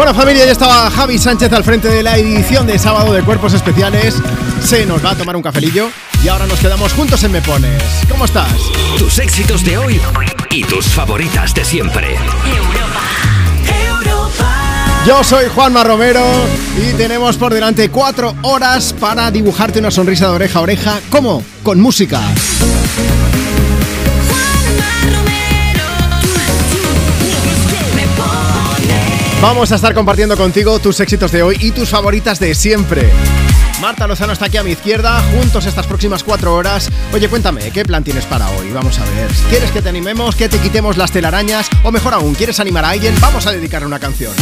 Bueno familia, ya estaba Javi Sánchez al frente de la edición de sábado de Cuerpos Especiales. Se nos va a tomar un cafelillo y ahora nos quedamos juntos en Me Pones. ¿Cómo estás? Tus éxitos de hoy y tus favoritas de siempre. Yo soy Juanma Romero y tenemos por delante cuatro horas para dibujarte una sonrisa de oreja a oreja. ¿Cómo? Con música. Vamos a estar compartiendo contigo tus éxitos de hoy y tus favoritas de siempre. Marta Lozano está aquí a mi izquierda, juntos estas próximas cuatro horas. Oye, cuéntame, ¿qué plan tienes para hoy? Vamos a ver. ¿Quieres que te animemos, que te quitemos las telarañas? O mejor aún, ¿quieres animar a alguien? Vamos a dedicarle una canción.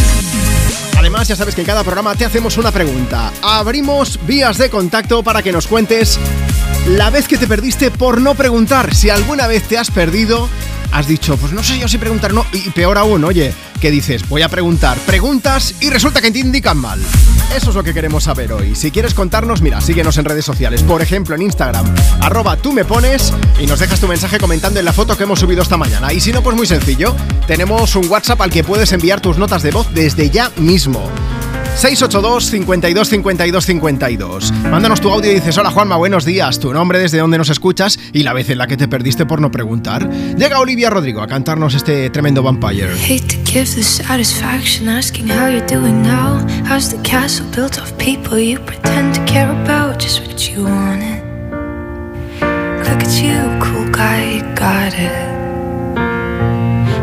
Además, ya sabes que en cada programa te hacemos una pregunta. Abrimos vías de contacto para que nos cuentes la vez que te perdiste por no preguntar. Si alguna vez te has perdido, has dicho, pues no sé yo si preguntar, no, y peor aún, oye, que dices, voy a preguntar preguntas y resulta que te indican mal. Eso es lo que queremos saber hoy. Si quieres contarnos, mira, síguenos en redes sociales, por ejemplo en Instagram, arroba tú me pones y nos dejas tu mensaje comentando en la foto que hemos subido esta mañana. Y si no, pues muy sencillo, tenemos un WhatsApp al que puedes enviar tus notas de voz desde ya mismo. 682 52 52 52. Mándanos tu audio y dices, hola Juanma, buenos días, tu nombre, desde dónde nos escuchas y la vez en la que te perdiste por no preguntar. Llega Olivia Rodrigo a cantarnos este tremendo Vampire. Hate to give the satisfaction asking how you're doing now. How's the castle built of people you pretend to care about just what you wanted? Look at you, cool guy, you got it.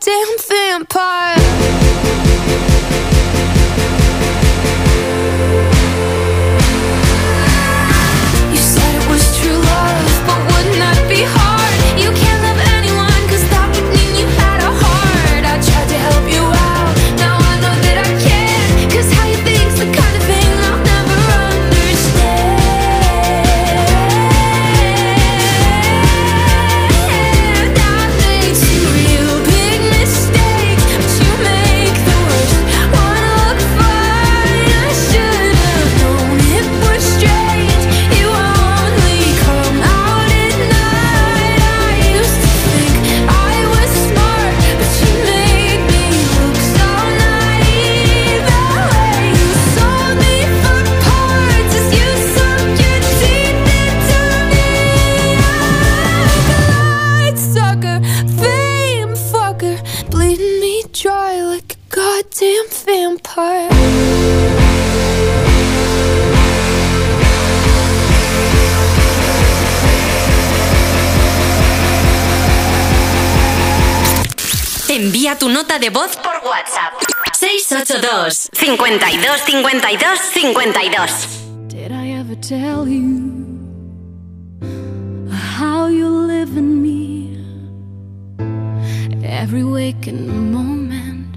goddamn vampire. nota de voz por WhatsApp. 682 52 52 52 Did I ever tell you how you live in me? Every waking moment,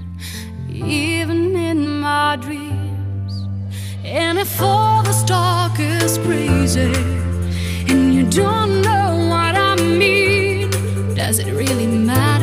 even in my dreams. And if all the dark is crazy, and you don't know what I mean, does it really matter?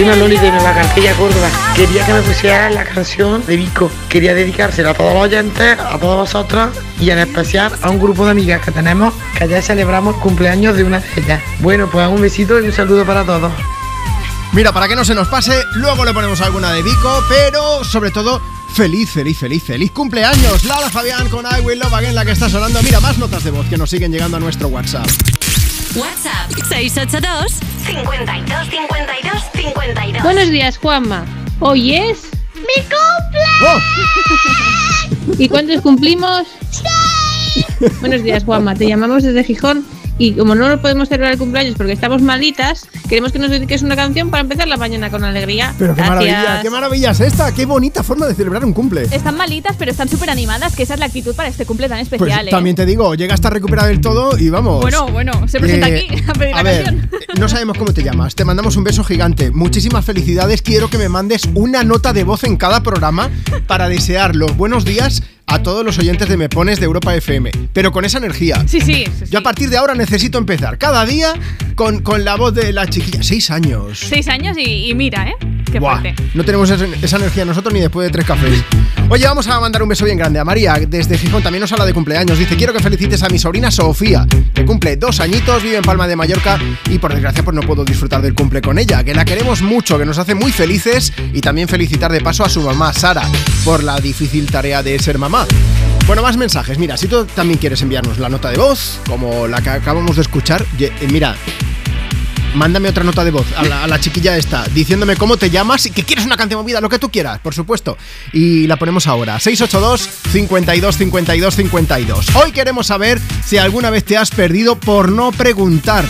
Soy Manoli de Nueva Cartilla, Córdoba. Quería que me pusieran la canción de Vico. Quería dedicársela a todos los oyentes, a todos vosotros y en especial a un grupo de amigas que tenemos que ayer celebramos el cumpleaños de una de ellas. Bueno, pues un besito y un saludo para todos. Mira, para que no se nos pase, luego le ponemos alguna de Vico, pero sobre todo, feliz, feliz, feliz, feliz cumpleaños. Lala Fabián con I Will Love Again, la que está sonando. Mira, más notas de voz que nos siguen llegando a nuestro WhatsApp. WhatsApp 682 52 52 52. Buenos días, Juanma. Hoy es. ¡Mi cumple! ¿Y cuántos cumplimos? Buenos días, Juanma. Te llamamos desde Gijón y como no nos podemos celebrar el cumpleaños porque estamos malitas, queremos que nos dediques una canción para empezar la mañana con alegría. Pero qué Gracias. maravilla, qué maravilla es esta, qué bonita forma de celebrar un cumple. Están malitas, pero están súper animadas, que esa es la actitud para este cumple tan Pues especial. ¿eh? también te digo, llega hasta recuperar del todo y vamos. Bueno, bueno, se presenta Eh, aquí a pedir la ver, canción. eh, no sabemos cómo te llamas. Te mandamos un beso gigante. Muchísimas felicidades. Quiero que me mandes una nota de voz en cada programa para desear los buenos días a todos los oyentes de Me Pones de Europa FM. Pero con esa energía. Sí, sí. sí, sí. Yo a partir de ahora necesito empezar cada día con, con la voz de la chiquilla. Seis años. Seis años y, y mira, ¿eh? Qué Buah, fuerte. no tenemos esa, esa energía nosotros ni después de tres cafés. Oye, vamos a mandar un beso bien grande a María desde Gijón. También nos habla de cumpleaños. Dice: Quiero que felicites a mi sobrina Sofía, que cumple dos añitos, vive en Palma de Mallorca y por desgracia, pues no puedo disfrutar del cumple con ella. Que la queremos mucho, que nos hace muy felices y también felicitar de paso a su mamá Sara por la difícil tarea de ser mamá. Bueno, más mensajes. Mira, si tú también quieres enviarnos la nota de voz, como la que acabamos de escuchar, eh, mira, Mándame otra nota de voz a la, a la chiquilla esta, diciéndome cómo te llamas y que quieres una canción movida, lo que tú quieras, por supuesto. Y la ponemos ahora, 682 52 52 52. Hoy queremos saber si alguna vez te has perdido por no preguntar.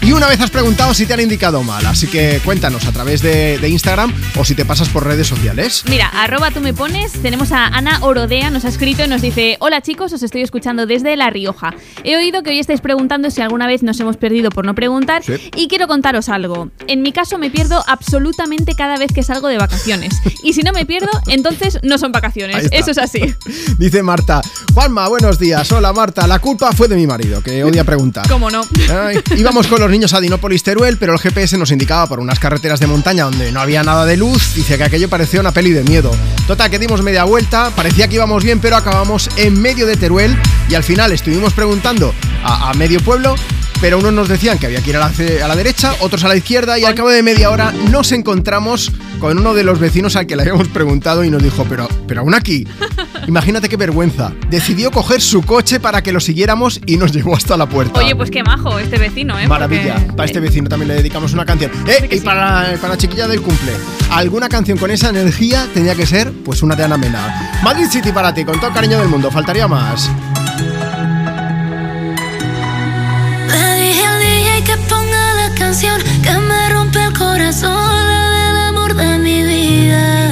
Y una vez has preguntado si te han indicado mal, así que cuéntanos a través de, de Instagram o si te pasas por redes sociales. Mira, arroba tú me pones, tenemos a Ana Orodea, nos ha escrito y nos dice, hola chicos, os estoy escuchando desde La Rioja. He oído que hoy estáis preguntando si alguna vez nos hemos perdido por no preguntar Sí. y quiero contaros algo. En mi caso me pierdo absolutamente cada vez que salgo de vacaciones. Y si no me pierdo, entonces no son vacaciones. Eso es así. Dice Marta, Juanma, buenos días. Hola Marta, la culpa fue de mi marido, que odia preguntar. ¿Cómo no? Ay, íbamos con los niños a Dinópolis Teruel, pero el GPS nos indicaba por unas carreteras de montaña donde no había nada de luz. Dice que aquello parecía una peli de miedo. Total, que dimos media vuelta, parecía que íbamos bien, pero acabamos en medio de Teruel y al final estuvimos preguntando a, a medio pueblo. Pero unos nos decían que había que ir a la, ce- a la derecha, otros a la izquierda y al cabo de media hora nos encontramos con uno de los vecinos al que le habíamos preguntado y nos dijo, pero, pero aún aquí. Imagínate qué vergüenza. Decidió coger su coche para que lo siguiéramos y nos llevó hasta la puerta. Oye, pues qué majo este vecino, ¿eh? Maravilla. Porque- Para este vecino también le dedicamos una canción. Eh, y sí. para, para la chiquilla del cumple. Alguna canción con esa energía tenía que ser pues una de Ana Mena. Madrid City para ti, con todo el cariño del mundo. Faltaría más. Canción que me rompe el corazón, la del amor de mi vida.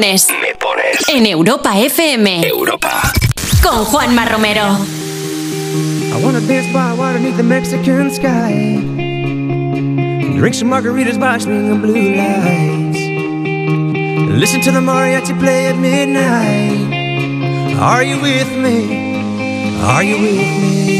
pones Me pones en Europa FM Europa. con Juanma Romero. I wanna dance by water beneath the Mexican sky. Drink some margaritas by swinging blue lights. Listen to the mariachi play at midnight. Are you with me? Are you with me?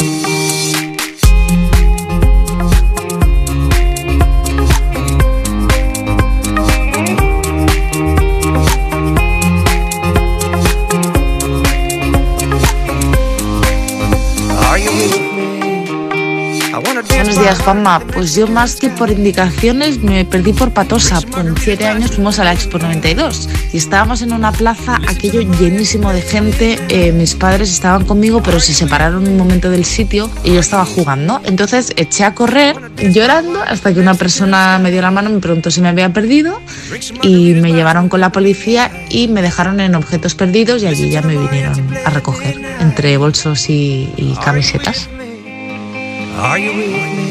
Días, Juanma. Pues yo más que por indicaciones me perdí por patosa. Con siete años fuimos a la Expo 92 y estábamos en una plaza, aquello llenísimo de gente. Eh, mis padres estaban conmigo, pero se separaron un momento del sitio y yo estaba jugando. Entonces eché a correr llorando hasta que una persona me dio la mano, me preguntó si me había perdido y me llevaron con la policía y me dejaron en objetos perdidos y allí ya me vinieron a recoger entre bolsos y, camisetas. Are you with me?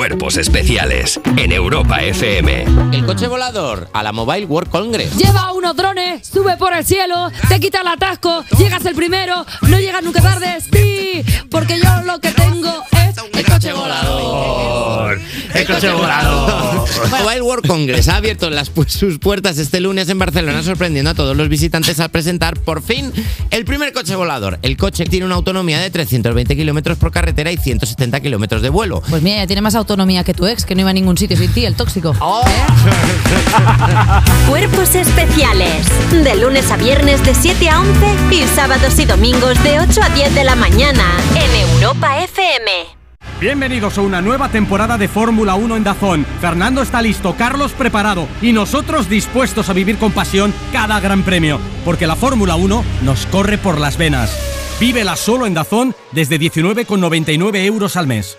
Cuerpos especiales en Europa FM. El coche volador a la Mobile World Congress. Lleva unos drones, sube por el cielo, te quita el atasco, llegas el primero, no llegas nunca tarde, sí, porque yo lo que tengo es el coche volador. El coche volador. Mobile World Congress ha abierto las sus puertas este lunes en Barcelona, sorprendiendo a todos los visitantes al presentar por fin el primer coche volador. El coche tiene una autonomía de 320 kilómetros por carretera y 170 kilómetros de vuelo. Pues mira, ya tiene más autonomía que tu ex, que no iba a ningún sitio sin ti, el tóxico. Cuerpos especiales. De lunes a viernes de 7 a 11 y sábados y domingos de 8 a 10 de la mañana en Europa FM. Bienvenidos a una nueva temporada de Fórmula 1 en Dazón. Fernando está listo, Carlos preparado y nosotros dispuestos a vivir con pasión cada gran premio, porque la Fórmula 1 nos corre por las venas. Vívela solo en Dazón desde 19,99 euros al mes.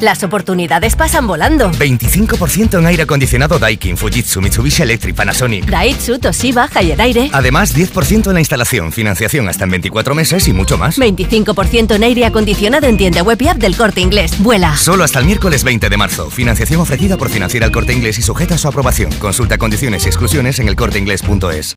Las oportunidades pasan volando. 25% en aire acondicionado Daikin, Fujitsu, Mitsubishi Electric, Panasonic. Daihatsu, Toshiba, Haier Aire. Además, 10% en la instalación, financiación hasta en 24 meses y mucho más. 25% en aire acondicionado en tienda web y app del Corte Inglés. Vuela. Solo hasta el miércoles 20 de marzo. Financiación ofrecida por Financiera al Corte Inglés y sujeta a su aprobación. Consulta condiciones y exclusiones en elcorteinglés.es.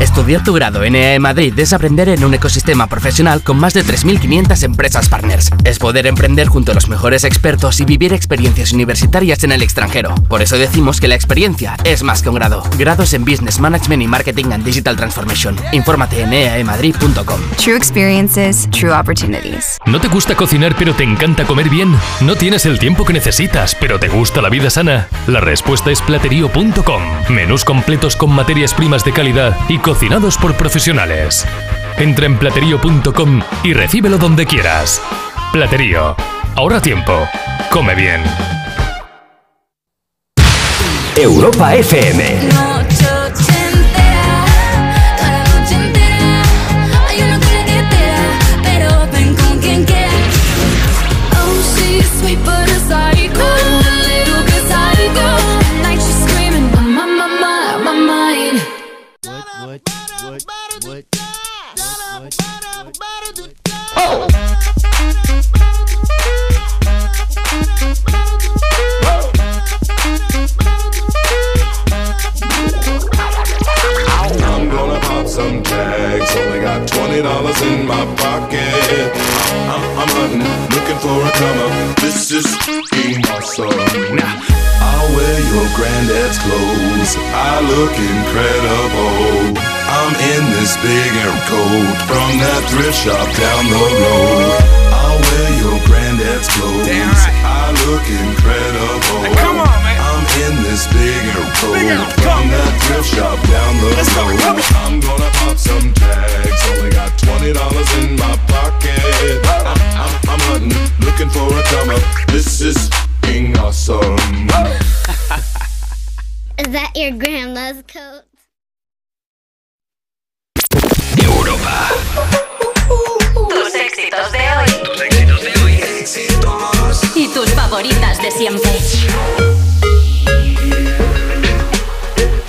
Estudiar tu grado en EAE Madrid es aprender en un ecosistema profesional con más de 3.500 empresas partners. Es poder emprender junto a los mejores expertos y vivir experiencias universitarias en el extranjero. Por eso decimos que la experiencia es más que un grado. Grados en Business Management y Marketing and Digital Transformation. Infórmate en eaemadrid.com. True experiences, true opportunities. ¿No te gusta cocinar pero te encanta comer bien? ¿No tienes el tiempo que necesitas pero te gusta la vida sana? La respuesta es platerío.com. Menús completos con materias primas de calidad y cocinados por profesionales. Entra en platerío.com y recíbelo donde quieras. Platerío. Ahorra tiempo. Come bien. Europa FM. Got twenty dollars in my pocket. I'm, I'm hunting, looking for a comer. This is fucking awesome. Now I'll wear your granddad's clothes. I look incredible. I'm in this big air coat from that thrift shop down the road. I'll wear your granddad's clothes. I look incredible. come on, man. I'm in this big air coat from that thrift shop down the road. I'm gonna pop some tags. Only got twenty dollars in my pocket. I'm, I'm, I'm hunting, looking for a comer. This is fucking awesome. Is that your grandma's coat? Europa. Tus éxitos de hoy. Tus éxitos de hoy. Y tus favoritas de siempre.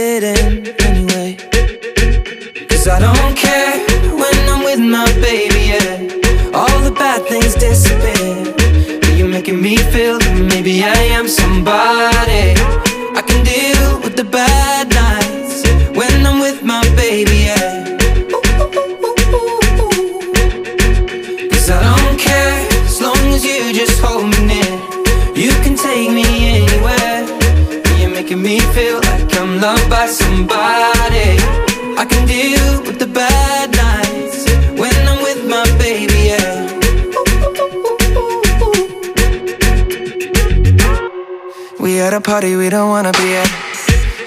fit in anyway? Cause I don't care when I'm with my baby, yeah. All the bad things disappear. You're making me feel that maybe I am somebody. I can deal with the bad party we don't wanna be at.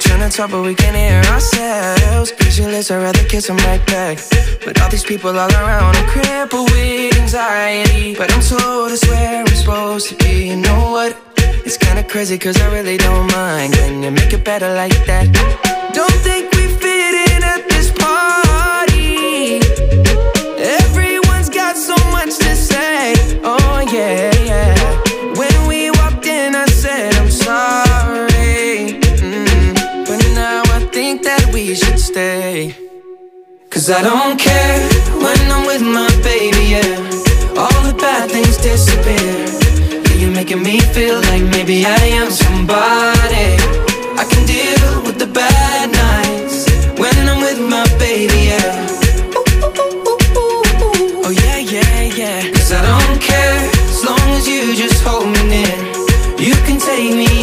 Trying to talk, but we can't hear ourselves. Pictureless, I'd rather kiss them right back. But all these people all around, I'm crippled with anxiety. But I'm told it's where I'm supposed to be. You know what? It's kinda crazy, cause I really don't mind. Can you make it better like that? Don't think we fit in at this party. Everyone's got so much to say. Oh, yeah, yeah. Stay. Cause I don't care when I'm with my baby, yeah. All the bad things disappear. Yeah, You're making me feel like maybe I am somebody. I can deal with the bad nights when I'm with my baby, yeah. Oh, yeah, yeah, yeah. Cause I don't care as long as you just hold me near. You can take me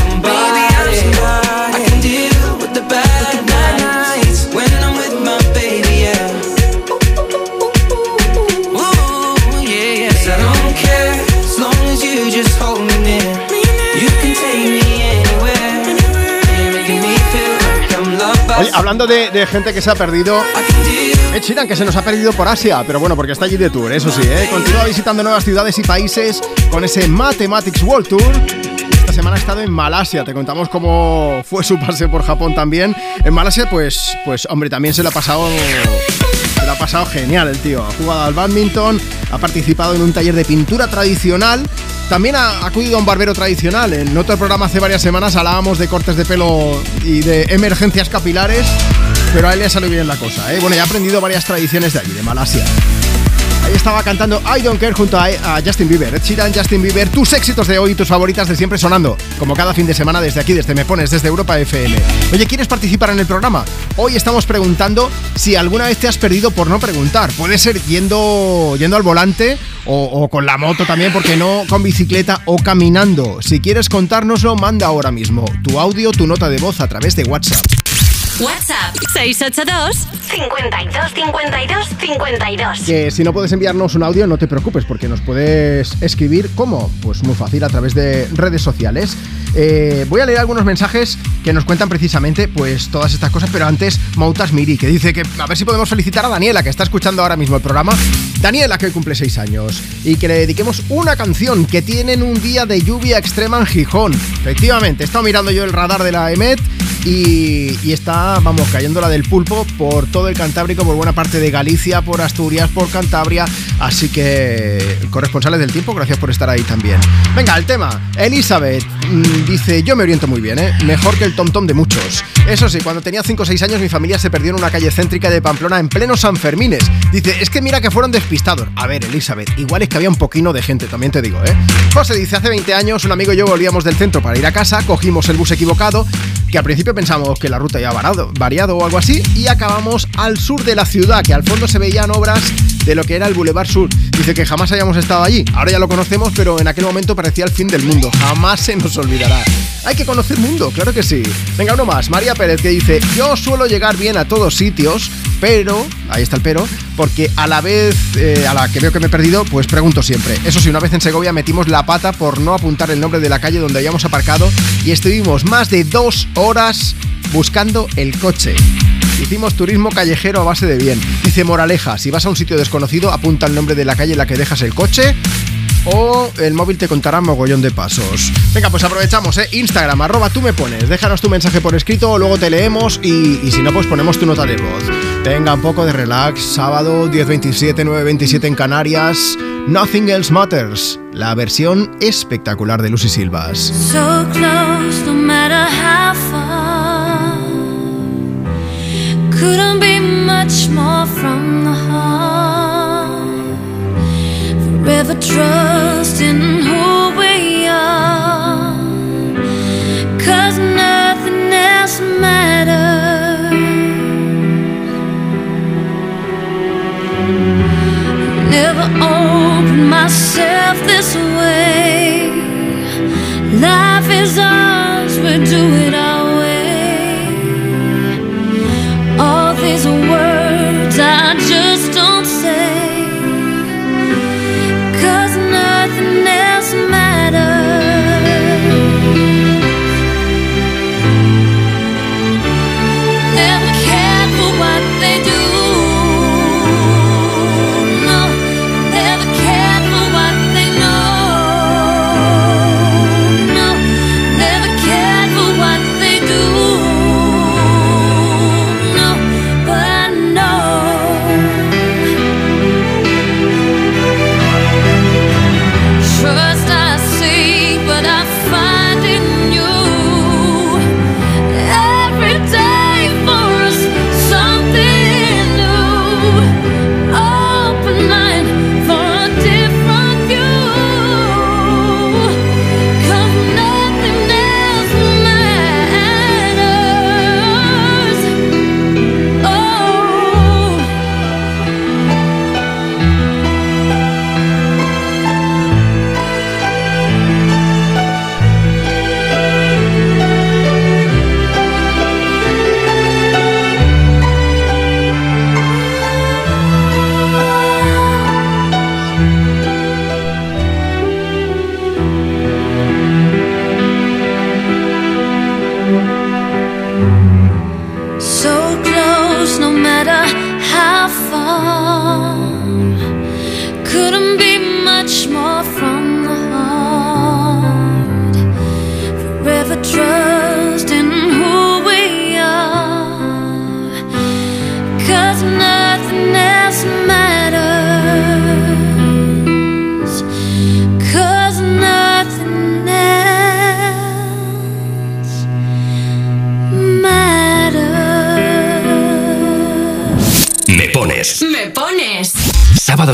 hablando de, gente que se ha perdido, Ed Sheeran que se nos ha perdido por Asia, pero bueno, porque está allí de tour, eso sí, ¿eh? Continúa visitando nuevas ciudades y países con ese Mathematics World Tour. Esta semana ha estado en Malasia, te contamos cómo fue su pase por Japón también. En Malasia, pues, pues hombre, también se le ha pasado se lo ha pasado genial el tío. Ha jugado al badminton, ha participado en un taller de pintura tradicional. También ha acudido a un barbero tradicional. En otro programa hace varias semanas hablábamos de cortes de pelo y de emergencias capilares. Pero a él le salió bien la cosa, ¿eh? Bueno, ya ha aprendido varias tradiciones de allí, de Malasia. Ahí estaba cantando I Don't Care junto a, Justin Bieber. Ed Justin Bieber, tus éxitos de hoy, tus favoritas de siempre sonando, como cada fin de semana desde aquí, desde Me Pones, desde Europa FM. Oye, ¿quieres participar en el programa? Hoy estamos preguntando si alguna vez te has perdido por no preguntar. Puede ser yendo, yendo al volante o, o con la moto también, porque no con bicicleta o caminando. Si quieres contárnoslo, manda ahora mismo tu audio, tu nota de voz a través de WhatsApp. WhatsApp 682 52 52 52. Que si no puedes enviarnos un audio, no te preocupes, porque nos puedes escribir, ¿cómo? Pues muy fácil, a través de redes sociales. Eh, voy a leer algunos mensajes que nos cuentan precisamente pues todas estas cosas, pero antes Mautas Miri, que dice que a ver si podemos felicitar a Daniela, que está escuchando ahora mismo el programa. Daniela, que hoy cumple 6 años, y que le dediquemos una canción que tienen un día de lluvia extrema en Gijón. Efectivamente, he estado mirando yo el radar de la EMET y, y está, vamos, cayendo la del pulpo por todo el Cantábrico, por buena parte de Galicia, por Asturias, por Cantabria. Así que, corresponsales del tiempo, gracias por estar ahí también. Venga, el tema. Elizabeth mmm, dice: Yo me oriento muy bien, ¿eh? Mejor que el tom-tom de muchos. Eso sí, cuando tenía 5 o 6 años, mi familia se perdió en una calle céntrica de Pamplona en pleno San Fermines. Dice: Es que mira que fueron despistados. A ver, Elizabeth, igual es que había un poquino de gente, también te digo, ¿eh? José dice: Hace 20 años, un amigo y yo volvíamos del centro para ir a casa, cogimos el bus equivocado, que al principio pensamos que la ruta variado, variado o algo así, y acabamos al sur de la ciudad, que al fondo se veían obras de lo que era el Boulevard Sur. Dice que jamás hayamos estado allí. Ahora ya lo conocemos, pero en aquel momento parecía el fin del mundo. Jamás se nos olvidará. Hay que conocer mundo, claro que sí. Venga, uno más. María Pérez que dice, yo suelo llegar bien a todos sitios, pero, ahí está el pero, porque a la vez eh, a la que veo que me he perdido, pues pregunto siempre. Eso sí, una vez en Segovia metimos la pata por no apuntar el nombre de la calle donde habíamos aparcado y estuvimos más de dos horas buscando el coche. Hicimos turismo callejero a base de bien. Dice Moraleja, si vas a un sitio desconocido, apunta el nombre de la calle en la que dejas el coche o el móvil te contará mogollón de pasos. Venga, pues aprovechamos, ¿eh? Instagram, arroba tú me pones. Déjanos tu mensaje por escrito, luego te leemos y, si no, pues ponemos tu nota de voz. Venga, un poco de relax. Sábado 10.27, 9.27 en Canarias. Nothing Else Matters. La versión espectacular de Lucy Silvas. So close, no Couldn't be much more from the heart. Forever trusting who we are. Cause nothing else matters. Never opened myself this way. Life is ours, we do it our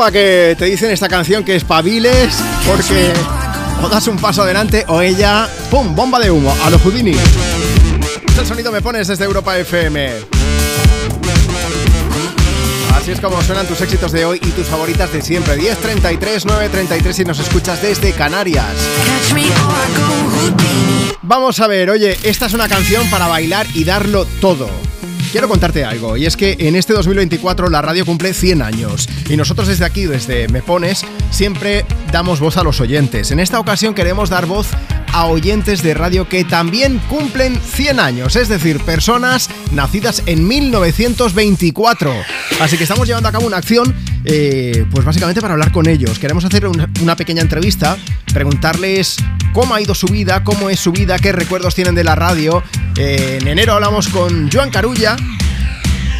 Lipa que te dicen esta canción que espabiles porque o das un paso adelante o ella, ¡pum! Bomba de humo a los Houdini. Este sonido me pones desde Europa FM. Así es como suenan tus éxitos de hoy y tus favoritas de siempre. 10.33, 9.33 si nos escuchas desde Canarias. Vamos a ver, oye, esta es una canción para bailar y darlo todo. Quiero contarte algo, y es que en este 2024 la radio cumple 100 años, y nosotros desde aquí, desde Me Pones, siempre damos voz a los oyentes. En esta ocasión queremos dar voz a oyentes de radio que también cumplen 100 años, es decir, personas nacidas en 1924. Así que estamos llevando a cabo una acción, eh, pues básicamente para hablar con ellos. Queremos hacer una, una pequeña entrevista, preguntarles cómo ha ido su vida, cómo es su vida, qué recuerdos tienen de la radio. En enero hablamos con Joan Carulla.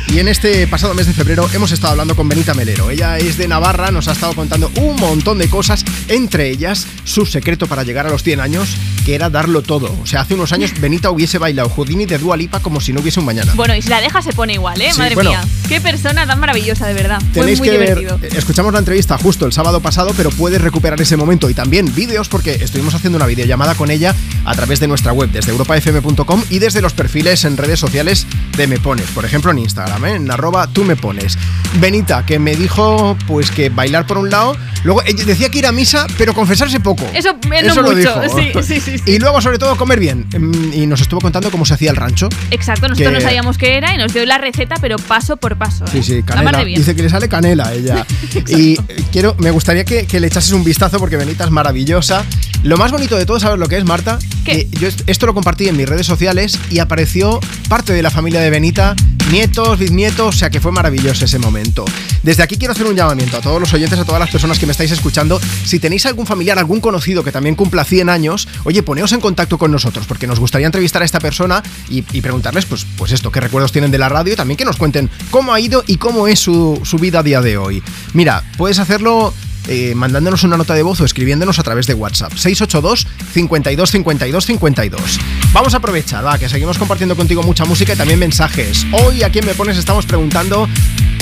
Y en este pasado mes de febrero hemos estado hablando con Benita Melero. Ella es de Navarra, nos ha estado contando un montón de cosas, entre ellas su secreto para llegar a los 100 años, que era darlo todo. O sea, hace unos años Benita hubiese bailado Houdini de Dua Lipa como si no hubiese un mañana. Bueno, y si la deja se pone igual, ¿eh? Sí, Madre bueno. mía. Qué persona tan maravillosa, de verdad. Fue Tenéis muy que ver, divertido. eh, escuchamos la entrevista justo el sábado pasado, pero puedes recuperar ese momento y también vídeos porque estuvimos haciendo una videollamada con ella a través de nuestra web, desde europafm.com y desde los perfiles en redes sociales de Me Pones, por ejemplo en Instagram, ¿eh? en arroba tú me pones. Benita, que me dijo pues que bailar por un lado Luego ella decía que ir a misa, pero confesarse poco. Eso, eh, no Eso lo mucho. dijo. Sí, sí, sí, sí. Y luego, sobre todo, comer bien. Mm, Y nos estuvo contando cómo se hacía el rancho. Exacto, nosotros Que- no sabíamos qué era y nos dio la receta, pero paso por paso. Sí, ¿eh? sí, canela. Dice que le sale canela a ella. y eh, quiero, me gustaría que, que le echases un vistazo porque Benita es maravillosa. Lo más bonito de todo, ¿sabes lo que es, Marta? Que yo est- esto lo compartí en mis redes sociales y apareció parte de la familia de Benita, nietos, bisnietos, o sea que fue maravilloso ese momento. Desde aquí quiero hacer un llamamiento a todos los oyentes, a todas las personas que me estáis escuchando. Si tenéis algún familiar, algún conocido que también cumpla 100 años, oye, poneos en contacto con nosotros porque nos gustaría entrevistar a esta persona y, preguntarles, pues, pues esto, qué recuerdos tienen de la radio y también que nos cuenten cómo ha ido y cómo es su, su vida a día de hoy. Mira, puedes hacerlo eh, mandándonos una nota de voz o escribiéndonos a través de WhatsApp. 682 52 52 52. Vamos a aprovechar, va, que seguimos compartiendo contigo mucha música y también mensajes. Hoy a quién me pones estamos preguntando,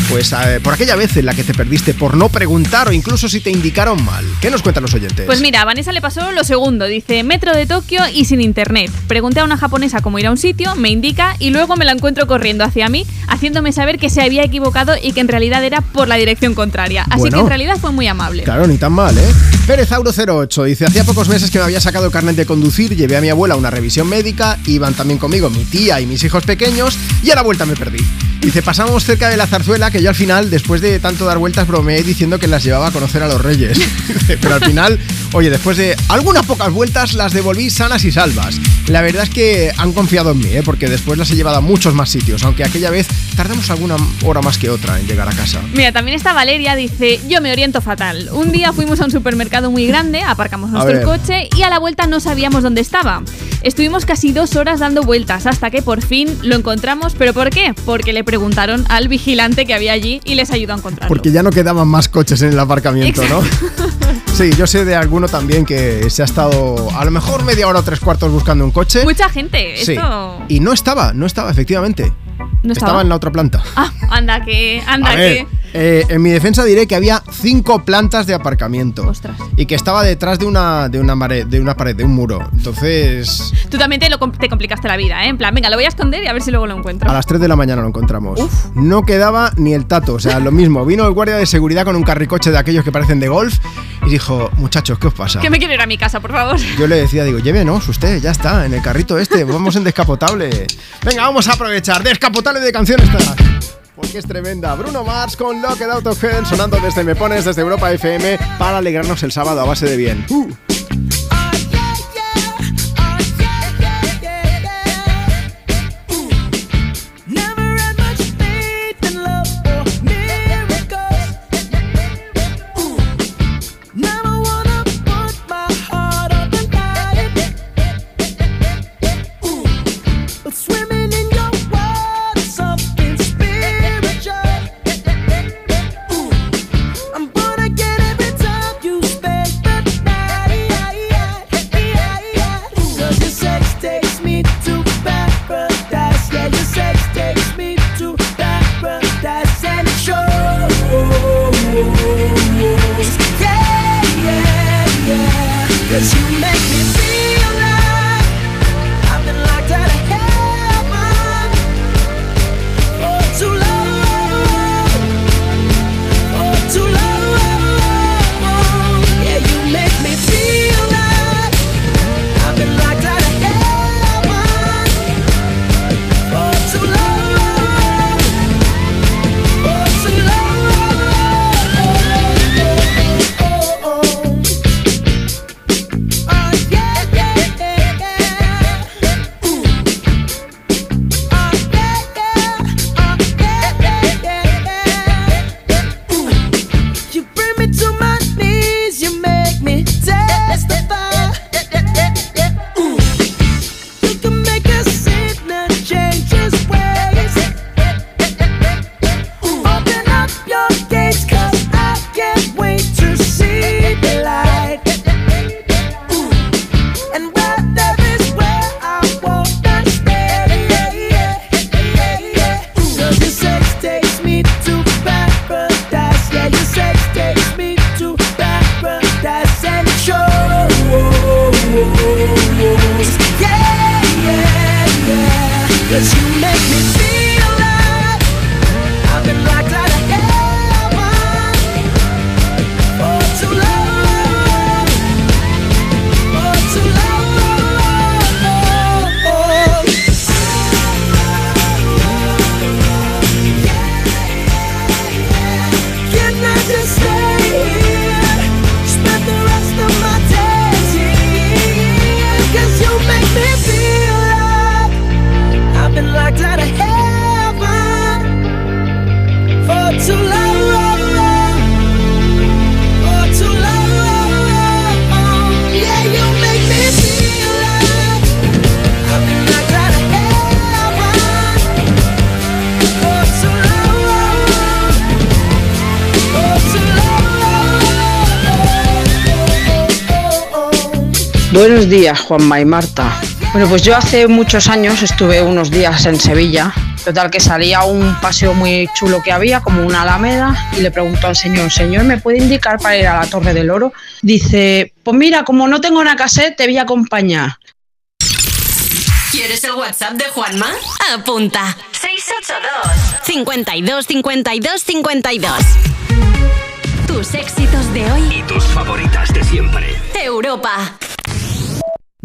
pues eh, por aquella vez en la que te perdiste por no preguntar o incluso si te indicaron mal. ¿Qué nos cuentan los oyentes? Pues mira, a Vanessa le pasó lo segundo. Dice, metro de Tokio y sin internet. Pregunté a una japonesa cómo ir a un sitio, me indica y luego me la encuentro corriendo hacia mí, haciéndome saber que se había equivocado y que en realidad era por la dirección contraria. Así Bueno. que en realidad fue muy amable. Claro, ni tan mal, ¿eh? Perezauro08 dice, hacía pocos meses que me había sacado el carnet de conducir, llevé a mi abuela a una revisión médica, iban también conmigo mi tía y mis hijos pequeños y a la vuelta me perdí. Dice, pasamos cerca de la zarzuela que yo al final, después de tanto dar vueltas, bromeé diciendo que las llevaba a conocer a los reyes. Pero al final, oye, después de algunas pocas vueltas las devolví sanas y salvas. La verdad es que han confiado en mí, ¿eh? porque después las he llevado a muchos más sitios, aunque aquella vez tardamos alguna hora más que otra en llegar a casa. Mira, también está Valeria, dice, yo me oriento fatal. Un día fuimos a un supermercado muy grande, aparcamos nuestro coche y a la vuelta no sabíamos dónde estaba. Estuvimos casi dos horas dando vueltas hasta que por fin lo encontramos. ¿Pero por qué? Porque le preguntaron al vigilante que había allí y les ayudó a encontrarlo. Porque ya no quedaban más coches en el aparcamiento, ¿no? Sí, yo sé de alguno también que se ha estado a lo mejor media hora o tres cuartos buscando un coche. Mucha gente, Sí. esto... Y no estaba, no estaba, efectivamente. ¿No estaba? en la otra planta. Ah, anda que, anda A ver, que... eh, en mi defensa diré que había cinco plantas de aparcamiento. Ostras. Y que estaba detrás de una, de una, pared, de una pared, de un muro. Entonces, Tú también te, lo, com- te complicaste la vida, ¿eh? En plan, venga, lo voy a esconder y a ver si luego lo encuentro. a las 3 de la mañana lo encontramos. No quedaba ni el tato, o sea, lo mismo. Vino el guardia de seguridad con un carricoche de aquellos que parecen de golf y dijo, muchachos, ¿qué os pasa? Que me quiero ir a mi casa, por favor. Yo le decía, digo, llévenos usted, ya está, en el carrito este, vamos en descapotable. Venga, vamos a aprovechar, descapotable de canción esta. Porque es tremenda. Bruno Mars con Locked Out of Heaven sonando desde Me Pones, desde Europa FM, para alegrarnos el sábado a base de bien. Uh. Buenos días, Juanma y Marta. Bueno, pues yo hace muchos años estuve unos días en Sevilla. Total, que salía a un paseo muy chulo que había, como una alameda, y le preguntó al señor, señor, ¿me puede indicar para ir a la Torre del Oro? Dice, pues mira, como no tengo una cassette, te voy a acompañar. ¿Quieres el WhatsApp de Juanma? Apunta. 682 52 52 52 Tus éxitos de hoy. Y tus favoritas de siempre. Europa.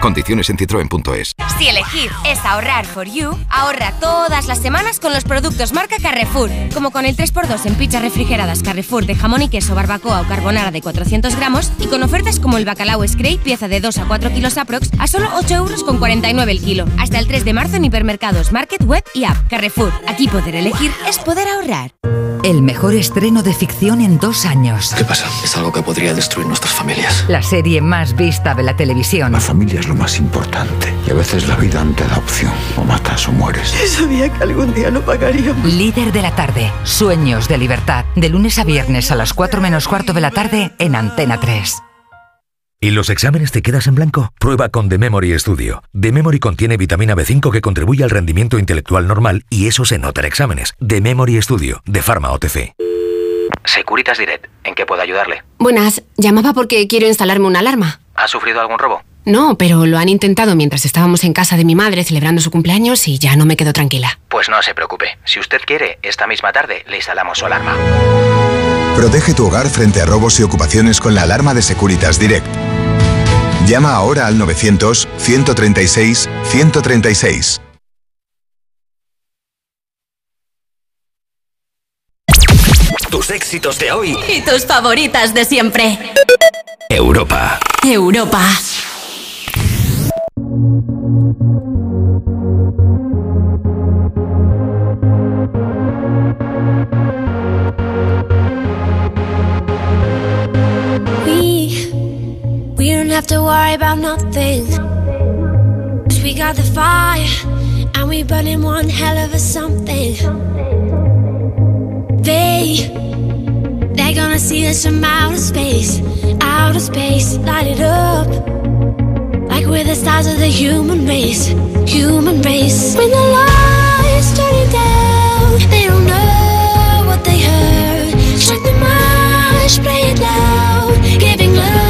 Condiciones en citroen.es. Si elegir es ahorrar for you, ahorra todas las semanas con los productos marca Carrefour, como con el 3x2 en pizzas refrigeradas Carrefour de jamón y queso, barbacoa o carbonara de 400 gramos y con ofertas como el bacalao Scrape, pieza de 2 a 4 kilos aprox, a solo 8 euros con 49 el kilo. Hasta el 3 de marzo en hipermercados, market, web y app. Carrefour, aquí poder elegir es poder ahorrar. El mejor estreno de ficción en dos años. ¿Qué pasa? Es algo que podría destruir nuestras familias. La serie más vista de la televisión. La familia es lo más importante. Y a veces la vida no te da opción. O matas o mueres. Sabía que algún día no pagaríamos. Líder de la tarde. Sueños de libertad. De lunes a viernes a las 4 menos cuarto de la tarde en Antena 3. ¿Y los exámenes te quedas en blanco? Prueba con The Memory Studio. The Memory contiene vitamina B5 que contribuye al rendimiento intelectual normal y eso se nota en exámenes. The Memory Studio, de Pharma OTC. Securitas Direct, ¿en qué puedo ayudarle? Buenas, llamaba porque quiero instalarme una alarma. ¿Ha sufrido algún robo? No, pero lo han intentado mientras estábamos en casa de mi madre celebrando su cumpleaños y ya no me quedo tranquila. Pues no se preocupe. Si usted quiere, esta misma tarde le instalamos su alarma. Protege tu hogar frente a robos y ocupaciones con la alarma de Securitas Direct. Llama ahora al 900-136-136. Tus éxitos de hoy. Y tus favoritas de siempre. Europa. Europa. Have to worry about nothing. 'Cause we got the fire and we burning one hell of a something. They they're gonna see us from outer space, outer space, light it up. Like we're the stars of the human race, human race. When the lights turning down, they don't know what they heard. Strike the march, play it loud, giving love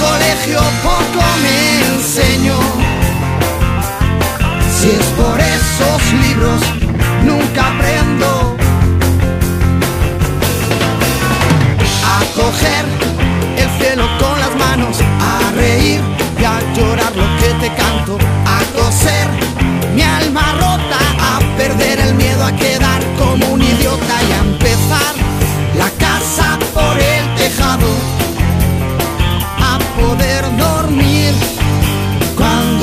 colegio poco me enseñó. Si es por esos libros, nunca aprendo a coger el cielo con las manos, a reír y a llorar lo que te canto, a coser mi alma rota, a perder el miedo a quedar como un idiota y a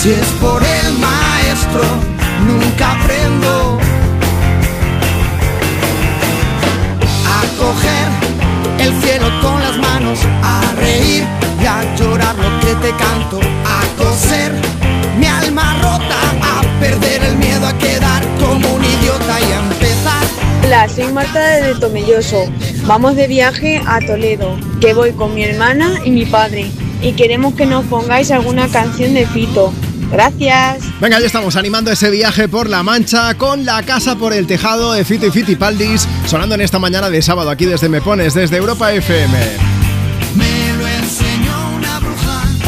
Si es por el maestro, nunca aprendo a coger el cielo con las manos, a reír y a llorar lo que te canto, a coser mi alma rota, a perder el miedo a quedar como un idiota y a empezar. Hola, soy Marta de Tomelloso. Vamos de viaje a Toledo, que voy con mi hermana y mi padre. Y queremos que nos pongáis alguna canción de Fito. Gracias. Venga, ya estamos animando ese viaje por La Mancha con la casa por el tejado de Fito y Fitipaldis sonando en esta mañana de sábado aquí desde Me Pones, desde Europa FM.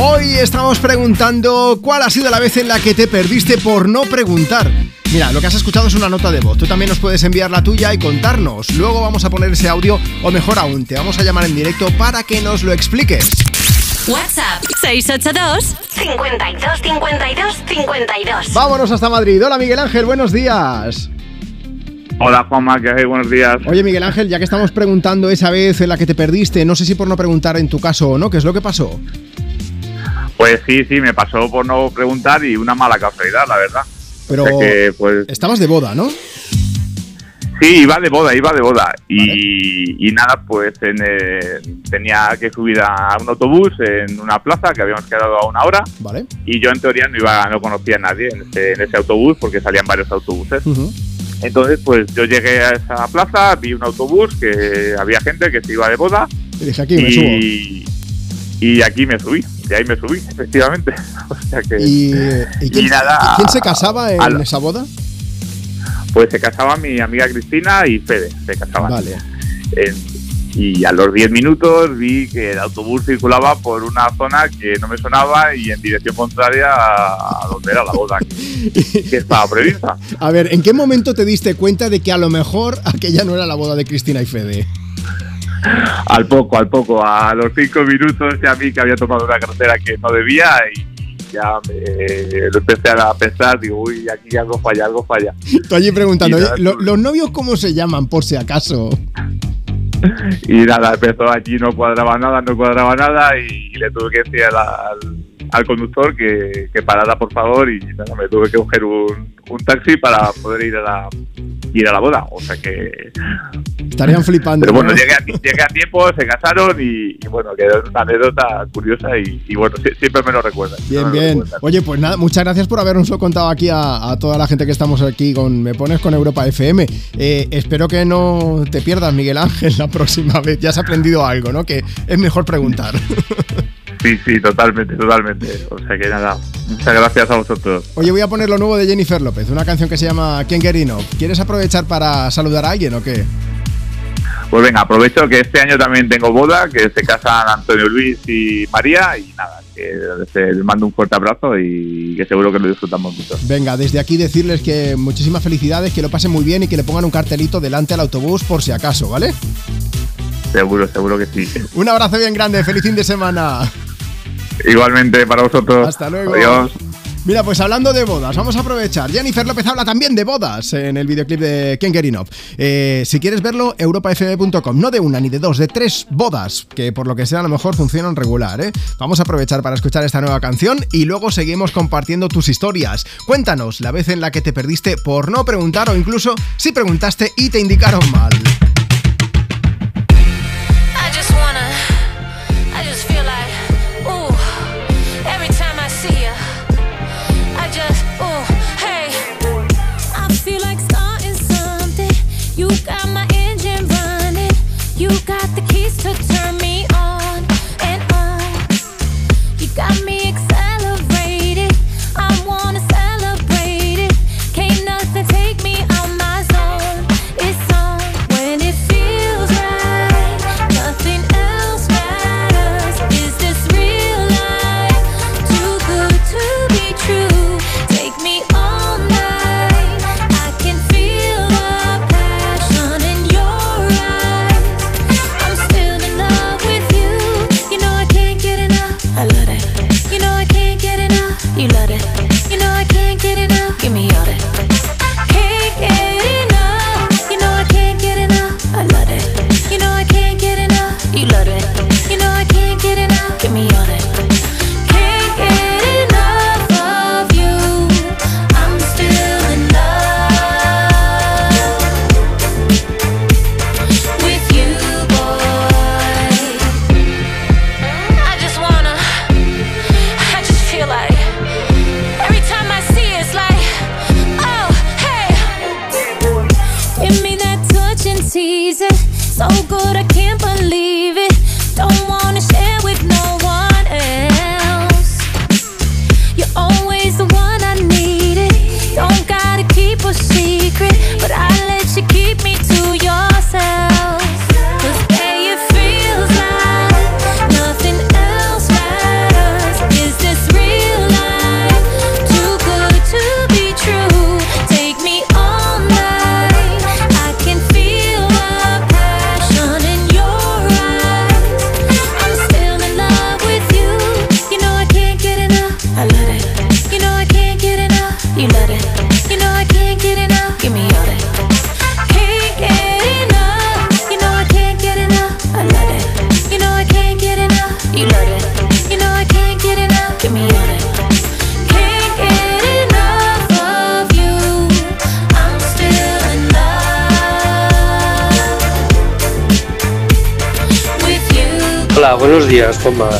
Hoy estamos preguntando cuál ha sido la vez en la que te perdiste por no preguntar. Mira, lo que has escuchado es una nota de voz. Tú también nos puedes enviar la tuya y contarnos. Luego vamos a poner ese audio o mejor aún, te vamos a llamar en directo para que nos lo expliques. WhatsApp 682 52 52 52. Vámonos hasta Madrid. Hola Miguel Ángel, buenos días. Hola Juanma, ¿qué hay? Buenos días. Oye Miguel Ángel, ya que estamos preguntando esa vez en la que te perdiste, no sé si por no preguntar en tu caso o no, ¿qué es lo que pasó? Pues sí, sí, me pasó por no preguntar y una mala casualidad, la verdad. Pero O sea que, pues, estabas de boda, ¿no? Sí, iba de boda, iba de boda. Y, y nada, pues en, eh, tenía que subir a un autobús en una plaza que habíamos quedado a una hora. Vale. Y yo en teoría no iba, no conocía a nadie en ese, en ese autobús porque salían varios autobuses. Entonces, pues yo llegué a esa plaza, vi un autobús que había gente que se iba de boda. Y dije, aquí me subo. y, aquí me subí, y ahí me subí, efectivamente. O sea que, ¿Y, y quién, y nada, y quién se casaba en esa boda? Pues se casaba mi amiga Cristina y Fede, se casaban. Vale. Y a los 10 minutos vi que el autobús circulaba por una zona que no me sonaba y en dirección contraria a, donde era la boda que, que estaba prevista. A ver, ¿en qué momento te diste cuenta de que a lo mejor aquella no era la boda de Cristina y Fede? Al poco, al poco, a los 5 minutos ya vi que había tomado una carretera que no debía y ya me, lo empecé a pensar, digo, uy, aquí algo falla, algo falla. Tú allí preguntando, Y nada, "Oye, ¿lo- ¿los novios cómo se llaman, por si acaso? Y nada, empezó allí, no cuadraba nada, no cuadraba nada y, le tuve que decir al conductor que, que parara por favor y nada, me tuve que coger un, un taxi para poder ir a la ir a la boda. O sea que... Estarían flipando. Pero bueno, ¿no? llegué a, llegué a tiempo, se casaron y, y bueno, quedó una anécdota curiosa y, y bueno, sie- siempre me lo recuerdan. Bien, bien. Oye, pues nada, muchas gracias por habernoslo contado aquí a, a toda la gente que estamos aquí con Me Pones con Europa FM. Eh, espero que no te pierdas, Miguel Ángel, la próxima vez. Ya has aprendido algo, ¿no? Que es mejor preguntar. Sí, sí, totalmente, totalmente. O sea que nada, muchas gracias a vosotros. Oye, voy a poner lo nuevo de Jennifer López, una canción que se llama Quién Querino. ¿Quieres aprovechar para saludar a alguien o qué? Pues venga, aprovecho que este año también tengo boda, que se casan Antonio Luis y María y nada, que les mando un fuerte abrazo y que seguro que lo disfrutamos mucho. Venga, desde aquí decirles que muchísimas felicidades, que lo pasen muy bien y que le pongan un cartelito delante al autobús por si acaso, ¿vale? Seguro, seguro que sí. Un abrazo bien grande, feliz fin de semana. Igualmente para vosotros. Hasta luego. Adiós. Mira, pues hablando de bodas, vamos a aprovechar. Jennifer López habla también de bodas en el videoclip de Ken Kerinov. Eh, si quieres verlo, europafm.com. No de una ni de dos, de tres bodas, que por lo que sea a lo mejor funcionan regular. ¿eh? Vamos a aprovechar para escuchar esta nueva canción y luego seguimos compartiendo tus historias. Cuéntanos la vez en la que te perdiste por no preguntar o incluso si preguntaste y te indicaron mal.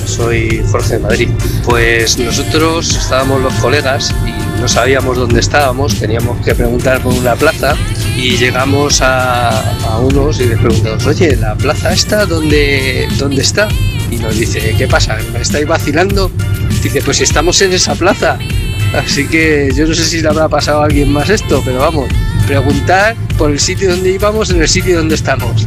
Soy Jorge de Madrid. Pues nosotros estábamos los colegas y no sabíamos dónde estábamos, teníamos que preguntar por una plaza y llegamos a, a unos y les preguntamos, oye, ¿la plaza esta dónde, dónde está? Y nos dice, ¿qué pasa? ¿Me estáis vacilando? Dice, pues estamos en esa plaza. Así que yo no sé si le habrá pasado a alguien más esto, pero vamos, preguntar por el sitio donde íbamos en el sitio donde estamos.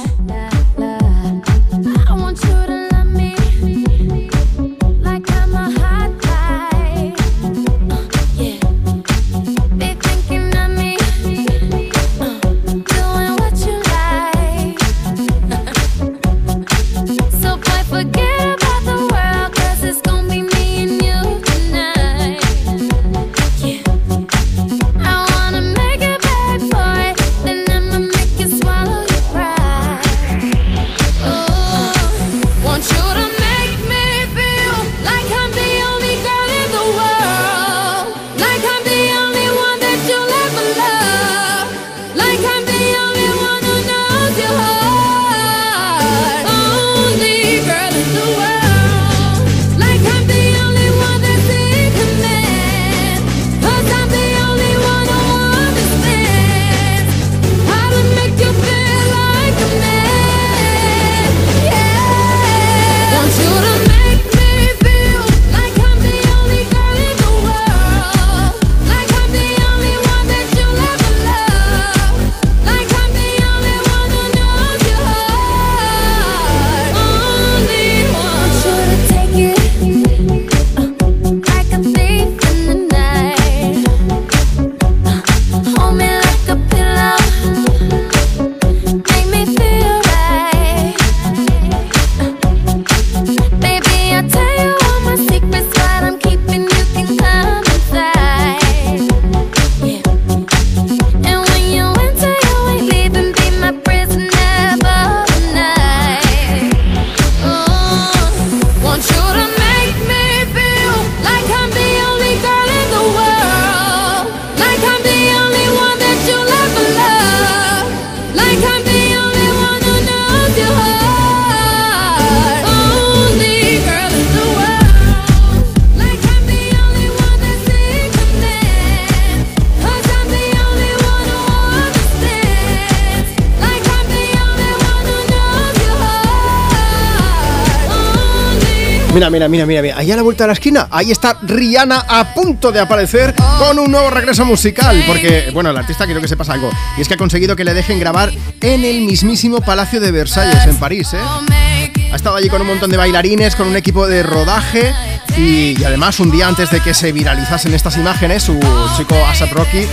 Mira, mira, mira, mira. Ahí a la vuelta de la esquina, ahí está Rihanna a punto de aparecer con un nuevo regreso musical. Porque, bueno, el artista quiero que sepas algo. Y es que ha conseguido que le dejen grabar en el mismísimo Palacio de Versalles, en París, ¿eh? Ha estado allí con un montón de bailarines, con un equipo de rodaje Y, y además, un día antes de que se viralizasen estas imágenes, su chico Asap Rocky,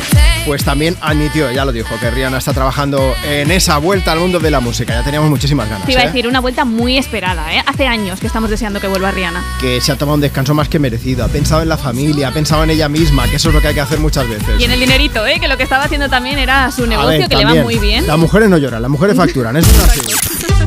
pues también admitió, ya lo dijo, que Rihanna está trabajando en esa vuelta al mundo de la música. Ya teníamos muchísimas ganas. Te iba a ¿eh? decir, una vuelta muy esperada, ¿eh? Hace años que estamos deseando que vuelva Rihanna. Que se ha tomado un descanso más que merecido. Ha pensado en la familia, ha pensado en ella misma, que eso es lo que hay que hacer muchas veces. Y en el dinerito, ¿eh? Que lo que estaba haciendo también era su negocio, ver, que le va muy bien. Las mujeres no lloran, las mujeres facturan, eso es así.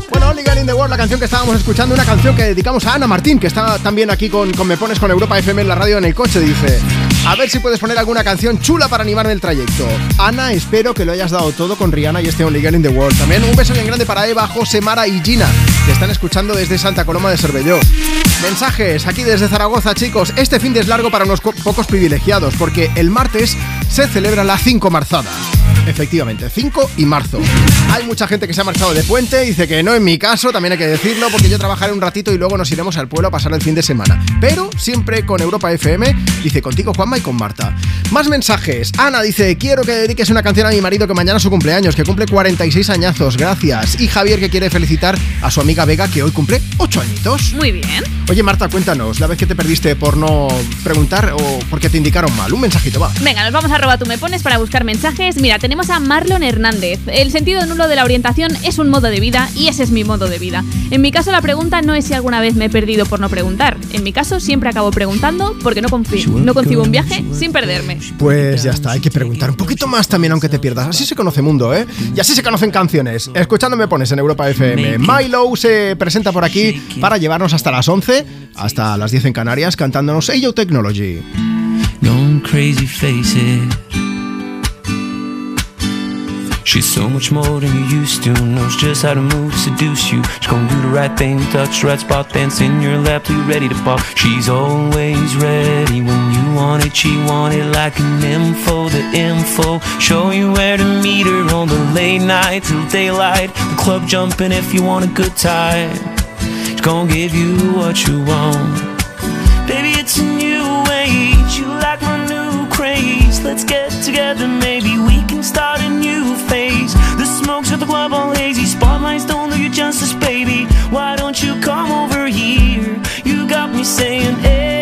Bueno, Only Girl in the World, la canción que estábamos escuchando, una canción que dedicamos a Ana Martín, que está también aquí con, con Me Pones con Europa FM en la radio en el coche, dice. A ver si puedes poner alguna canción chula para animarme el trayecto. Ana, espero que lo hayas dado todo con Rihanna y este Only Girl in the World. También un beso bien grande para Eva, José, Mara y Gina, están escuchando desde Santa Coloma de Cervelló. Mensajes aquí desde Zaragoza, chicos. Este fin de es largo para unos co- pocos privilegiados, porque el martes se celebra la 5 marzada. Efectivamente, 5 y marzo. Hay mucha gente que se ha marchado de puente, dice que no en mi caso, también hay que decirlo, porque yo trabajaré un ratito y luego nos iremos al pueblo a pasar el fin de semana. Pero siempre con Europa FM, dice contigo Juanma y con Marta. Más mensajes. Ana dice, quiero que dediques una canción a mi marido que mañana es su cumpleaños, que cumple 46 añazos, gracias. Y Javier que quiere felicitar a su amiga Vega que hoy cumple 8 añitos. Muy bien. Oye Marta, cuéntanos, la vez que te perdiste por no preguntar o porque te indicaron mal, un mensajito va. Venga, nos vamos a arroba tú me pones para buscar mensajes. Mira, tenemos a Marlon Hernández. El sentido nulo de la orientación es un modo de vida y ese es mi modo de vida. En mi caso la pregunta no es si alguna vez me he perdido por no preguntar. En mi caso siempre acabo preguntando porque no, no concibo un viaje sin perderme. Pues ya está, hay que preguntar un poquito más también aunque te pierdas. Así se conoce mundo, ¿eh? Y así se conocen canciones. Escuchando me pones en Europa FM. Milo se presenta por aquí para llevarnos hasta las 11, hasta las 10 en Canarias, cantándonos Ayo Technology. Going crazy, face it. She's so much more than you used to. Knows just how to move, seduce you. She's gonna do the right thing, touch right spot, dance in your lap you're ready to pop. She's always ready when you want it. She want it like an info, the info. Show you where to meet her on the late night till daylight. The club jumping if you want a good time. Gonna give you what you want. Baby, it's a new age. You like my new craze. Let's get together, maybe we can start a new phase. The smokes at the club all hazy. Spotlights don't do you justice, baby. Why don't you come over here? You got me saying, Ayo.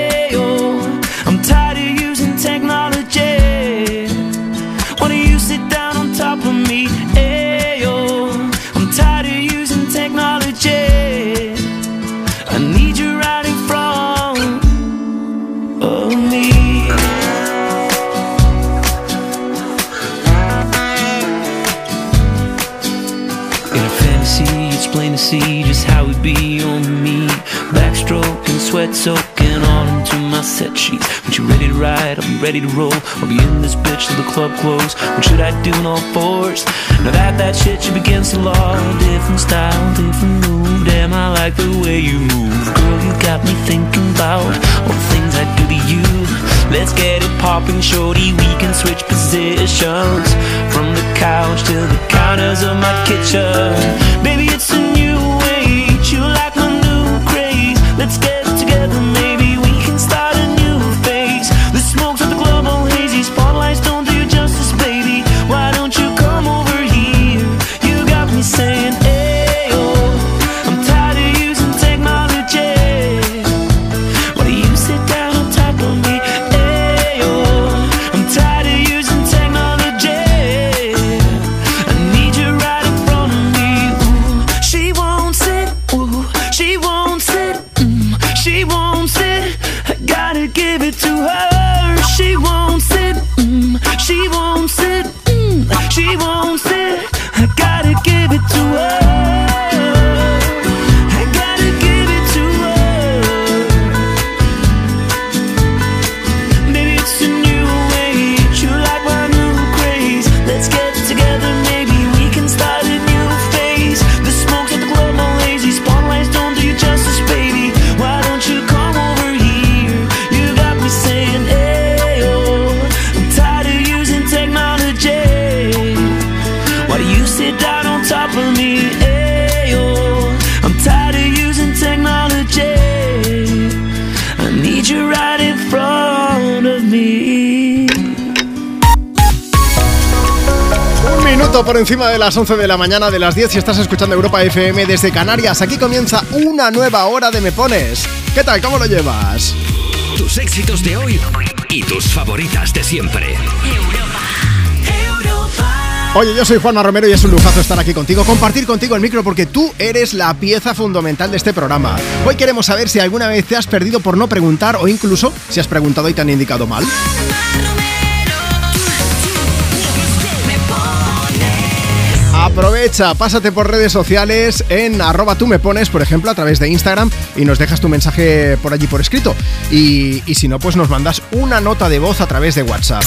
Set sheets. When you ready to ride, be ready to roll. I'll be in this bitch till the club close. What should I do on all fours? Now that that shit should against the law. Different style, different move. Damn, I like the way you move. Girl, you got me thinking about all the things I do to you. Let's get it popping, shorty. We can switch positions from the couch to the counters of my kitchen. Baby, it's a new age. You like my new craze. Let's get minuto por encima de las 11 de la mañana de las 10 si estás escuchando Europa FM desde Canarias. Aquí comienza una nueva hora de Me Pones. ¿Qué tal? ¿Cómo lo llevas? tus éxitos de hoy y tus favoritas de siempre. Oye, yo soy Juanma Romero y es un lujazo estar aquí contigo, compartir contigo el micro porque tú eres la pieza fundamental de este programa. Hoy queremos saber si alguna vez te has perdido por no preguntar o incluso si has preguntado y te han indicado mal. Aprovecha, pásate por redes sociales en arroba tú me pones, por ejemplo, a través de Instagram y nos dejas tu mensaje por allí por escrito. Y, y si no, pues nos mandas una nota de voz a través de WhatsApp.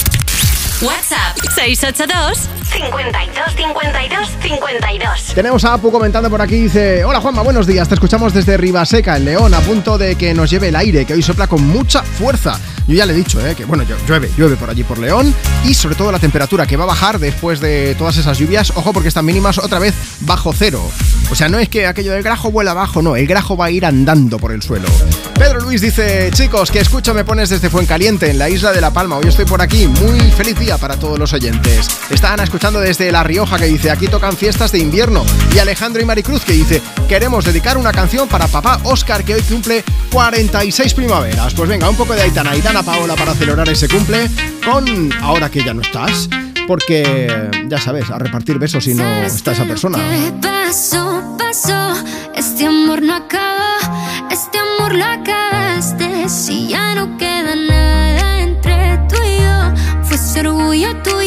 WhatsApp 682 52 52 52. Tenemos a Apu comentando por aquí, dice, hola Juanma, buenos días, te escuchamos desde Ribaseca, en León, a punto de que nos lleve el aire, que hoy sopla con mucha fuerza. Yo ya le he dicho, ¿eh? que bueno, llueve, llueve por allí por León y sobre todo la temperatura que va a bajar después de todas esas lluvias, ojo porque están mínimas otra vez bajo cero. O sea, no es que aquello del grajo vuela abajo, no, el grajo va a ir andando por el suelo. Pedro Luis dice, chicos, que escucho me pones desde Fuencaliente, en la isla de La Palma, hoy estoy por aquí, muy feliz día para todos los oyentes. Está Ana escuchando desde La Rioja que dice, aquí tocan fiestas de invierno. Y Alejandro y Maricruz que dice, queremos dedicar una canción para papá Oscar que hoy cumple 46 primaveras. Pues venga, un poco de Aitana y Dana Paola para celebrar ese cumple con Ahora que ya no estás. Porque, ya sabes, a repartir besos si no está esa persona. ¿Qué pasó, pasó? Este amor no acaba, este amor lo acabaste. Si ya no queda nada entre tú y yo, fue ese orgullo tuyo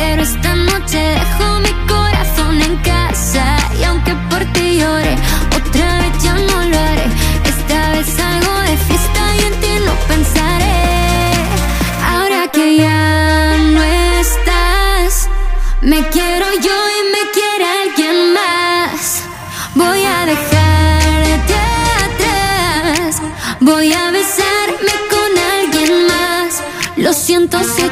Pero esta noche dejo mi corazón en casa. Y aunque por ti llore, otra vez ya no lo haré. Esta vez salgo de fiesta y en ti no pensaré. Ahora que ya no estás, me quiero yo y me quiere alguien más. Voy a dejarte atrás, voy a besarme con alguien más. Lo siento si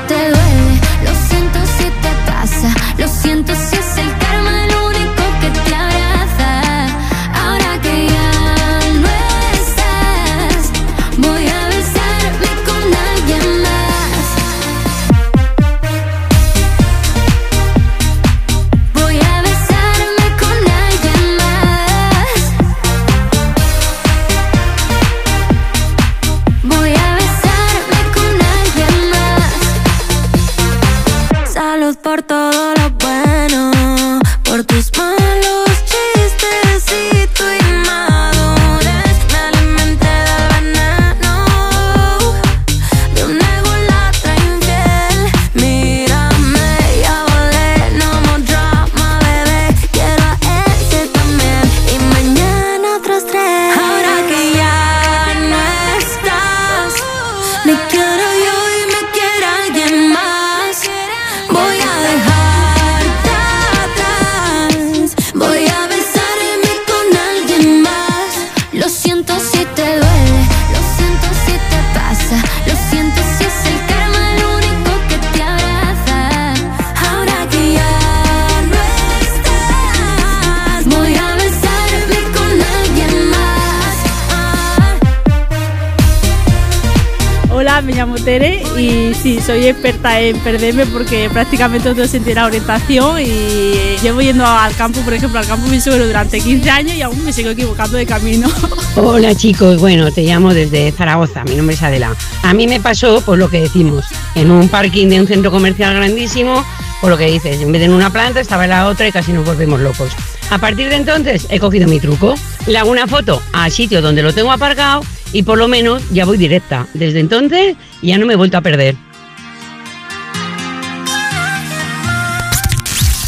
sí, soy experta en perderme porque prácticamente no de la orientación y llevo yendo al campo, por ejemplo, al campo mi suegro durante 15 años y aún me sigo equivocando de camino. Hola chicos, bueno, te llamo desde Zaragoza, mi nombre es Adela. A mí me pasó pues lo que decimos, en un parking de un centro comercial grandísimo, por lo que dices, en vez de en una planta estaba en la otra y casi nos volvemos locos. A partir de entonces he cogido mi truco, le hago una foto al sitio donde lo tengo aparcado y por lo menos ya voy directa. Desde entonces ya no me he vuelto a perder.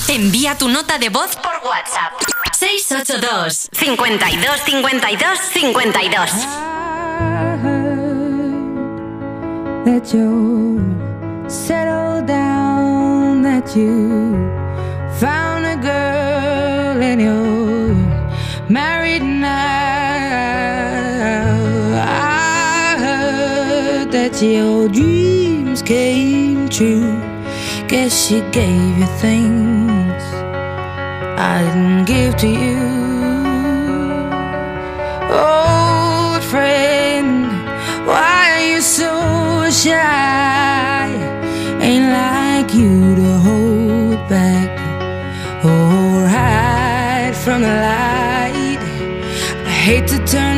Envía tu nota de voz por WhatsApp. 682 52 52 52. that you settled down, that you found your dreams came true. Guess she gave you things I didn't give to you. Old friend, why are you so shy? Ain't like you to hold back or hide from the light. I hate to turn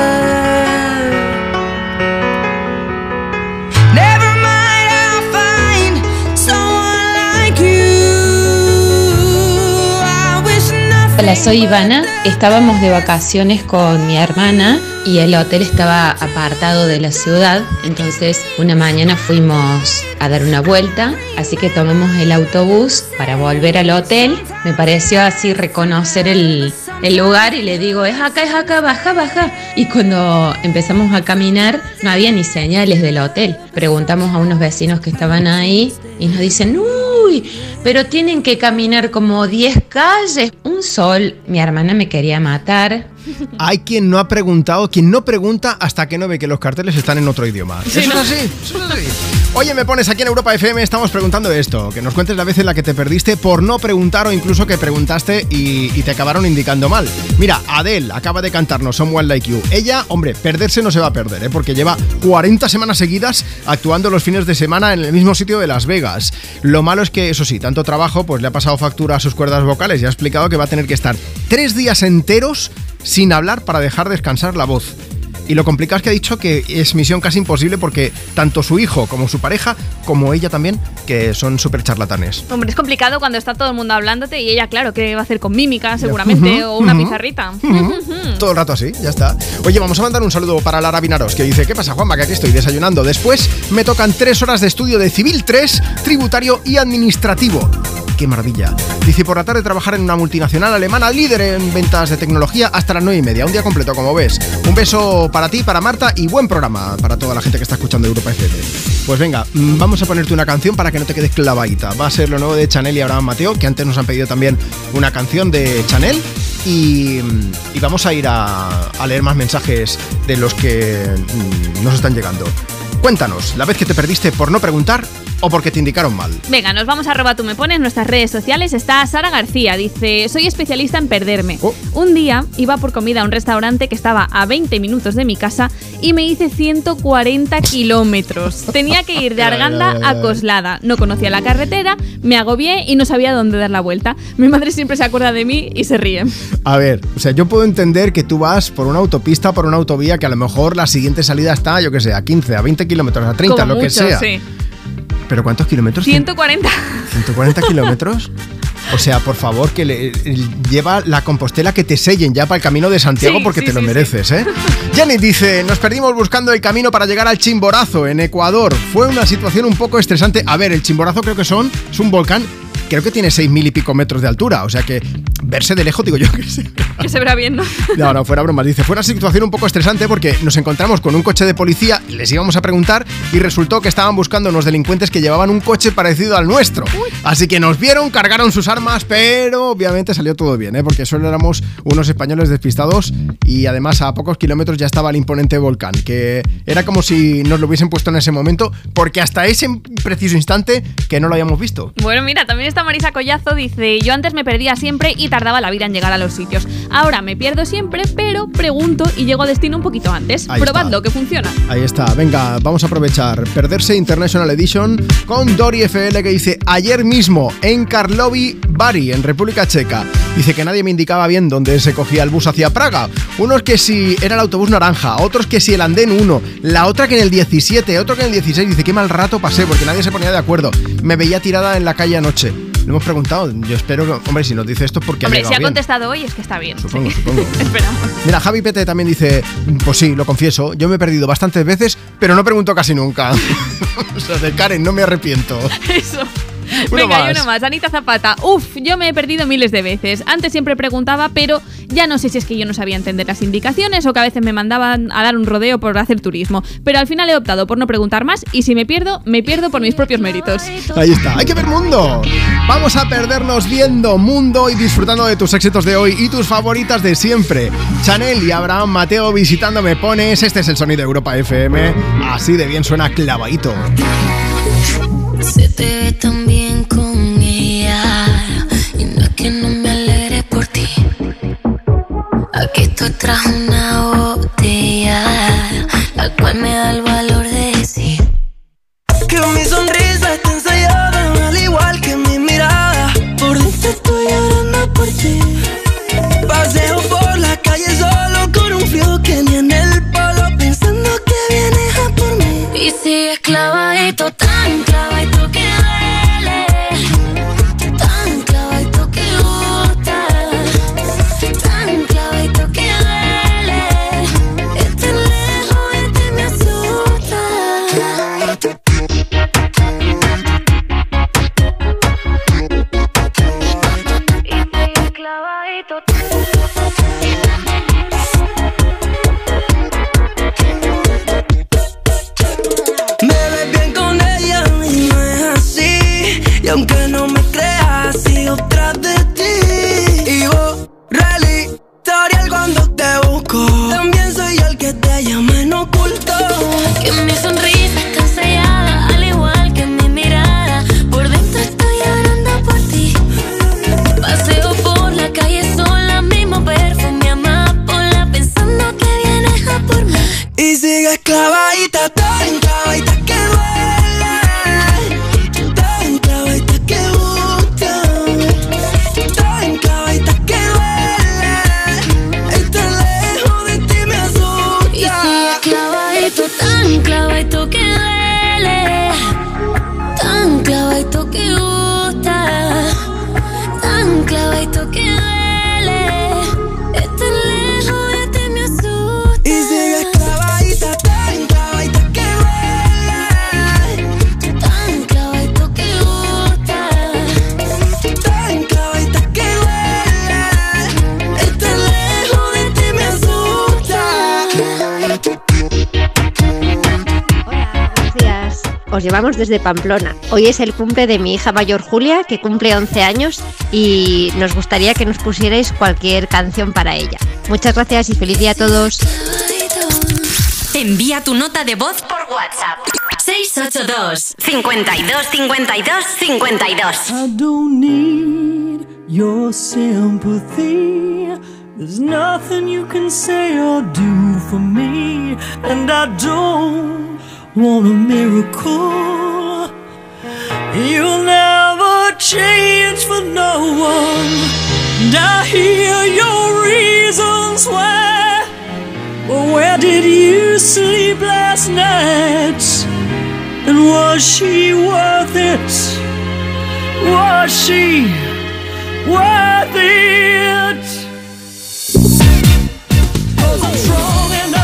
Hola, soy Ivana. Estábamos de vacaciones con mi hermana y el hotel estaba apartado de la ciudad. Entonces, una mañana fuimos a dar una vuelta, así que tomamos el autobús para volver al hotel. Me pareció así reconocer el, el lugar y le digo, es acá, es acá, baja, baja. Y cuando empezamos a caminar, no había ni señales del hotel. Preguntamos a unos vecinos que estaban ahí y nos dicen, uy, pero tienen que caminar como 10 calles. Un sol, mi hermana me quería matar. Hay quien no ha preguntado, quien no pregunta hasta que no ve que los carteles están en otro idioma. Sí, eso ¿no? es así, eso es así. Oye, me pones aquí en Europa FM, estamos preguntando esto, que nos cuentes la vez en la que te perdiste por no preguntar o incluso que preguntaste y, te acabaron indicando mal. Mira, Adele acaba de cantarnos Someone Like You. Ella, hombre, perderse no se va a perder, ¿eh? porque lleva 40 semanas seguidas actuando los fines de semana en el mismo sitio de Las Vegas. Lo malo es que, eso sí, tanto trabajo pues le ha pasado factura a sus cuerdas vocales y ha explicado que va a tener que estar tres días enteros sin hablar para dejar descansar la voz. Y lo complicado es que ha dicho que es misión casi imposible porque tanto su hijo como su pareja, como ella también, que son súper charlatanes. Hombre, es complicado cuando está todo el mundo hablándote y ella, claro, que va a hacer con mímica seguramente o una pizarrita. Todo el rato así, ya está. Oye, vamos a mandar un saludo para Lara Vinaros, que dice, ¿qué pasa Juanma? Que aquí estoy desayunando. Después me tocan tres horas de estudio de Civil 3, tributario y administrativo. Qué maravilla. Dice, por la tarde trabajar en una multinacional alemana líder en ventas de tecnología hasta las 9 y media. Un día completo, como ves. Un beso para ti, para Marta y buen programa para toda la gente que está escuchando Europa FM. Pues venga, mm, vamos a ponerte una canción para que no te quedes clavadita. Va a ser lo nuevo de Chanel y Abraham Mateo, que antes nos han pedido también una canción de Chanel. Y, y vamos a ir a, a leer más mensajes de los que mm, nos están llegando. Cuéntanos, la vez que te perdiste por no preguntar o porque te indicaron mal. Venga, nos vamos a arroba tú me pones en nuestras redes sociales. Está Sara García, dice, soy especialista en perderme. Un día iba por comida a un restaurante que estaba a 20 minutos de mi casa y me hice 140 kilómetros. Tenía que ir de Arganda a Coslada. No conocía la carretera, me agobié y no sabía dónde dar la vuelta. Mi madre siempre se acuerda de mí y se ríe. A ver, o sea, yo puedo entender que tú vas por una autopista, por una autovía, que a lo mejor la siguiente salida está, yo que sé, a 15, a 20 kilómetros, a 30, Como lo que sea. sí. ¿Pero cuántos kilómetros? 140. 140 kilómetros. O sea, por favor, que le, el- lleva la compostela que te sellen ya para el camino de Santiago Sí, porque sí, te lo sí, mereces, ¿eh? Janet dice, nos perdimos buscando el camino para llegar al Chimborazo en Ecuador. Fue una situación un poco estresante. A ver, el Chimborazo creo que son, es un volcán, creo que tiene seis mil y pico metros de altura. O sea que verse de lejos, digo yo que sí. Que se verá bien, ¿no? No, no, fuera bromas. Dice, fue una situación un poco estresante porque nos encontramos con un coche de policía, les íbamos a preguntar y resultó que estaban buscando unos delincuentes que llevaban un coche parecido al nuestro. Así que nos vieron, cargaron sus armas, pero obviamente salió todo bien, ¿eh? porque solo éramos unos españoles despistados y además a pocos kilómetros ya estaba el imponente volcán, que era como si nos lo hubiesen puesto en ese momento, porque hasta ese preciso instante que no lo habíamos visto. Bueno, mira, también está Marisa Collazo, dice, yo antes me perdía siempre y tardaba la vida en llegar a los sitios. Ahora me pierdo siempre, pero pregunto y llego a destino un poquito antes. Ahí Probadlo, está. que funciona. Ahí está, venga, vamos a aprovechar. Perderse International Edition con Dori FL que dice ayer mismo en Karlovy Vary, en República Checa. Dice que nadie me indicaba bien dónde se cogía el bus hacia Praga. Unos que si era el autobús naranja, otros que si el andén 1, la otra que en el 17, otro que en el 16. Dice qué mal rato pasé porque nadie se ponía de acuerdo. Me veía tirada en la calle anoche. Le hemos preguntado, yo espero que, hombre, si nos dice esto es porque Hombre, ha si ha bien. contestado hoy es que está bien. Supongo, sí. supongo. Esperamos. Mira, Javi Pete también dice, pues sí, lo confieso, yo me he perdido bastantes veces, pero no pregunto casi nunca. o sea, de Karen, no me arrepiento. Eso. Venga, y más. uno más. Anita Zapata. Uf, yo me he perdido miles de veces. Antes siempre preguntaba, pero ya no sé si es que yo no sabía entender las indicaciones o que a veces me mandaban a dar un rodeo por hacer turismo. Pero al final he optado por no preguntar más y si me pierdo, me pierdo por mis propios méritos. Ahí está, hay que ver mundo. Vamos a perdernos viendo mundo y disfrutando de tus éxitos de hoy y tus favoritas de siempre. Chanel y Abraham Mateo visitando Me Pones. Este es el sonido de Europa FM. Así de bien suena clavadito. Se te ve tan Aquí estoy tras una botella La cual me da el valor de decir Que mi sonrisa está ensayada, al igual que mi mirada. Por dentro estoy llorando por ti. Paseo por la calle solo con un frío que ni en el polo, pensando que vienes a por mí. Y sigues clavadito, tan clavadito que aunque no me creas, sigo tras de ti. Y borra el historial cuando te busco. También soy yo el que te llama en oculto. Que mi sonrisa está ensayada, al igual que mi mirada. Por dentro estoy llorando por ti. Paseo por la calle sola, mismo perfume amapola, pensando que vienes a por mí. Y sigues clavadita, Os llevamos desde Pamplona. Hoy es el cumple de mi hija mayor Julia, que cumple 11 años, y nos gustaría que nos pusierais cualquier canción para ella. Muchas gracias y feliz día a todos. Envía tu nota de voz por WhatsApp. 682 52 52 52 I don't need your sympathy. There's nothing you can say or do for me. And I don't want a miracle. You'll never change for no one. And I hear your reasons why. But where did you sleep last night? And was she worth it? Was she worth it? Cause I'm strong enough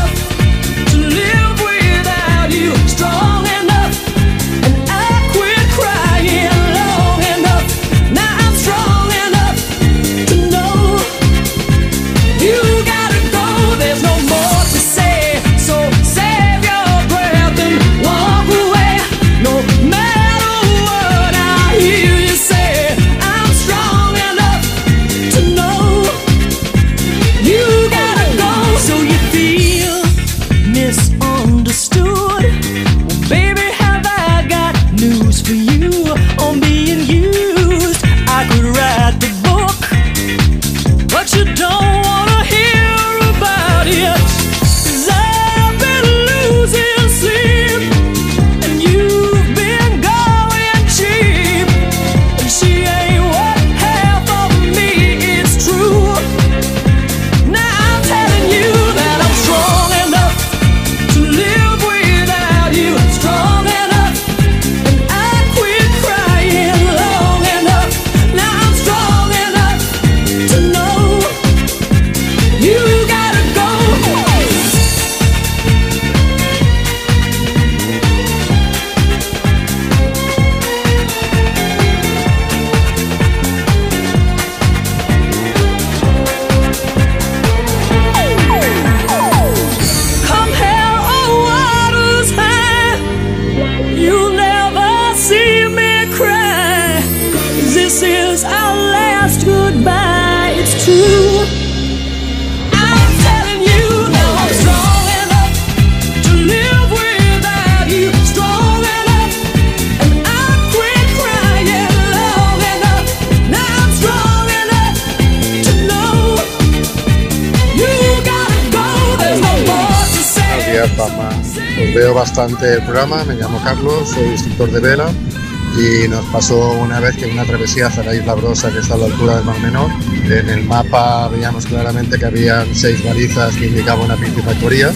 veo bastante el programa, me llamo Carlos, soy instructor de vela y nos pasó una vez que en una travesía hacia la isla Brosa, que está a la altura del Mar Menor, en el mapa veíamos claramente que habían seis balizas que indicaban una piscifactoría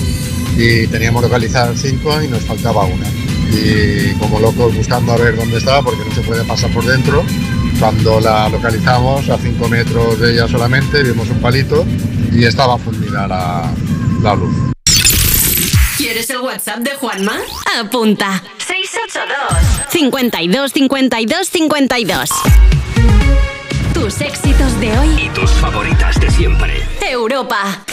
y teníamos localizar cinco y nos faltaba una. Y como locos buscando a ver dónde estaba, porque no se puede pasar por dentro, cuando la localizamos a 5 metros de ella solamente, vimos un palito y estaba fundida la, la luz. ¿Quieres el WhatsApp de Juanma? Apunta. 682 52 52 52. Tus éxitos de hoy. Y tus favoritas de siempre. Europa.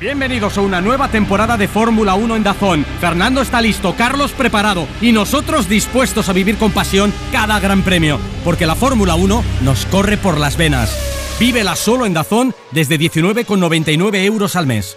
Bienvenidos a una nueva temporada de Fórmula 1 en Dazón. Fernando está listo, Carlos preparado y nosotros dispuestos a vivir con pasión cada gran premio, porque la Fórmula 1 nos corre por las venas. Vívela solo en Dazón desde 19,99 euros al mes.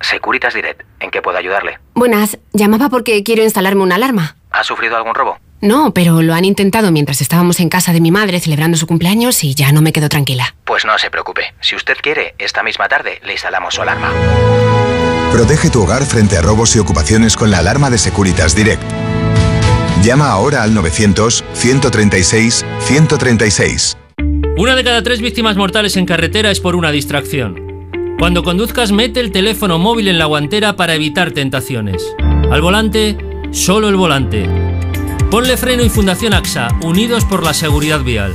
Securitas Direct, ¿en qué puedo ayudarle? Buenas, llamaba porque quiero instalarme una alarma. ¿Ha sufrido algún robo? No, pero lo han intentado mientras estábamos en casa de mi madre celebrando su cumpleaños y ya no me quedo tranquila. Pues no se preocupe. Si usted quiere, esta misma tarde le instalamos su alarma. Protege tu hogar frente a robos y ocupaciones con la alarma de Securitas Direct. Llama ahora al 900-136-136. Una de cada tres víctimas mortales en carretera es por una distracción. Cuando conduzcas, mete el teléfono móvil en la guantera para evitar tentaciones. Al volante, solo el volante. Ponle freno y Fundación AXA, unidos por la seguridad vial.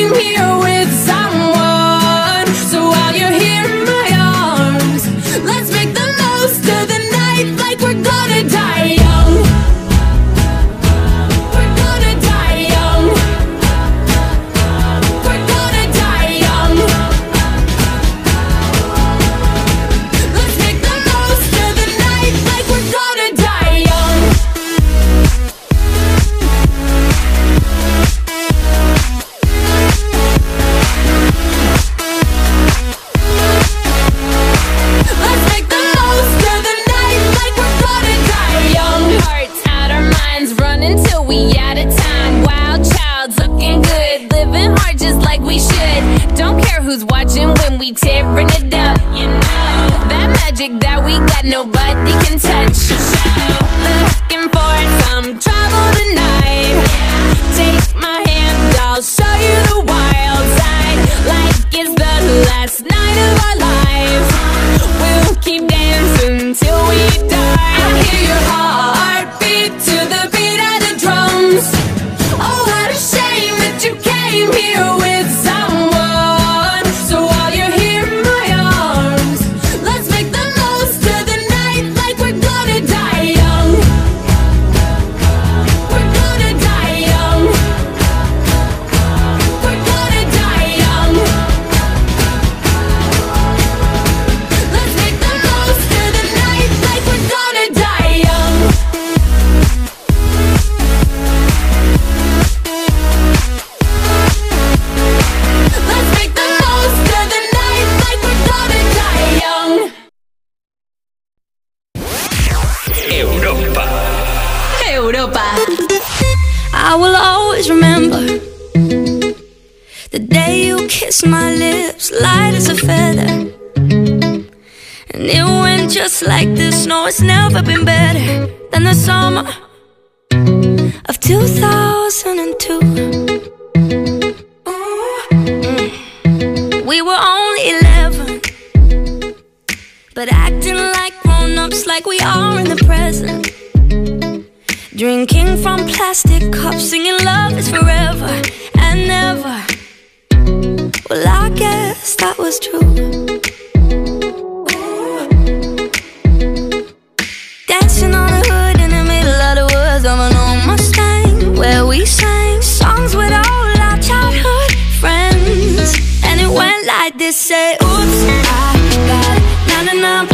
came here who's watching when we tearing it up. You know that magic that we got, nobody can touch. So, looking for some trouble tonight. Take my hand, I'll show you the wild side. Like it's the last night of our lives. We'll keep dancing till we die. I hear your heart just like this. No, it's never been better than the summer of 2002. Mm. We were only 11, but acting like grown ups, like we are in the present. Drinking from plastic cups, singing love is forever and never. Well, I guess that was true. Like this: Say, Oops, I got 99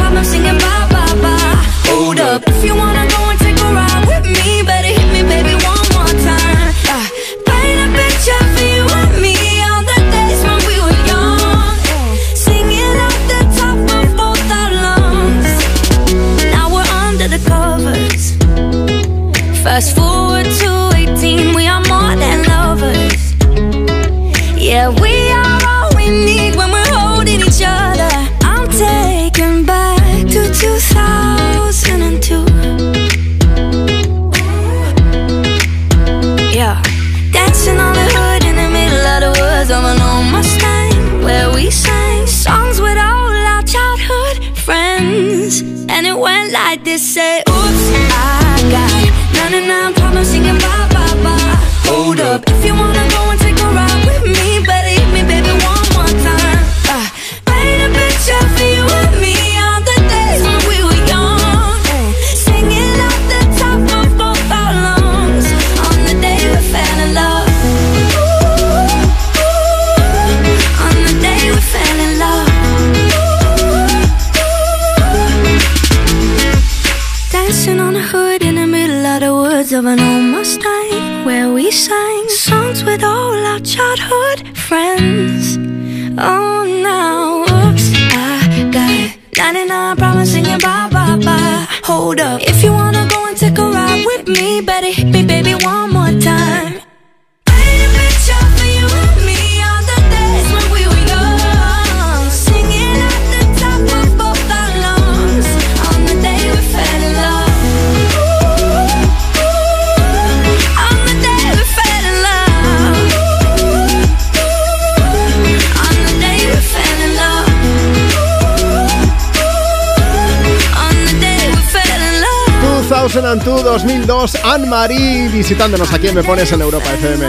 2002, 2002, Anne-Marie visitándonos aquí en Me Pones en Europa FM.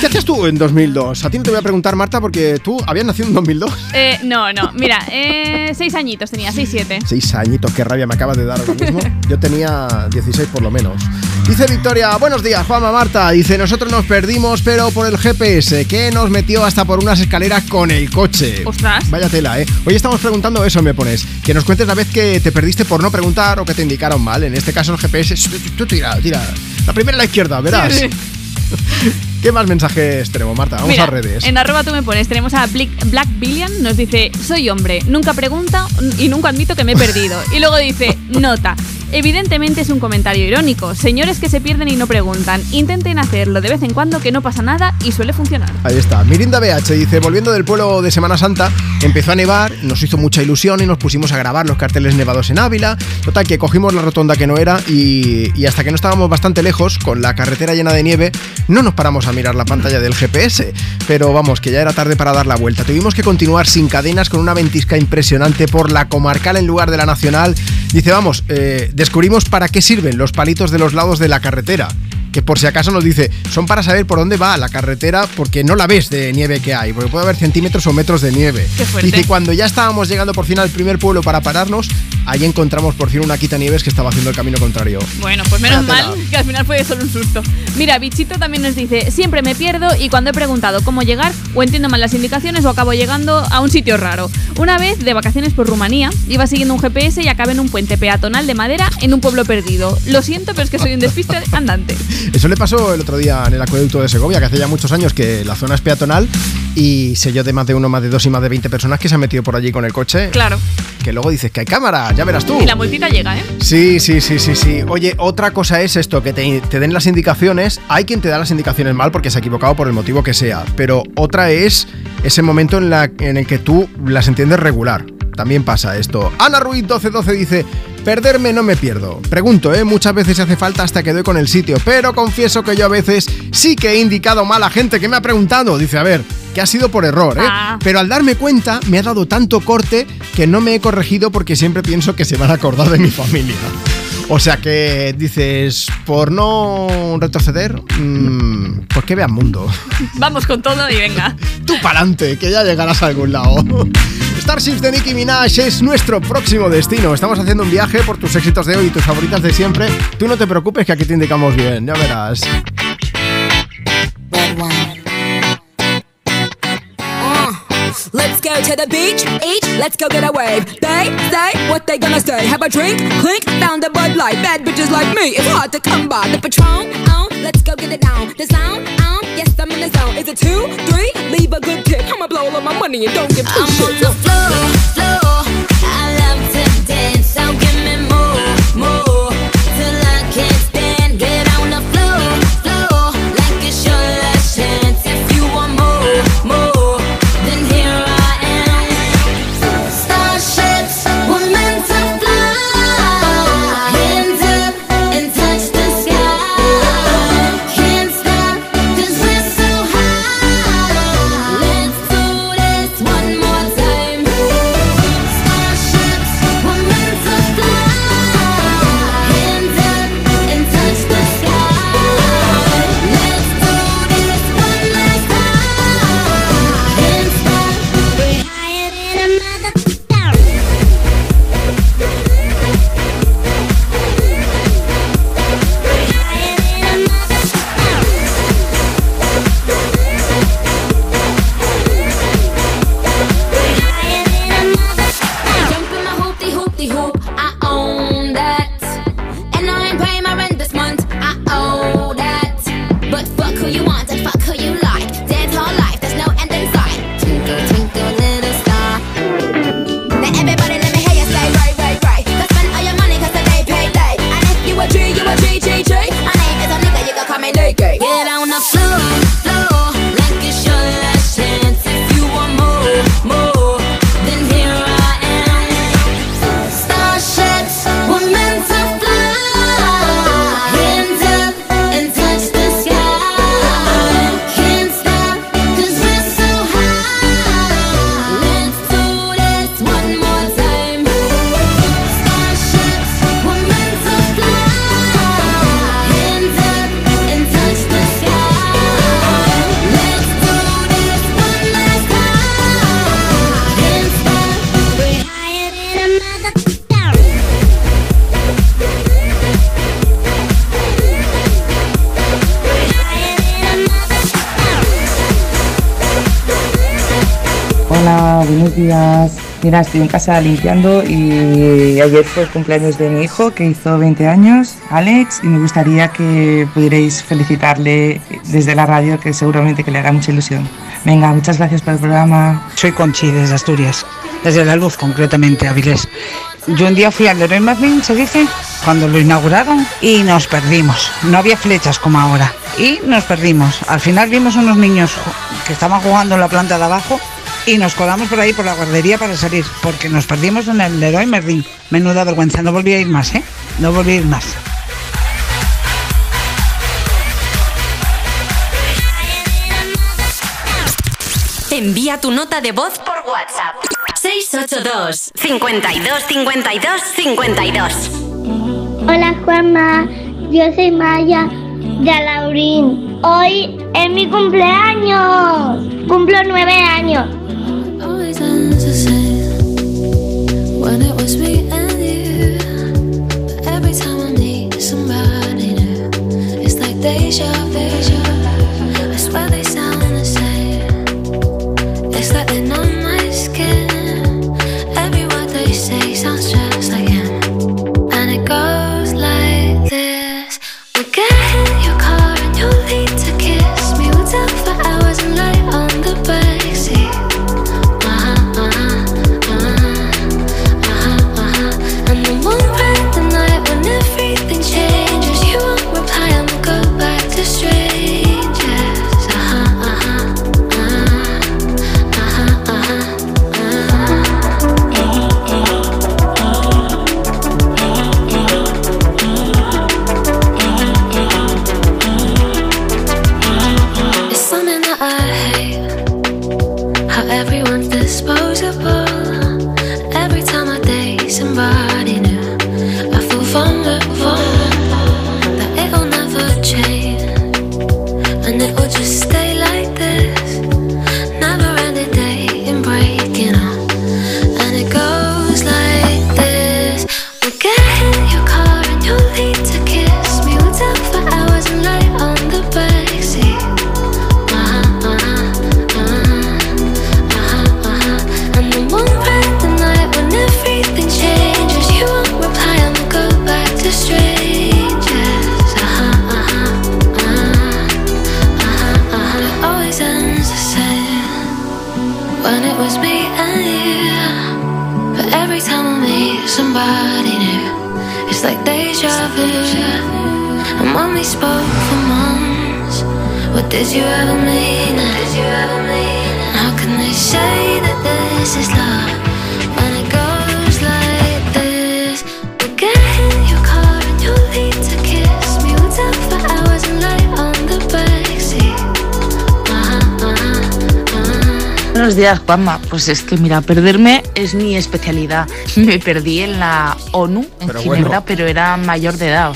¿Qué hacías tú en 2002? A ti no te voy a preguntar, Marta, porque tú habías nacido en 2002. Eh, no, no, mira, eh, seis añitos tenía, seis, siete. Seis añitos, qué rabia me acabas de dar ahora mismo. Yo tenía 16 por lo menos. Dice Victoria, buenos días, Juanma Marta. Dice, nosotros nos perdimos, pero por el GPS, que nos metió hasta por unas escaleras con el coche. Ostras. Vaya tela, ¿eh? Hoy estamos preguntando eso, me pones. Que nos cuentes la vez que te perdiste por no preguntar o que te indicaron mal. En este caso el GPS, tú tira, tira. La primera a la izquierda, verás. Sí, ¿Qué más mensajes tenemos, Marta? Vamos Mira, a redes. En arroba tú me pones, tenemos a Black Billion, nos dice, soy hombre, nunca pregunta y nunca admito que me he perdido. Y luego dice, nota, evidentemente es un comentario irónico, señores que se pierden y no preguntan, intenten hacerlo de vez en cuando que no pasa nada y suele funcionar. Ahí está. Mirinda BH dice, volviendo del pueblo de Semana Santa, empezó a nevar, nos hizo mucha ilusión y nos pusimos a grabar los carteles nevados en Ávila. Total, que cogimos la rotonda que no era y, hasta que no estábamos bastante lejos, con la carretera llena de nieve, no nos paramos a mirar la pantalla del GPS. Pero vamos, que ya era tarde para dar la vuelta. Tuvimos que continuar sin cadenas con una ventisca impresionante por la comarcal en lugar de la nacional. Dice, vamos, eh, descubrimos para qué sirven los palitos de los lados de la carretera que por si acaso nos dice, son para saber por dónde va la carretera porque no la ves de nieve que hay, porque puede haber centímetros o metros de nieve. Qué fuerte. Dice, cuando ya estábamos llegando por fin al primer pueblo para pararnos, ahí encontramos por fin una quitanieves que estaba haciendo el camino contrario. Bueno, pues menos mal que al final fue solo un susto. Mira, Bichito también nos dice, siempre me pierdo y cuando he preguntado cómo llegar, o entiendo mal las indicaciones o acabo llegando a un sitio raro. Una vez, de vacaciones por Rumanía, iba siguiendo un GPS y acabé en un puente peatonal de madera en un pueblo perdido. Lo siento, pero es que soy un despiste andante. Eso le pasó el otro día en el acueducto de Segovia, que hace ya muchos años que la zona es peatonal y sé yo de más de uno, más de dos y más de 20 personas que se han metido por allí con el coche. Claro. Que luego dices que hay cámara, ya verás tú. Y la multita llega, ¿eh? Sí, sí, sí, sí, sí. Oye, otra cosa es esto, que te, te den las indicaciones. Hay quien te da las indicaciones mal porque se ha equivocado por el motivo que sea. Pero otra es ese momento en, la, en el que tú las entiendes regular. También pasa esto. Ana Ruiz 1212 dice, perderme no me pierdo. Pregunto, ¿eh? Muchas veces hace falta hasta que doy con el sitio, pero confieso que yo a veces sí que he indicado mal a gente que me ha preguntado. Dice, a ver, que ha sido por error, ¿eh? Ah. Pero al darme cuenta me ha dado tanto corte que no me he corregido porque siempre pienso que se van a acordar de mi familia. O sea que dices, por no retroceder, mm, pues que vean mundo. Vamos con todo y venga. Tú pa'lante, que ya llegarás a algún lado. Starships de Nicki Minaj es nuestro próximo destino. Estamos haciendo un viaje por tus éxitos de hoy y tus favoritas de siempre. Tú no te preocupes que aquí te indicamos bien, ya verás. Let's go to the beach, each, let's go get a wave. They say what they gonna say. Have a drink, clink, found a Bud Light. Bad bitches like me, it's hard to come by. The Patron, on, let's go get it down. The sound, on, yes I'm in the zone. Is it two, three? Leave a good tip. I'ma blow all of my money and don't give two I'm on the floor, floor. I love to dance, so give me more, more. Mira, estoy en casa limpiando y ayer fue el cumpleaños de mi hijo que hizo 20 años, Alex, y me gustaría que pudierais felicitarle desde la radio, que seguramente que le hará mucha ilusión. Venga, muchas gracias por el programa. Soy Conchi desde Asturias, desde La Luz concretamente, Avilés. Yo un día fui al Leroy Merlin, se dice, cuando lo inauguraron y nos perdimos. No había flechas como ahora y nos perdimos. Al final vimos unos niños que estaban jugando en la planta de abajo y nos colamos por ahí por la guardería para salir porque nos perdimos en el Leroy Merlin. Menuda vergüenza, no volví a ir más, ¿eh? No volví a ir más. Envía tu nota de voz por WhatsApp. 682 52 52 52 Hola Juanma, yo soy Maya de Alaurín. Hoy es mi cumpleaños. Cumplo nueve años. Always ends the same when you ever mean? Did you ever mean? How can they say that this is love when it goes like this? We get in your car and you leave to kiss me. We'll talk for hours and lie on the backseat. Uh-huh, uh-huh, uh-huh. Buenos días, Juanma. Pues es que, mira, perderme es mi especialidad. Me perdí en la ONU, en Pero Ginebra, bueno. pero era mayor de edad.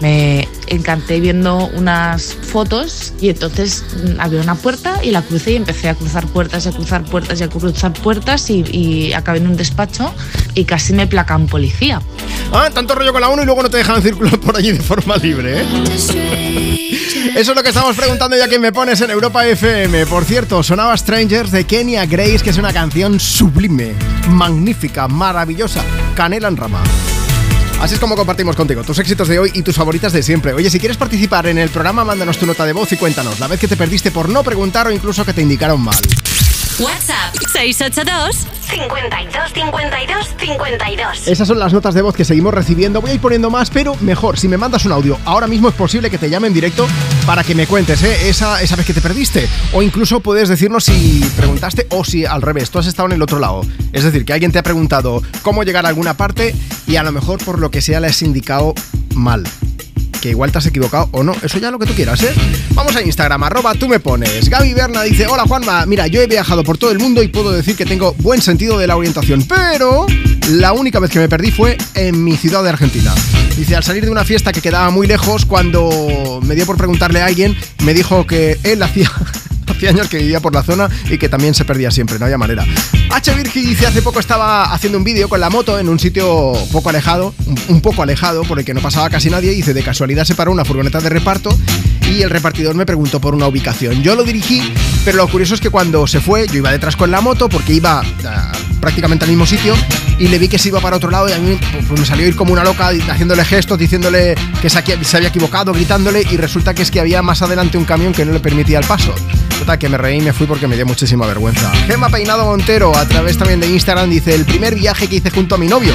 Me encanté viendo unas fotos y entonces mm, había una puerta y la crucé y empecé a cruzar puertas y a cruzar puertas y a cruzar puertas y, y acabé en un despacho y casi me placa un policía. Ah, tanto rollo con la 1 y luego no te dejan circular por allí de forma libre, ¿eh? Eso es lo que estamos preguntando ya que me pones en Europa FM. Por cierto, sonaba Strangers de Kenya Grace, que es una canción sublime, magnífica, maravillosa. Canela en rama. Así es como compartimos contigo tus éxitos de hoy y tus favoritas de siempre. Oye, si quieres participar en el programa, mándanos tu nota de voz y cuéntanos la vez que te perdiste por no preguntar o incluso que te indicaron mal. WhatsApp 682 52 52 52. Esas son las notas de voz que seguimos recibiendo. Voy a ir poniendo más, pero mejor, si me mandas un audio, ahora mismo es posible que te llame en directo para que me cuentes ¿eh? esa, esa vez que te perdiste. O incluso puedes decirnos si preguntaste o si al revés, tú has estado en el otro lado. Es decir, que alguien te ha preguntado cómo llegar a alguna parte y a lo mejor por lo que sea le has indicado mal. Que igual te has equivocado o no, eso ya lo que tú quieras, ¿eh? Vamos a Instagram, arroba tú me pones. Gaby Berna dice, hola Juanma, mira, yo he viajado por todo el mundo y puedo decir que tengo buen sentido de la orientación, pero la única vez que me perdí fue en mi ciudad de Argentina. Dice, al salir de una fiesta que quedaba muy lejos, cuando me dio por preguntarle a alguien, me dijo que él hacía... Hacía años que vivía por la zona y que también se perdía siempre, no había manera. H. Virgi dice, hace poco estaba haciendo un vídeo con la moto en un sitio poco alejado, un, poco alejado, por el que no pasaba casi nadie, y dice, de casualidad se paró una furgoneta de reparto y el repartidor me preguntó por una ubicación. Yo lo dirigí, pero lo curioso es que cuando se fue, yo iba detrás con la moto porque iba ah, prácticamente al mismo sitio y le vi que se iba para otro lado y a mí pues, me salió ir como una loca haciéndole gestos, diciéndole que se había equivocado, gritándole y resulta que es que había más adelante un camión que no le permitía el paso. Total, que me reí y me fui porque me dio muchísima vergüenza. Gemma Peinado Montero, a través también de Instagram, dice, el primer viaje que hice junto a mi novio.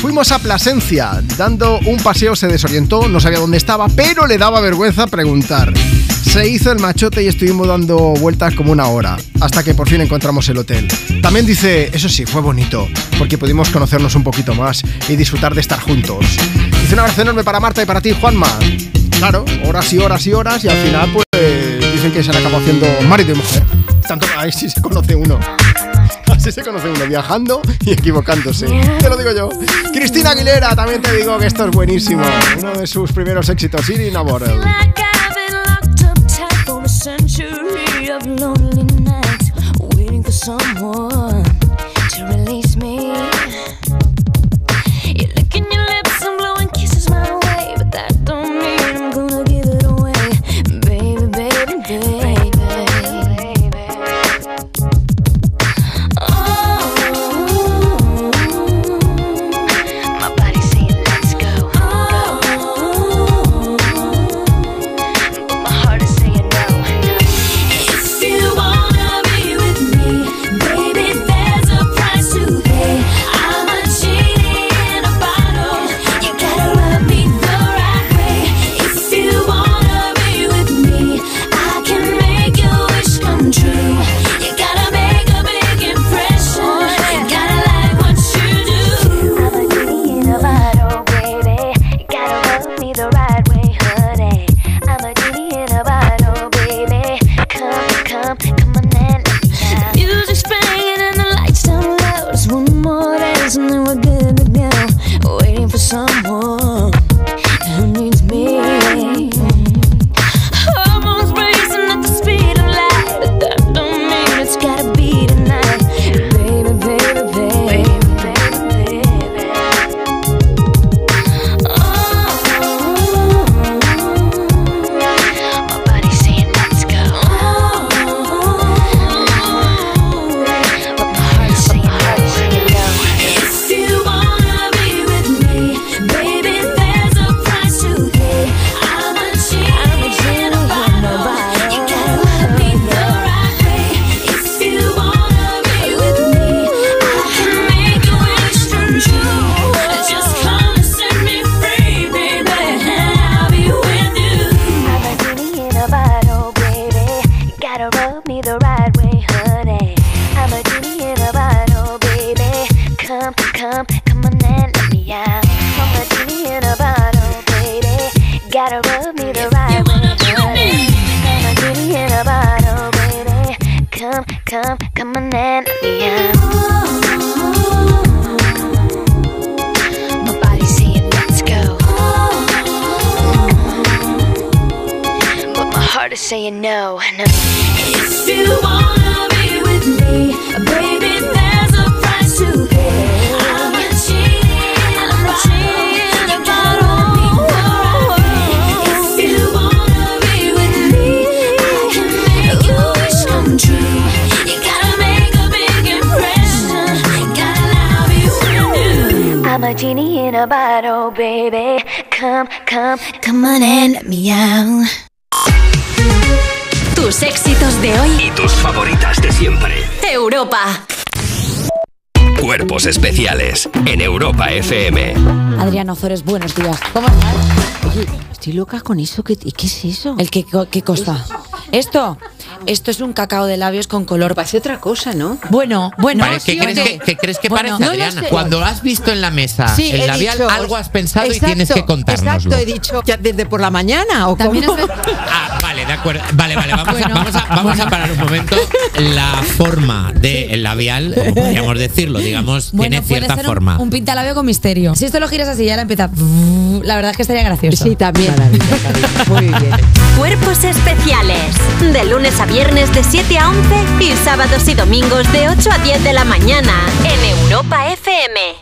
Fuimos a Plasencia, dando un paseo se desorientó, no sabía dónde estaba, pero le daba vergüenza preguntar. Se hizo el machote y estuvimos dando vueltas como una hora, hasta que por fin encontramos el hotel. También dice, eso sí, fue bonito, porque pudimos conocernos un poquito más y disfrutar de estar juntos. Dice un abrazo enorme para Marta y para ti, Juanma. Claro, horas y horas y horas y al final pues dicen que se han acabado haciendo marido y mujer. Tanto ahí sí se conoce uno. Así se conoce uno, viajando y equivocándose. Te lo digo yo. Cristina Aguilera, también te digo que esto es buenísimo. Uno de sus primeros éxitos, Irina. FM. Adriana Ozores, buenos días. ¿Cómo estás? Oye, estoy loca con eso. ¿Qué, es eso? ¿El qué, qué cosa? ¿Esto? Esto es un cacao de labios con color. Parece otra cosa, ¿no? Bueno, bueno. Pare- ¿Qué, sí, crees que, qué crees que Bueno, parece, no lo Adriana? Cuando lo has visto en la mesa, Sí, el labial, dicho- algo has pensado y tienes que contárnoslo. Exacto, he dicho ya desde por la mañana o También cómo? Ah, vale, de acuerdo. Vale, vale, vamos, a, vamos, a, vamos a parar un momento. La forma del labial, como podríamos decirlo, digamos, Bueno, tiene puede cierta ser un- forma. Un, pintalabio con misterio. Si esto lo giras así y ahora empieza. La verdad es que estaría gracioso. Sí, también. Muy bien. Cuerpos especiales. De lunes a viernes de 7 a 11 y sábados y domingos de 8 a 10 de la mañana en Europa FM.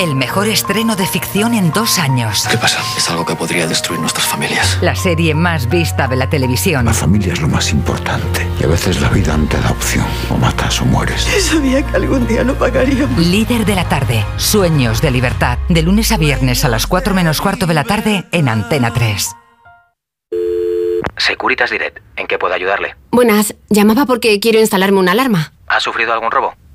El mejor estreno de ficción en dos años. ¿Qué pasa? Es algo que podría destruir nuestras familias. La serie más vista de la televisión. La familia es lo más importante. Y a veces la vida no te da opción. O matas o mueres. Sabía que algún día lo pagaríamos. Líder de la tarde. Sueños de libertad. De lunes a viernes a las 4 menos cuarto de la tarde en Antena 3. Securitas Direct, ¿en qué puedo ayudarle? Buenas, llamaba porque quiero instalarme una alarma. ¿Ha sufrido algún robo?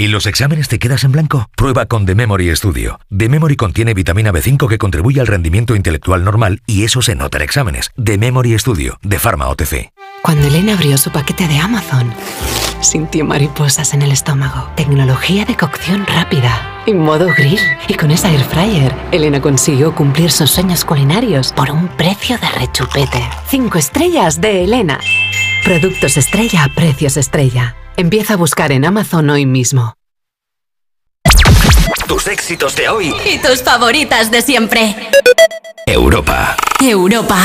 ¿Y los exámenes te quedas en blanco? Prueba con The Memory Studio. The Memory contiene vitamina B5 que contribuye al rendimiento intelectual normal y eso se nota en exámenes. The Memory Studio, de Pharma OTC. Cuando Elena abrió su paquete de Amazon, sintió mariposas en el estómago. Tecnología de cocción rápida y modo grill. Y con esa air fryer, Elena consiguió cumplir sus sueños culinarios por un precio de rechupete. Cinco estrellas de Elena. Productos estrella a precios estrella. Empieza a buscar en Amazon hoy mismo. Tus éxitos de hoy. Y tus favoritas de siempre. Europa. Europa.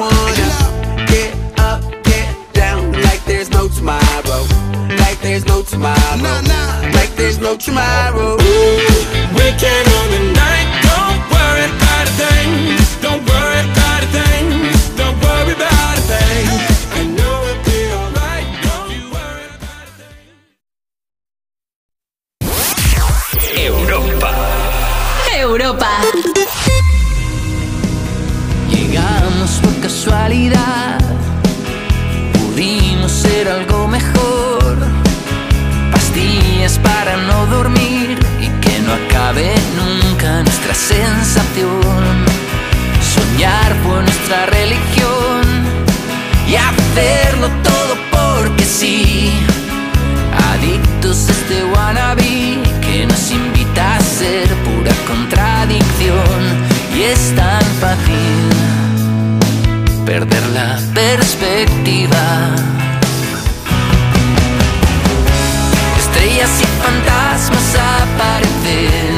wanna get up, get down like there's no tomorrow, like there's no tomorrow, like there's no tomorrow. Ooh, we can own the night, don't worry about a thing, don't worry about a thing, don't worry about a thing. Know it'll be alright, don't you worry about a thing. Europa. Europa. Casualidad, pudimos ser algo mejor. Pastillas para no dormir y que no acabe nunca nuestra sensación. Soñar fue nuestra religión y hacerlo todo porque sí. Adictos a este wannabe que nos invita a ser pura contradicción y es tan fácil la perspectiva. Estrellas y fantasmas aparecen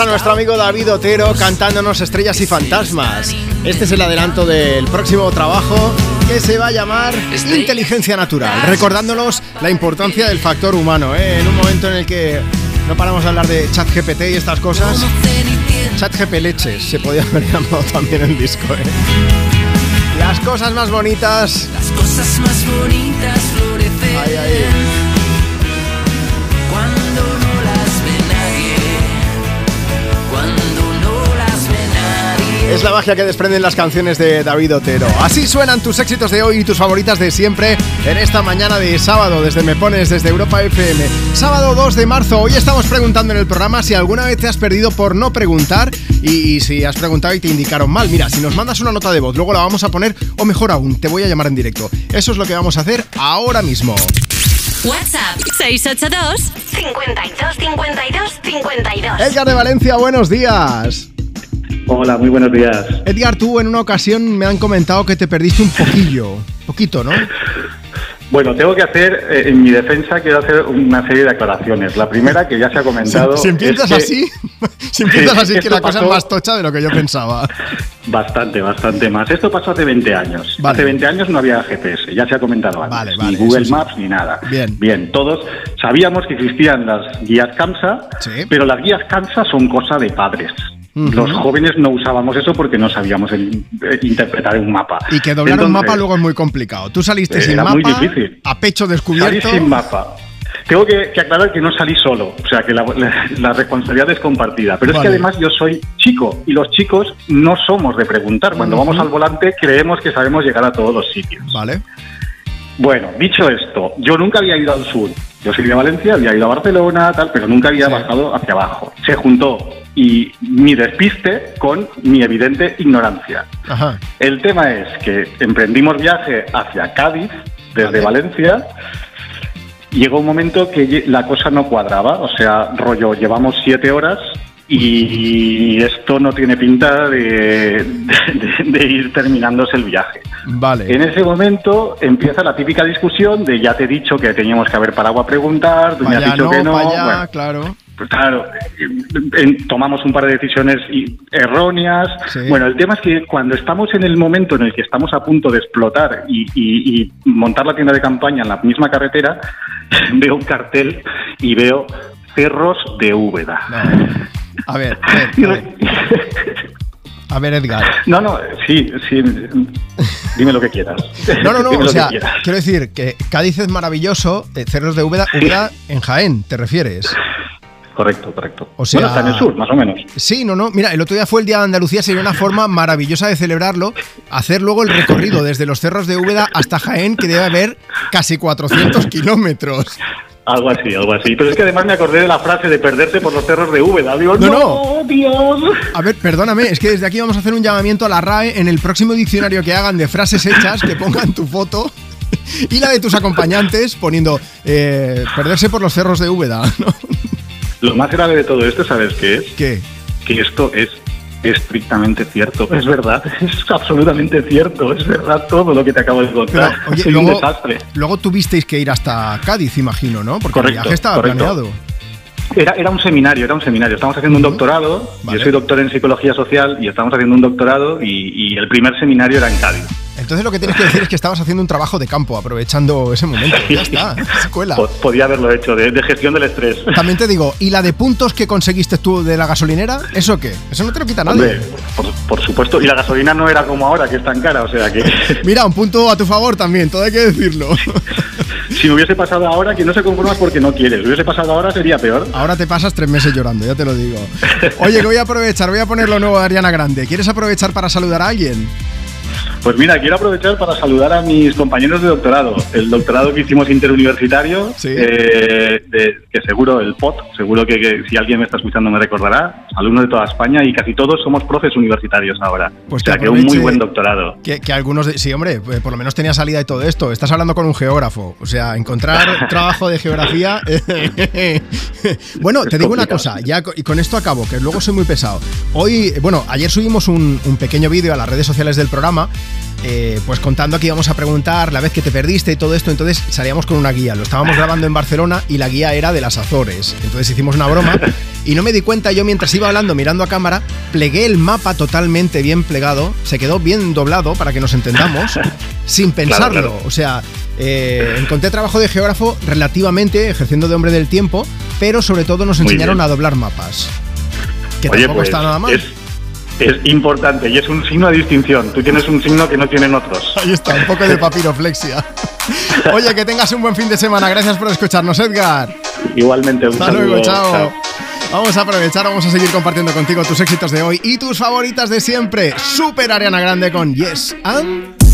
a nuestro amigo David Otero cantándonos Estrellas y Fantasmas. Este es el adelanto del próximo trabajo que se va a llamar Inteligencia Natural, recordándonos la importancia del factor humano, ¿eh? en un momento en el que no paramos de hablar de chat GPT y estas cosas. Chat GP leches se podía haber llamado también el disco. ¿eh? Las cosas más bonitas. Las cosas más bonitas florecen Es la magia que desprenden las canciones de David Otero. Así suenan tus éxitos de hoy y tus favoritas de siempre en esta mañana de sábado desde Me Pones, desde Europa FM. Sábado 2 de marzo. Hoy estamos preguntando en el programa si alguna vez te has perdido por no preguntar y, y si has preguntado y te indicaron mal. Mira, si nos mandas una nota de voz, luego la vamos a poner o mejor aún, te voy a llamar en directo. Eso es lo que vamos a hacer ahora mismo. WhatsApp 682 52 52 52. Edgar de Valencia, buenos días. Hola, muy buenos días. Edgar, tú en una ocasión me han comentado que te perdiste un poquillo. Poquito, ¿no? Bueno, tengo que hacer, eh, en mi defensa, quiero hacer una serie de aclaraciones. La primera, que ya se ha comentado. Si, si empiezas es que- así, si empiezas Sí, así, que la cosa es más tocha de lo que yo pensaba. Bastante, bastante más. Esto pasó hace 20 años. Hace 20 años no había GPS, ya se ha comentado antes. vale, ni Google sí. Maps ni nada. Bien. Bien, todos sabíamos que existían las guías CAMSA, pero las guías CAMSA son cosa de padres. Los jóvenes no usábamos eso porque no sabíamos el- interpretar un mapa. Y que doblar un mapa luego es muy complicado. Tú saliste sin era mapa, muy difícil. a pecho Salí descubierto. sin mapa. Tengo que, que aclarar que no salí solo, o sea que la, la- la responsabilidad es compartida. Pero es que además yo soy chico y los chicos no somos de preguntar. Cuando vamos al volante creemos que sabemos llegar a todos los sitios. Vale. Bueno, dicho esto, yo nunca había ido al sur. Yo soy de Valencia, había ido a Barcelona, tal, pero nunca había bajado hacia abajo. Se juntó y mi despiste con mi evidente ignorancia. Ajá. El tema es que emprendimos viaje hacia Cádiz desde Valencia. Llegó un momento que la cosa no cuadraba, o sea, rollo, llevamos siete horas y esto no tiene pinta de, de- de ir terminándose el viaje. Vale. En ese momento empieza la típica discusión de ya te he dicho que teníamos que haber parado a preguntar, tú me has dicho no, que no. vaya, bueno, claro. Pues claro, eh, tomamos un par de decisiones erróneas. Sí. Bueno, el tema es que cuando estamos en el momento en el que estamos a punto de explotar y, y- y montar la tienda de campaña en la misma carretera, veo un cartel y veo cerros de Úbeda. A ver, a ver, a ver. A ver, Edgar. No, no, sí, sí, dime lo que quieras. No, no, no, Dime o sea, quiero decir que Cádiz es maravilloso, eh, Cerros de Úbeda, Úbeda en Jaén, ¿te refieres? Correcto, correcto. O sea, Bueno, está en el sur, más o menos. Sí, no, no. Mira, el otro día fue el Día de Andalucía, sería una forma maravillosa de celebrarlo. Hacer luego el recorrido desde los cerros de Úbeda hasta Jaén, que debe haber casi 400 kilómetros. Algo así, algo así. Pero es que además me acordé de la frase de perderte por los cerros de Úbeda. Digo, No, no, no. Dios. A ver, perdóname, es que desde aquí vamos a hacer un llamamiento a la RAE en el próximo diccionario que hagan de frases hechas, que pongan tu foto y la de tus acompañantes poniendo eh, perderse por los cerros de Úbeda. ¿no? Lo más grave de todo esto, ¿sabes qué es? ¿Qué? Que esto es estrictamente cierto. Es verdad, es absolutamente cierto. Es verdad todo lo que te acabo de contar. Pero, oye, Soy un luego, desastre. luego tuvisteis que ir hasta Cádiz, imagino, ¿no? Porque Correcto, el viaje estaba correcto. planeado. Era, era un seminario, era un seminario. Estamos haciendo un doctorado. Vale. Yo soy doctor en psicología social y estamos haciendo un doctorado y, y el primer seminario era en Cádiz. Entonces lo que tienes que decir es que estabas haciendo un trabajo de campo, aprovechando ese momento. Ya está, escuela. Po- Podía haberlo hecho, de, de gestión del estrés. También te digo, ¿y la de puntos que conseguiste tú de la gasolinera? ¿Eso qué? Eso no te lo quita nadie. Hombre, por, por supuesto. Y la gasolina no era como ahora, que es tan cara. O sea que Mira, un punto a tu favor también, todo hay que decirlo. si hubiese pasado ahora, que no se conforma es porque no quieres. Si hubiese pasado ahora sería peor. Ahora te pasas tres meses llorando, ya te lo digo. Oye, que voy a aprovechar, voy a poner lo nuevo de Ariana Grande. ¿Quieres aprovechar para saludar a alguien? Pues mira, quiero aprovechar para saludar a mis compañeros de doctorado. El doctorado que hicimos interuniversitario, eh, de- que seguro, el POT, seguro que, que si alguien me está escuchando me recordará, alumnos de toda España y casi todos somos profes universitarios ahora. Pues o sea que que un muy buen doctorado. Que, que algunos de... Sí, hombre, pues por lo menos tenía salida y todo esto. Estás hablando con un geógrafo. O sea, encontrar trabajo de geografía... bueno, te digo una cosa, ya y con esto acabo, que luego soy muy pesado. Hoy, bueno, ayer subimos un, un pequeño vídeo a las redes sociales del programa, eh, pues contando que íbamos a preguntar la vez que te perdiste y todo esto, entonces salíamos con una guía. Lo estábamos grabando en Barcelona y la guía era de las Azores. Entonces hicimos una broma y no me di cuenta yo mientras iba hablando mirando a cámara, plegué el mapa totalmente bien plegado, se quedó bien doblado para que nos entendamos, sin pensarlo. Claro, claro. O sea, eh, encontré trabajo de geógrafo relativamente ejerciendo de hombre del tiempo, pero sobre todo nos enseñaron a doblar mapas. Que Oye, tampoco pues, está nada mal. Es, es importante y es un signo de distinción. Tú tienes un signo que no tienen otros. Ahí está, un poco de papiroflexia. Oye, que tengas un buen fin de semana. Gracias por escucharnos, Edgar. Igualmente, un Hasta saludo. luego, chao. Chao. Vamos a aprovechar, vamos a seguir compartiendo contigo tus éxitos de hoy y tus favoritas de siempre. Super Ariana Grande con Yes and.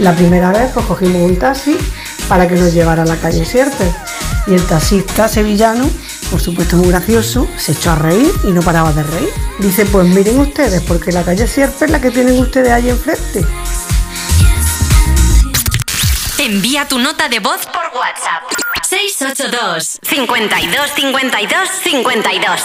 La primera vez pues cogimos un taxi para que nos llevara a la calle Sierpe. Y el taxista sevillano, por supuesto muy gracioso, se echó a reír y no paraba de reír. Dice, pues miren ustedes, porque la calle Sierpe es la que tienen ustedes ahí enfrente. Envía tu nota de voz por WhatsApp. 682 52 52 52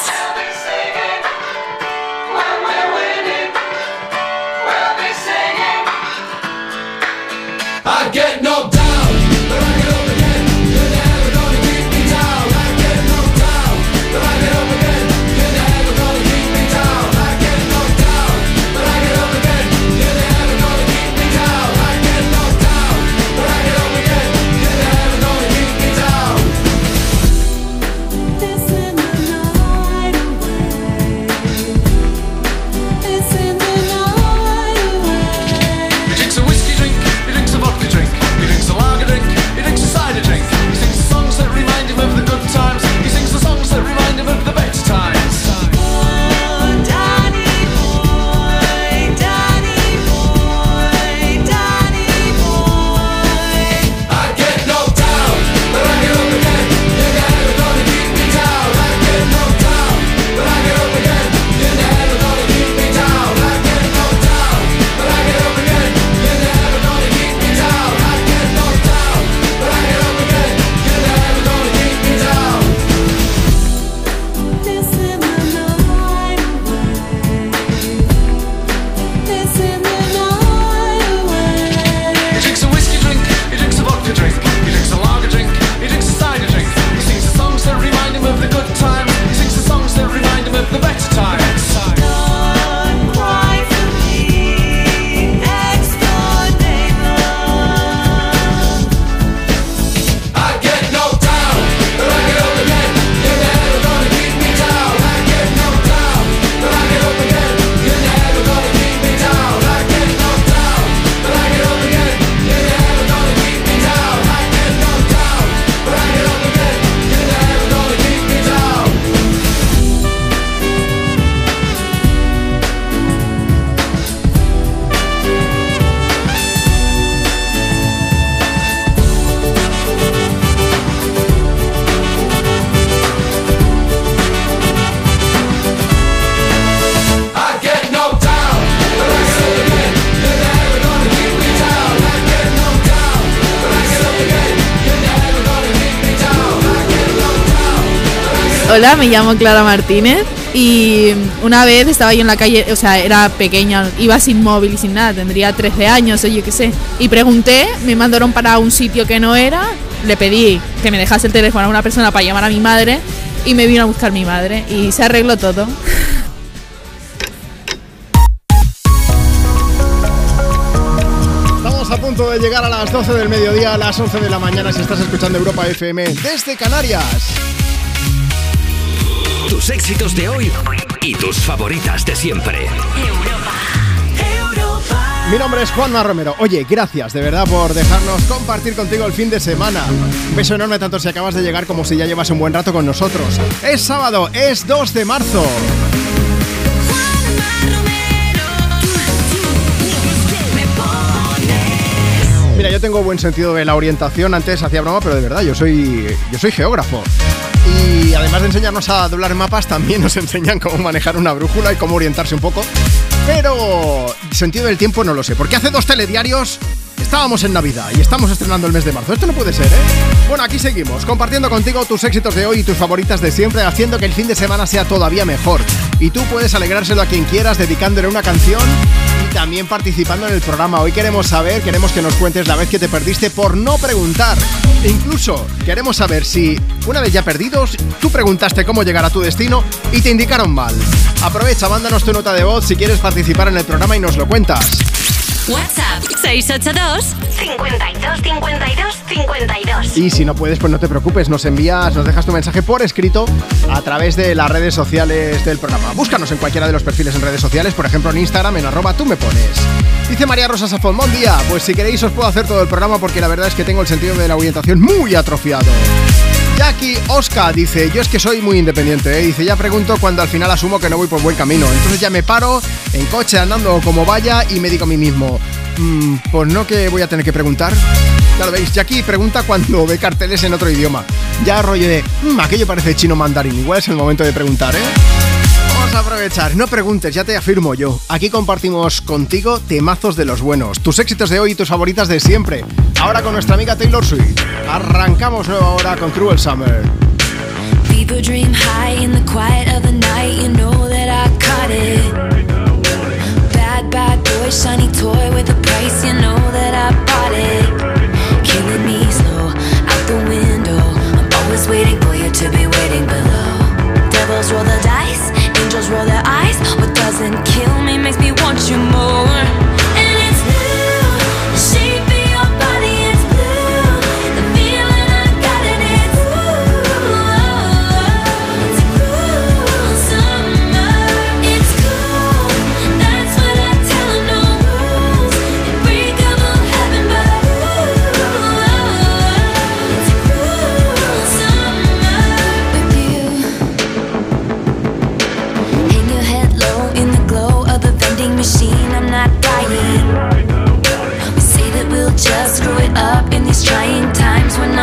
Me llamo Clara Martínez y una vez estaba yo en la calle, o sea, era pequeña, iba sin móvil y sin nada, tendría 13 años o yo qué sé. Y pregunté, me mandaron para un sitio que no era, le pedí que me dejase el teléfono a una persona para llamar a mi madre y me vino a buscar mi madre y se arregló todo. Estamos a punto de llegar a las 12 del mediodía, a las 11 de la mañana si estás escuchando Europa FM desde Canarias. Tus éxitos de hoy y tus favoritas de siempre. Mi nombre es Juanma Romero. Oye, gracias de verdad por dejarnos compartir contigo el fin de semana. Un beso enorme tanto si acabas de llegar como si ya llevas un buen rato con nosotros. Es sábado, es 2 de marzo. Mira, yo tengo buen sentido de la orientación. Antes hacía broma, pero de verdad, yo soy, yo soy geógrafo. Y además de enseñarnos a doblar mapas, también nos enseñan cómo manejar una brújula y cómo orientarse un poco. Pero sentido del tiempo no lo sé, porque hace dos telediarios Estábamos en Navidad y estamos estrenando el mes de marzo. Esto no puede ser, ¿eh? Bueno, aquí seguimos, compartiendo contigo tus éxitos de hoy y tus favoritas de siempre, haciendo que el fin de semana sea todavía mejor. Y tú puedes alegrárselo a quien quieras dedicándole una canción también participando en el programa. Hoy queremos saber, queremos que nos cuentes la vez que te perdiste por no preguntar. Incluso queremos saber si, una vez ya perdidos, tú preguntaste cómo llegar a tu destino y te indicaron mal. Aprovecha, mándanos tu nota de voz si quieres participar en el programa y nos lo cuentas. WhatsApp 682 52 52 52. Y si no puedes, pues no te preocupes, nos envías, nos dejas tu mensaje por escrito a través de las redes sociales del programa. Búscanos en cualquiera de los perfiles en redes sociales, por ejemplo en Instagram, en arroba tú me pones. Dice María Rosa Safón, buen día. Pues si queréis os puedo hacer todo el programa porque la verdad es que tengo el sentido de la orientación muy atrofiado. Jackie Oscar dice, yo es que soy muy independiente, ¿eh? dice, ya pregunto cuando al final asumo que no voy por buen camino. Entonces ya me paro en coche andando como vaya y me digo a mí mismo, "Mm, pues no que voy a tener que preguntar. Ya lo veis, Jackie pregunta cuando ve carteles en otro idioma. Ya rollo de, "Mm, aquello parece chino mandarín, igual es el momento de preguntar, ¿eh? Vamos a aprovechar, no preguntes, ya te afirmo yo. Aquí compartimos contigo temazos de los buenos, tus éxitos de hoy y tus favoritas de siempre. Ahora con nuestra amiga Taylor Swift. Arrancamos nueva hora con Cruel Summer. People dream high in the quiet of the night. You know that I caught it. Bad, bad boy, shiny toy with a price. You know that I bought it. Killing me slow out the window. I'm always waiting for you to be waiting below. Devils roll the dice, angels roll their eyes. What doesn't kill me makes me want you more.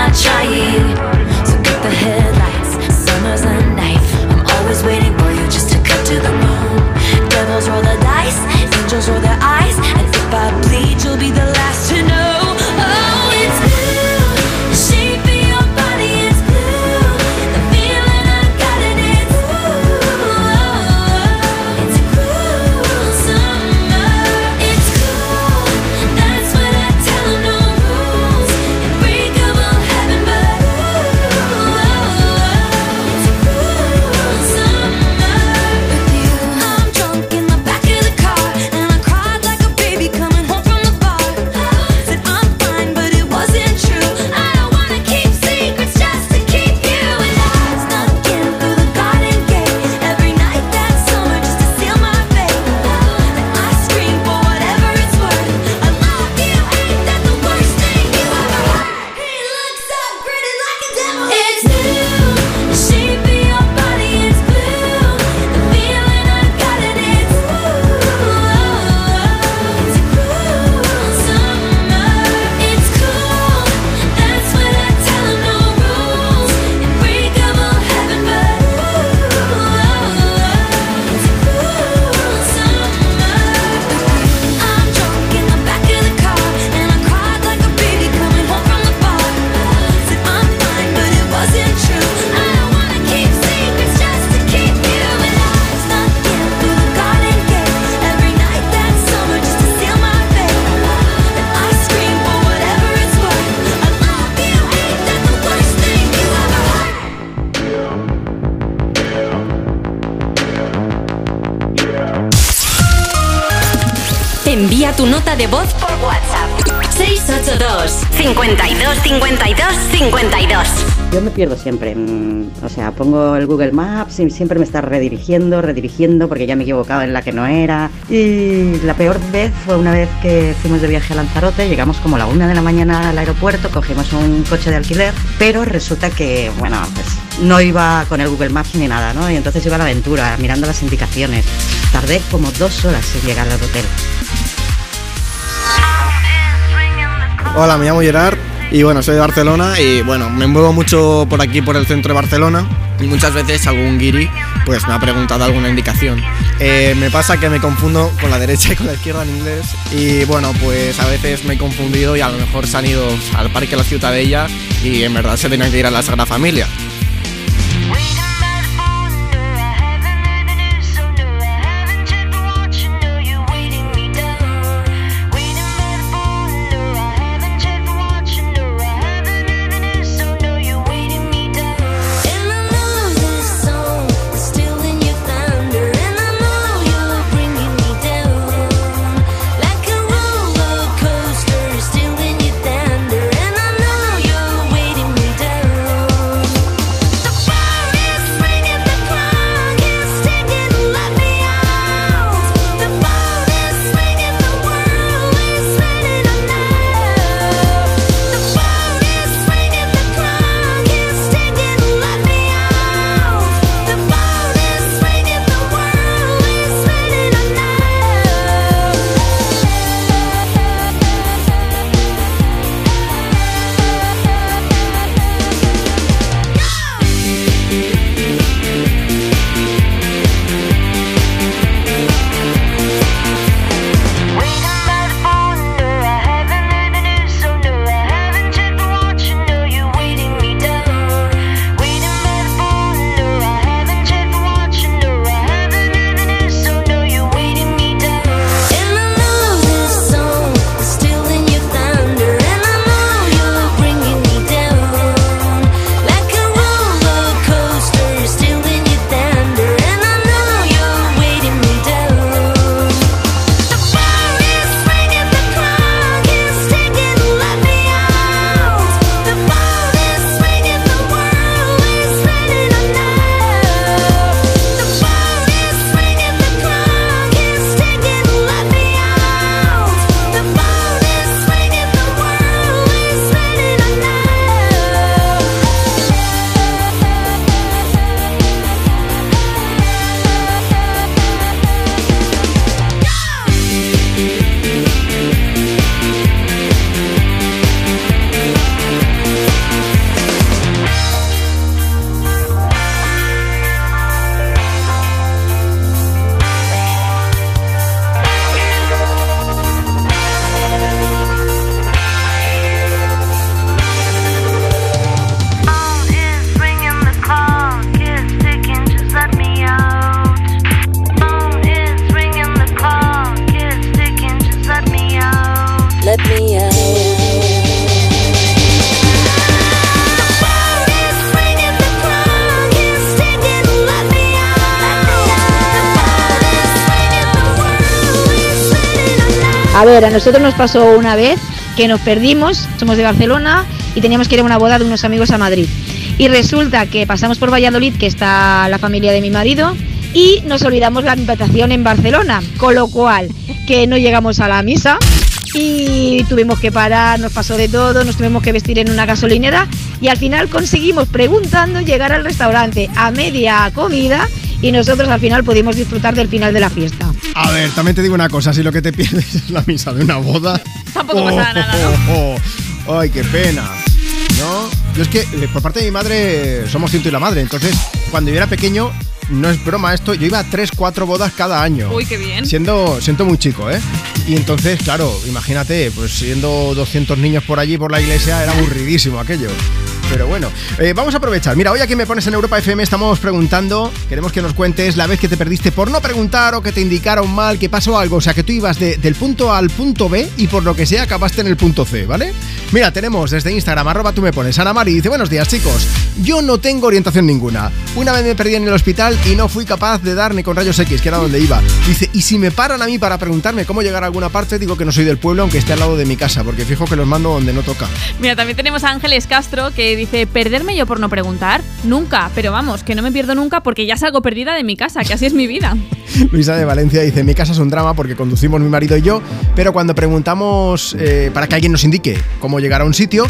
Not trying. 52 52. Yo me pierdo siempre. mm, O sea, pongo el Google Maps y siempre me está redirigiendo, redirigiendo, porque ya me he equivocado en la que no era. Y la peor vez fue una vez que fuimos de viaje a Lanzarote, llegamos como a la una de la mañana al aeropuerto, cogimos un coche de alquiler, pero resulta que, bueno, pues no iba con el Google Maps ni nada, ¿no? Y entonces iba a la aventura, mirando las indicaciones. Tardé como dos horas en llegar al hotel. Hola, me llamo Gerard Y bueno, soy de Barcelona y bueno, me muevo mucho por aquí, por el centro de Barcelona. Y muchas veces algún guiri pues me ha preguntado alguna indicación. Eh, me pasa que me confundo con la derecha y con la izquierda en inglés. Y bueno, pues a veces me he confundido y a lo mejor se han ido al Parque La Ciutadella y en verdad se tenían que ir a la Sagrada Familia. A ver, a nosotros nos pasó una vez que nos perdimos, somos de Barcelona y teníamos que ir a una boda de unos amigos a Madrid. Y resulta que pasamos por Valladolid, que está la familia de mi marido, y nos olvidamos la invitación en Barcelona, con lo cual que no llegamos a la misa y tuvimos que parar, nos pasó de todo, nos tuvimos que vestir en una gasolinera y al final conseguimos preguntando llegar al restaurante a media comida y nosotros al final pudimos disfrutar del final de la fiesta. A ver, también te digo una cosa, si lo que te pierdes es la misa de una boda. Tampoco pasa nada, ¿no? oh, oh, Ay, qué pena. ¿No? Yo es que por parte de mi madre somos ciento y la madre, entonces cuando yo era pequeño, no es broma esto, yo iba a 3, 4 bodas cada año. Uy, qué bien. Siendo, siento muy chico, ¿eh? Y entonces, claro, imagínate, pues siendo 200 niños por allí, por la iglesia, era aburridísimo aquello. Pero bueno, eh, vamos a aprovechar. Mira, hoy aquí me pones en Europa FM, estamos preguntando, queremos que nos cuentes la vez que te perdiste por no preguntar o que te indicaron mal, que pasó algo, o sea, que tú ibas de- del punto A al punto B y por lo que sea acabaste en el punto C, ¿vale? Mira, tenemos desde Instagram, arroba tú me pones, Ana Mari, dice, buenos días chicos, yo no tengo orientación ninguna. Una vez me perdí en el hospital y no fui capaz de dar ni con rayos X, que era donde iba. Dice, y si me paran a mí para preguntarme cómo llegar a alguna parte, digo que no soy del pueblo, aunque esté al lado de mi casa, porque fijo que los mando donde no toca. Mira, también tenemos a Ángeles Castro que dice, ¿perderme yo por no preguntar? Nunca, pero vamos, que no me pierdo nunca porque ya salgo perdida de mi casa, que así es mi vida. Luisa de Valencia dice, mi casa es un drama porque conducimos mi marido y yo, pero cuando preguntamos eh, para que alguien nos indique cómo llegar a un sitio,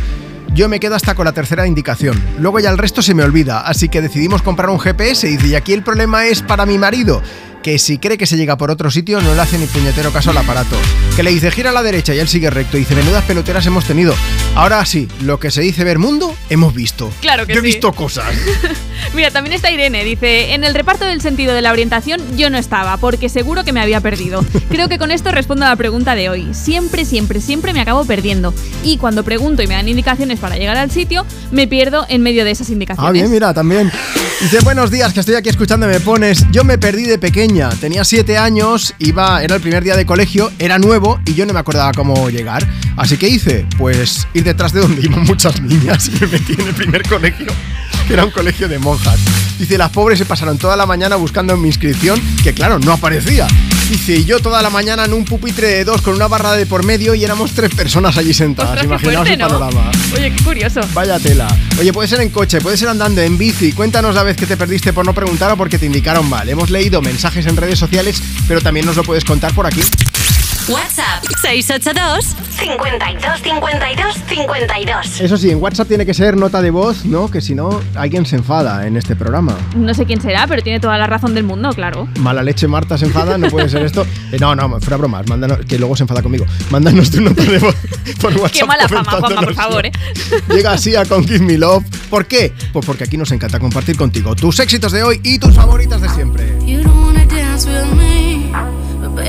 yo me quedo hasta con la tercera indicación. Luego ya el resto se me olvida, así que decidimos comprar un GPS y dice, y aquí el problema es para mi marido, que si cree que se llega por otro sitio no le hace ni puñetero caso al aparato. Que le dice gira a la derecha y él sigue recto. Y dice menudas peloteras hemos tenido. Ahora sí, lo que se dice ver mundo, hemos visto. Claro que Yo he sí. visto cosas. Mira, también está Irene, dice, en el reparto del sentido de la orientación yo no estaba, porque seguro que me había perdido. Creo que con esto respondo a la pregunta de hoy. Siempre, siempre, siempre me acabo perdiendo. Y cuando pregunto y me dan indicaciones para llegar al sitio, me pierdo en medio de esas indicaciones. Ah, bien, mira, también. Dice, buenos días, que estoy aquí escuchando, me pones. Yo me perdí de pequeña, tenía siete años, iba, era el primer día de colegio, era nuevo y yo no me acordaba cómo llegar. Así que hice, pues, ir detrás de donde iban muchas niñas y me metí en el primer colegio, que era un colegio de monjas. Dice, las pobres se pasaron toda la mañana buscando mi inscripción, que claro, no aparecía. Dice, y yo toda la mañana en un pupitre de dos con una barra de por medio y éramos tres personas allí sentadas. Ostras, Imaginaos el fuerte, ¿no? panorama. Oye, qué curioso. Vaya tela. Oye, puede ser en coche, puede ser andando, en bici. Cuéntanos la vez que te perdiste por no preguntar o porque te indicaron mal. Hemos leído mensajes en redes sociales, pero también nos lo puedes contar por aquí. WhatsApp 682 52 52 52. Eso sí, en WhatsApp tiene que ser nota de voz, ¿no? Que si no, alguien se enfada en este programa. No sé quién será, pero tiene toda la razón del mundo, claro. Mala leche, Marta se enfada, no puede ser esto. Eh, no, no, fuera bromas, mándanos, que luego se enfada conmigo. Mándanos tu nota de voz por WhatsApp. Qué mala fama, Juanma, por favor, ¿eh? Llega así a Con Give Me Love. ¿Por qué? Pues porque aquí nos encanta compartir contigo tus éxitos de hoy y tus favoritas de siempre.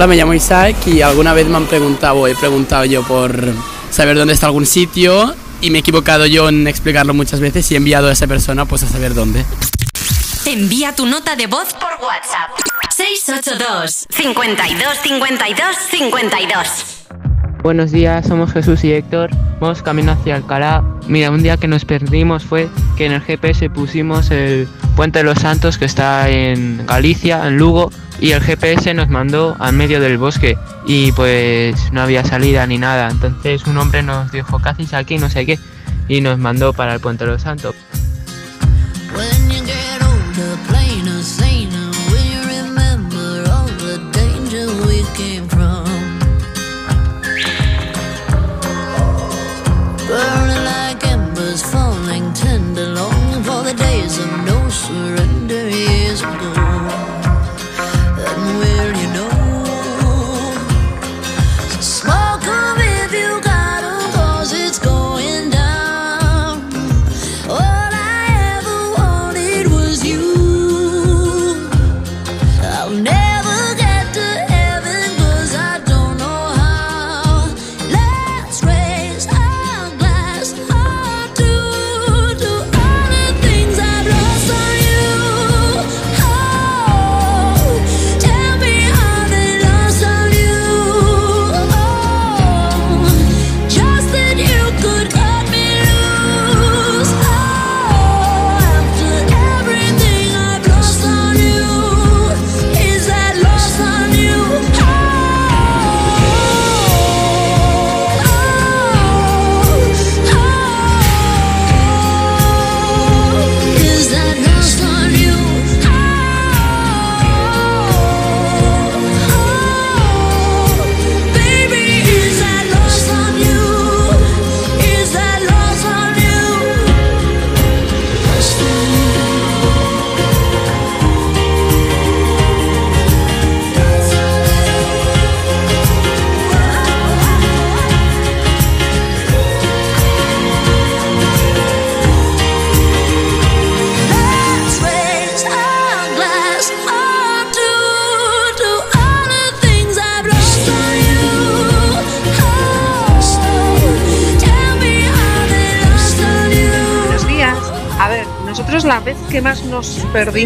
Hola, me llamo Isaac y alguna vez me han preguntado o he preguntado yo por saber dónde está algún sitio y me he equivocado yo en explicarlo muchas veces y he enviado a esa persona pues a saber dónde. Envía tu nota de voz por WhatsApp 682 52 52 52. Buenos días, somos Jesús y Héctor. Vamos camino hacia Alcalá. Mira, un día que nos perdimos fue que en el GPS pusimos el Puente de los Santos que está en Galicia, en Lugo, y el GPS nos mandó al medio del bosque y pues no había salida ni nada. Entonces un hombre nos dijo, ¿qué hacéis aquí? No sé qué. Y nos mandó para el Puente de los Santos.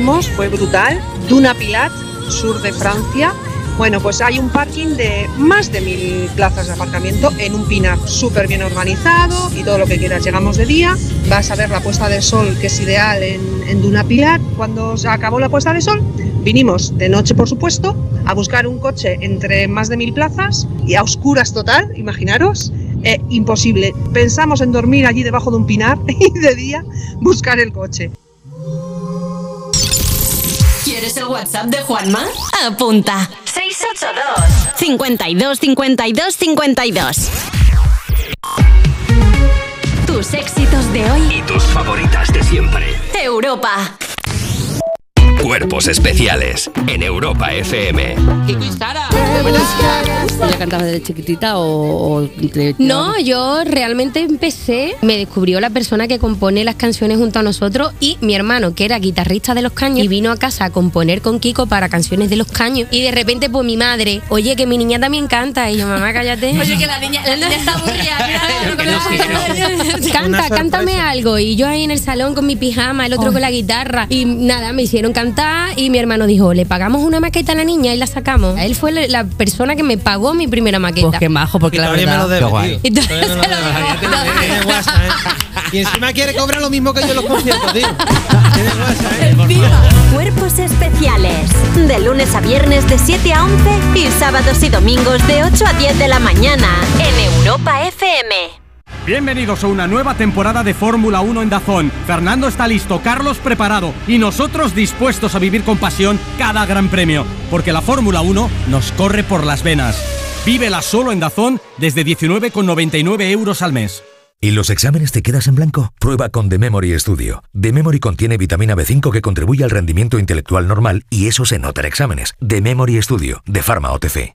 Fue brutal. Duna Pilat, sur de Francia. Bueno, pues hay un parking de más de mil plazas de aparcamiento en un pinar súper bien organizado y todo lo que quieras. Llegamos de día, vas a ver la puesta de sol que es ideal en, en Duna Pilat. Cuando se acabó la puesta de sol, vinimos de noche, por supuesto, a buscar un coche entre más de mil plazas y a oscuras total, imaginaros. Eh, imposible. Pensamos en dormir allí debajo de un pinar y de día buscar el coche. El WhatsApp de Juanma? Apunta. 682 52 52 52 Tus éxitos de hoy. Y tus favoritas de siempre. Europa. Cuerpos especiales en Europa FM. ¿Ya cantaba desde chiquitita o...? o No, yo realmente empecé, me descubrió la persona que compone las canciones junto a nosotros y mi hermano, que era guitarrista de Los Caños, y vino a casa a componer con Kiko para canciones de Los Caños. Y de repente, pues mi madre, oye, que mi niña también canta. Y yo, mamá, cállate. Oye, que la niña, la niña está aburrida. Canta, cántame algo. Y yo ahí en el salón con mi pijama, el otro con la guitarra. Y nada, me hicieron cantar y mi hermano dijo, le pagamos una maqueta a la niña y la sacamos. Él fue la- la persona que me pagó mi primera maqueta. Pues qué majo, porque la Todavía me verdad... lo debe, guay. Y Todavía lo debe. WhatsApp, ¿eh? Y encima quiere cobrar lo mismo que yo en los conciertos, tío. Tiene WhatsApp, ¿eh? Cuerpos especiales. De lunes a viernes de 7 a 11 y sábados y domingos de 8 a 10 de la mañana en Europa FM. Bienvenidos a una nueva temporada de Fórmula 1 en Dazón. Fernando está listo, Carlos preparado y nosotros dispuestos a vivir con pasión cada gran premio, porque la Fórmula 1 nos corre por las venas. Vívela solo en Dazón desde 19,99 euros al mes. ¿Y los exámenes te quedas en blanco? Prueba con The Memory Studio. The Memory contiene vitamina B5 que contribuye al rendimiento intelectual normal y eso se nota en exámenes. The Memory Studio, de Pharma OTC.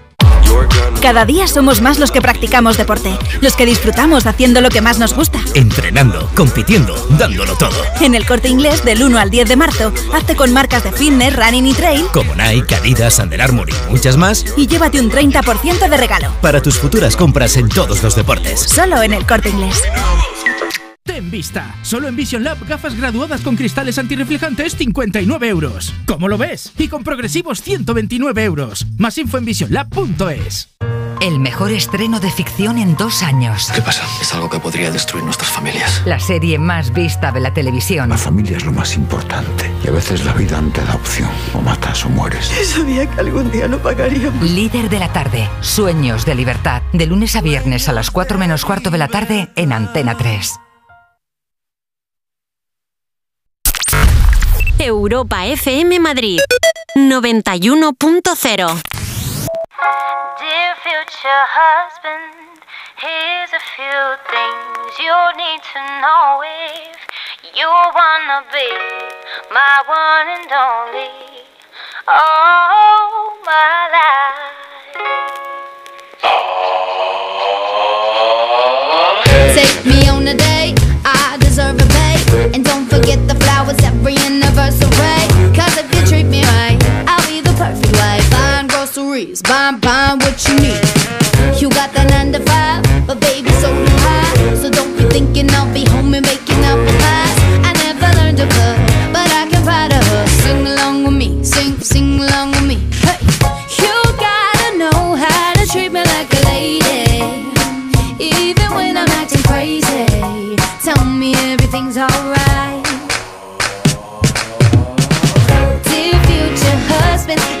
Cada día somos más los que practicamos deporte, los que disfrutamos haciendo lo que más nos gusta. Entrenando, compitiendo, dándolo todo. En el corte inglés del 1 al 10 de marzo, hazte con marcas de fitness, running y trail Como Nike, Adidas, Under Armour y muchas más. y llévate un 30% de regalo. Para tus futuras compras en todos los deportes. Solo en el corte inglés. Ten vista. Solo en Vision Lab gafas graduadas con cristales antirreflejantes 59 euros. ¿Cómo lo ves? Y con progresivos 129 euros. Más info en visionlab.es. El mejor estreno de ficción en dos años. ¿Qué pasa? Es algo que podría destruir nuestras familias. La serie más vista de la televisión. La familia es lo más importante. Y a veces la vida no te da opción. O matas o mueres. Sabía que algún día lo pagaríamos. Líder de la tarde. Sueños de libertad. De lunes a viernes a las 4 menos cuarto de la tarde en Antena 3. Europa FM Madrid 91.0 Dear future husband, here's a few things you need to know if you wanna be my one and only. Oh, my life. Take me on a date, what you need. You got the nine to five, but baby, so do I. So don't be thinking I'll be home and making up the pies. I never learned to cook, but I can ride a hook. Sing along with me, sing, sing along with me. Hey, you gotta know how to treat me like a lady. Even when I'm acting crazy, tell me everything's alright. Dear future husband,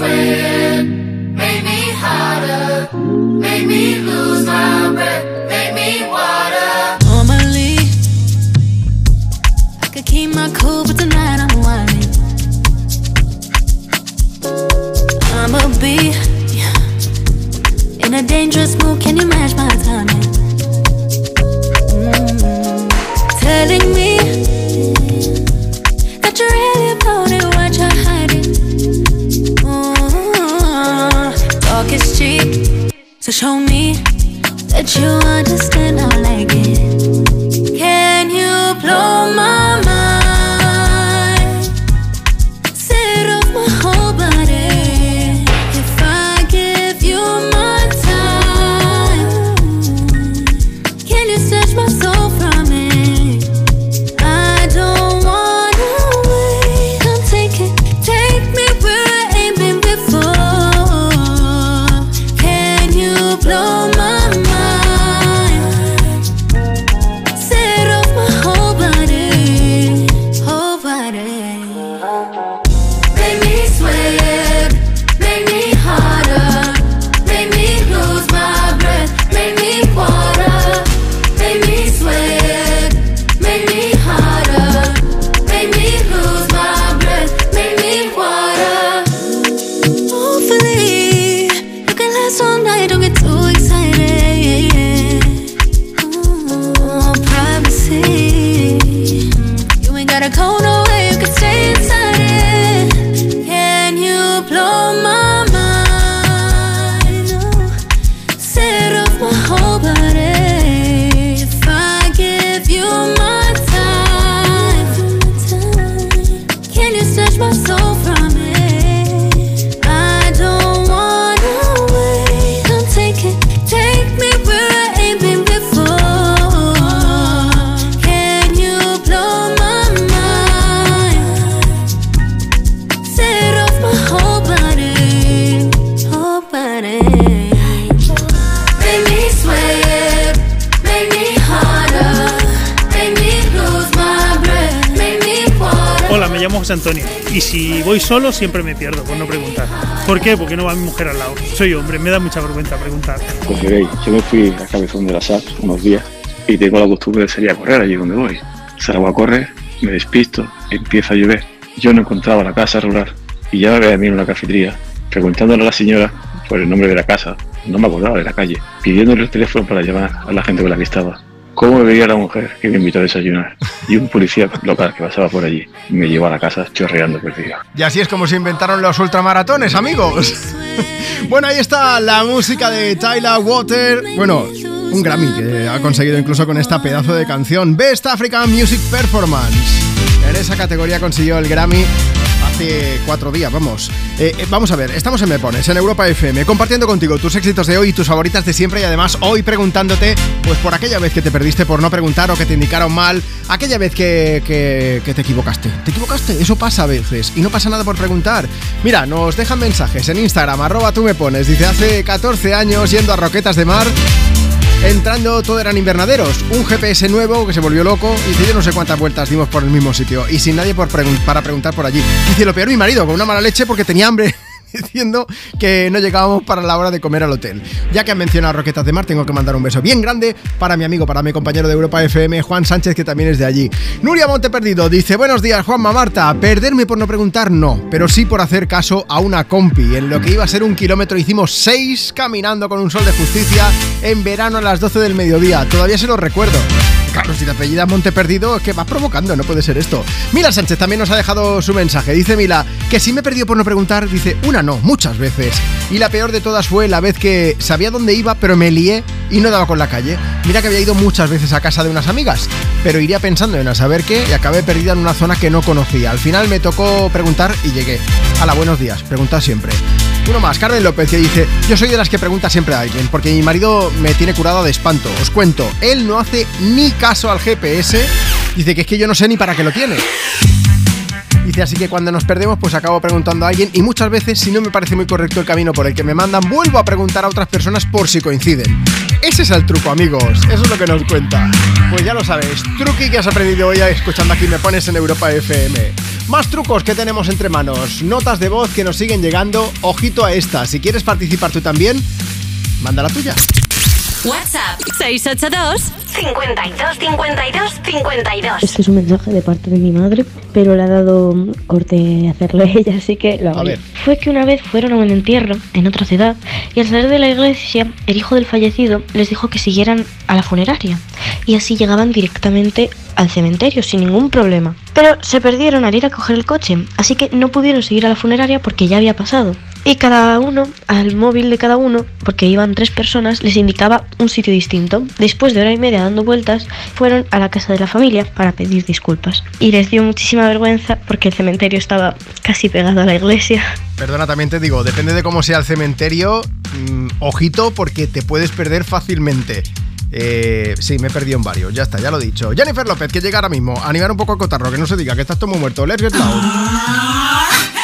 Sweat, make me harder, make me lose my breath, make me water. Normally, I could keep my cool, but tonight I'm whining. I'ma be in a dangerous mood. Can you match my timing? Mm. Telling me so show me that you understand. I like it. Can you blow my Antonio. Y si voy solo, siempre me pierdo por no preguntar. ¿Por qué? Porque no va mi mujer al lado. Soy hombre, me da mucha vergüenza preguntar. Pues veréis, yo me fui a Cabezón de la SAP unos días y tengo la costumbre de salir a correr allí donde voy. Salgo a correr, me despisto, empieza a llover. Yo no encontraba la casa rural y ya me veía a mí en una cafetería preguntándole a la señora por el nombre de la casa, no me acordaba de la calle, pidiéndole el teléfono para llamar a la gente con la que estaba. ¿Cómo me veía la mujer que me invitó a desayunar? Y un policía local que pasaba por allí me llevó a la casa chorreando perdido. Y así es como se inventaron los ultramaratones, amigos. bueno, ahí está la música de Tyler Water. Bueno, un Grammy que ha conseguido incluso con esta pedazo de canción. Best African Music Performance. En esa categoría consiguió el Grammy cuatro días, vamos. Eh, eh, vamos a ver, estamos en Me Pones, en Europa FM, compartiendo contigo tus éxitos de hoy tus favoritas de siempre y además hoy preguntándote, pues por aquella vez que te perdiste por no preguntar o que te indicaron mal, aquella vez que, que- que te equivocaste. ¿Te equivocaste? Eso pasa a veces y no pasa nada por preguntar. Mira, nos dejan mensajes en Instagram, arroba tú me pones, dice hace 14 años yendo a Roquetas de Mar. Entrando todo eran invernaderos, un GPS nuevo que se volvió loco y dice yo no sé cuántas vueltas dimos por el mismo sitio. Y sin nadie para preguntar por allí. Dice lo peor mi marido con una mala leche porque tenía hambre diciendo que no llegábamos para la hora de comer al hotel. Ya que han mencionado Roquetas de Mar, tengo que mandar un beso bien grande para mi amigo, para mi compañero de Europa FM, Juan Sánchez, que también es de allí. Nuria Monteperdido dice, buenos días, Juanma Marta. Perderme por no preguntar, no, pero sí por hacer caso a una compi. En lo que iba a ser un kilómetro hicimos seis caminando con un sol de justicia en verano a las 12 del mediodía. Todavía se lo recuerdo. Claro, si te apellidas Monteperdido, es que vas provocando, no puede ser esto. Mila Sánchez también nos ha dejado su mensaje. Dice Mila que si me he perdido por no preguntar, dice una no, muchas veces. Y la peor de todas fue la vez que sabía dónde iba, pero me lié y no daba con la calle. Mira que había ido muchas veces a casa de unas amigas, pero iría pensando en a saber qué y acabé perdida en una zona que no conocía. Al final me tocó preguntar y llegué. Hala, buenos días, pregunta siempre. Uno más, Carmen López, dice: Yo soy de las que pregunta siempre a alguien, porque mi marido me tiene curado de espanto. Os cuento, él no hace ni caso al GPS. Dice que es que yo no sé ni para qué lo tiene. Dice así que cuando nos perdemos, pues acabo preguntando a alguien y muchas veces, si no me parece muy correcto el camino por el que me mandan, vuelvo a preguntar a otras personas por si coinciden. Ese es el truco, amigos. Eso es lo que nos cuenta. Pues ya lo sabes, truqui que has aprendido hoy escuchando aquí me pones en Europa FM. Más trucos que tenemos entre manos, notas de voz que nos siguen llegando. Ojito a esta, si quieres participar tú también, manda la tuya. WhatsApp 682 52 52 52. Este es un mensaje de parte de mi madre, pero le ha dado corte hacerlo ella, así que lo hago A yo. ver. Fue que una vez fueron a un entierro en otra ciudad y al salir de la iglesia, el hijo del fallecido les dijo que siguieran a la funeraria y así llegaban directamente al cementerio sin ningún problema. Pero se perdieron al ir a coger el coche, así que no pudieron seguir a la funeraria porque ya había pasado. Y cada uno, al móvil de cada uno, porque iban tres personas, les indicaba un sitio distinto. Después de hora y media dando vueltas, fueron a la casa de la familia para pedir disculpas. Y les dio muchísima vergüenza porque el cementerio estaba casi pegado a la iglesia. Perdona, también te digo, depende de cómo sea el cementerio, mm, ojito porque te puedes perder fácilmente. Eh, sí, me he perdido en varios, ya está, ya lo he dicho. Jennifer López, que llega ahora mismo, animar un poco el cotarro, que no se diga que estás todo muerto. Let's get loud.